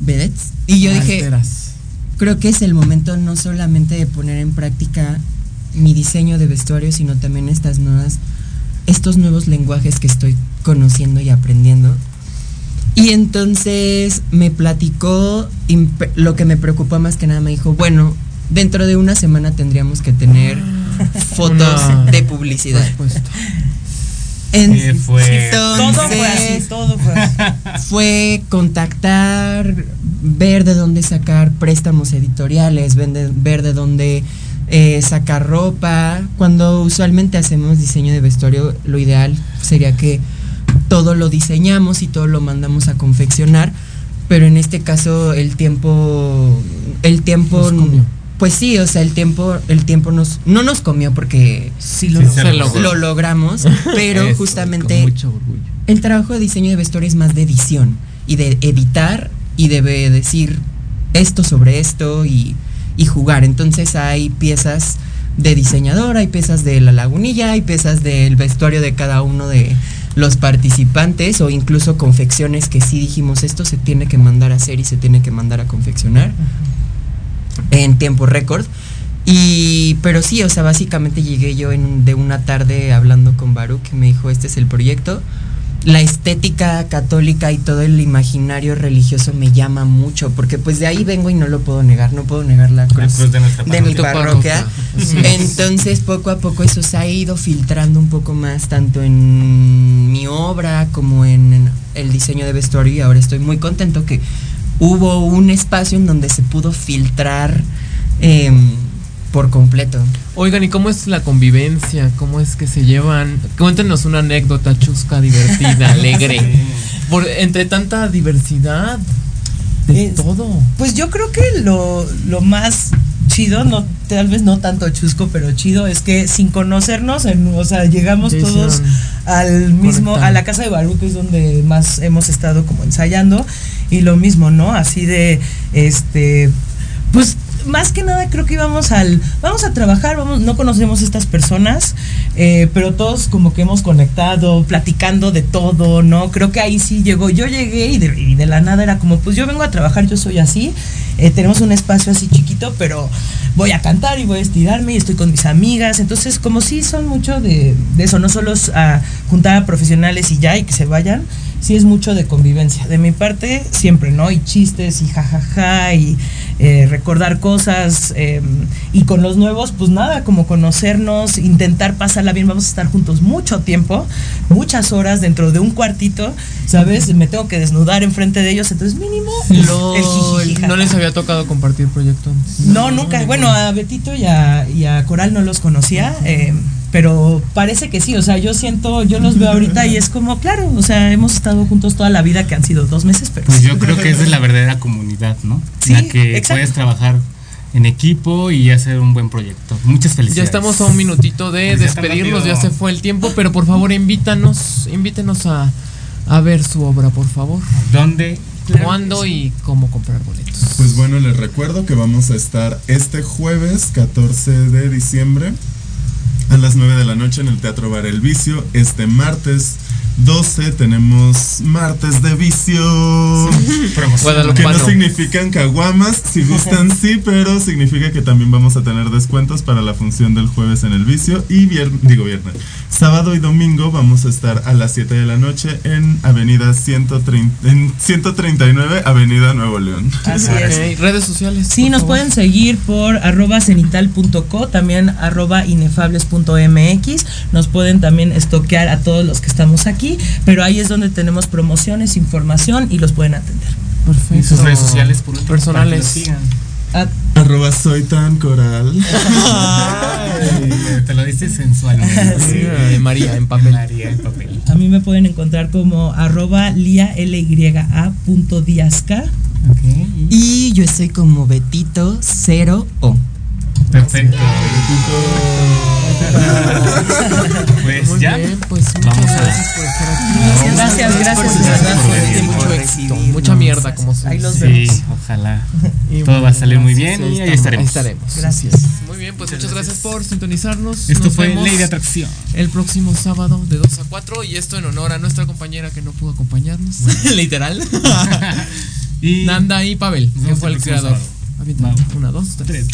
vedettes. Y yo dije, creo que es el momento no solamente de poner en práctica mi diseño de vestuario, sino también estas nuevas, estos nuevos lenguajes que estoy conociendo y aprendiendo. Y entonces me platicó, lo que me preocupó más que nada, me dijo, bueno, dentro de una semana tendríamos que tener fotos Una de publicidad. respuesta. En- ¿Qué fue? Todo fue así, todo fue así. fue contactar, ver de dónde sacar préstamos editoriales, ver de dónde eh, sacar ropa. Cuando usualmente hacemos diseño de vestuario, lo ideal sería que todo lo diseñamos y todo lo mandamos a confeccionar, pero en este caso el tiempo, el tiempo, Nos comió. pues sí, o sea, el tiempo, el tiempo nos, no nos comió porque Sí lo Sí, logró. lo logramos, pero Eso, justamente Con mucho orgullo. el trabajo de diseño de vestuario es más de edición y de editar y debe decir esto sobre esto y, y jugar. Entonces hay piezas de diseñador, hay piezas de la lagunilla, hay piezas del vestuario de cada uno de los participantes o incluso confecciones que sí dijimos esto se tiene que mandar a hacer y se tiene que mandar a confeccionar en tiempo récord. Y, pero sí, o sea, básicamente llegué yo en de una tarde hablando con Baruch y me dijo, este es el proyecto. La estética católica y todo el imaginario religioso me llama mucho, porque pues de ahí vengo y no lo puedo negar, no puedo negar la cruz, cruz de nuestra de mi parroquia. Entonces poco a poco eso se ha ido filtrando un poco más, tanto en mi obra como en el diseño de vestuario y ahora estoy muy contento que hubo un espacio en donde se pudo filtrar em, por completo. Oigan, ¿y cómo es la convivencia? ¿Cómo es que se llevan? Cuéntenos una anécdota chusca, divertida, alegre. Por, entre tanta diversidad de todo. Pues yo creo que lo, lo más chido, no, tal vez no tanto chusco, pero chido, es que sin conocernos, en- o sea, llegamos todos al mismo, a la casa de Baruch, que es donde más hemos estado como ensayando, y lo mismo, ¿no? Así de, este, pues más que nada creo que íbamos al, vamos a trabajar, vamos, no conocemos estas personas, eh, pero todos como que hemos conectado, platicando de todo, ¿no? Creo que ahí sí llegó, yo llegué y de, la nada era como, pues yo vengo a trabajar, yo soy así, eh, tenemos un espacio así chiquito, pero voy a cantar y voy a estirarme y estoy con mis amigas, entonces como sí son mucho de, eso, no solo a juntar a profesionales y ya y que se vayan, sí es mucho de convivencia. De mi parte, siempre, ¿no? Y chistes y jajaja y eh, recordar cosas. eh, y con los nuevos, pues nada, como conocernos, intentar pasarla bien. Vamos a estar juntos mucho tiempo, muchas horas dentro de un cuartito, ¿sabes? Me tengo que desnudar enfrente de ellos, entonces mínimo. el jijiji, No les había tocado compartir proyecto antes. no, nunca. Bueno, a Betito y a, y a Coral no los conocía, eh, pero parece que sí. O sea, yo siento, yo los veo ahorita y es como, claro, o sea, hemos estado juntos toda la vida, que han sido dos meses, pero. Pues yo creo que esa es la verdadera comunidad, ¿no? Sí, la que exacto. puedes trabajar en equipo y hacer un buen proyecto. Muchas Ya felicidades. estamos a un minutito de Ya está despedirnos, rápido. ya se fue el tiempo, pero por favor invítanos, invítenos a, a ver su obra, por favor. ¿Dónde? ¿Cuándo y cómo comprar boletos? Pues bueno, les recuerdo que vamos a estar este jueves 14 de diciembre a las 9 de la noche en el Teatro Bar El Vicio. Este martes 12 tenemos martes de vicio. Que no significan caguamas, si gustan sí, pero significa que también vamos a tener descuentos para la función del jueves en el vicio y viernes, digo viernes, sábado y domingo vamos a estar a las 7 de la noche en Avenida 130, en 139 Avenida Nuevo León. Así es. Redes sociales. Sí, nos favor. pueden seguir por arroba cenital.co, también arroba inefables.mx. Nos pueden también estoquear a todos los que estamos aquí, pero ahí es donde tenemos promociones, información y los pueden atender. Perfecto. Y sus redes sociales por último, Personales. para que los sigan. Ah, Arroba soy tan coral. Ay, te lo dices sensualmente. Sí, de María en papel. María en papel. a mí me pueden encontrar como arroba. Ok. Y yo estoy como Betito 0 O. Perfecto. Pues Muy ya. bien, pues muchas Vamos a- gracias por estar aquí. Gracias, gracias, por venir. mucho éxito, mucha mierda como se Ahí los vemos. Sí, ojalá. Y Todo va a salir muy bien sí, y ahí estaremos. estaremos. Gracias. Muy bien, pues muchas gracias por sintonizarnos. Esto Nos fue vemos Ley de Atracción. El próximo sábado de 2 a 4 y esto en honor a nuestra compañera que no pudo acompañarnos. Literal. Y Nanda y Pavel, que fue el creador. Una, dos, tres.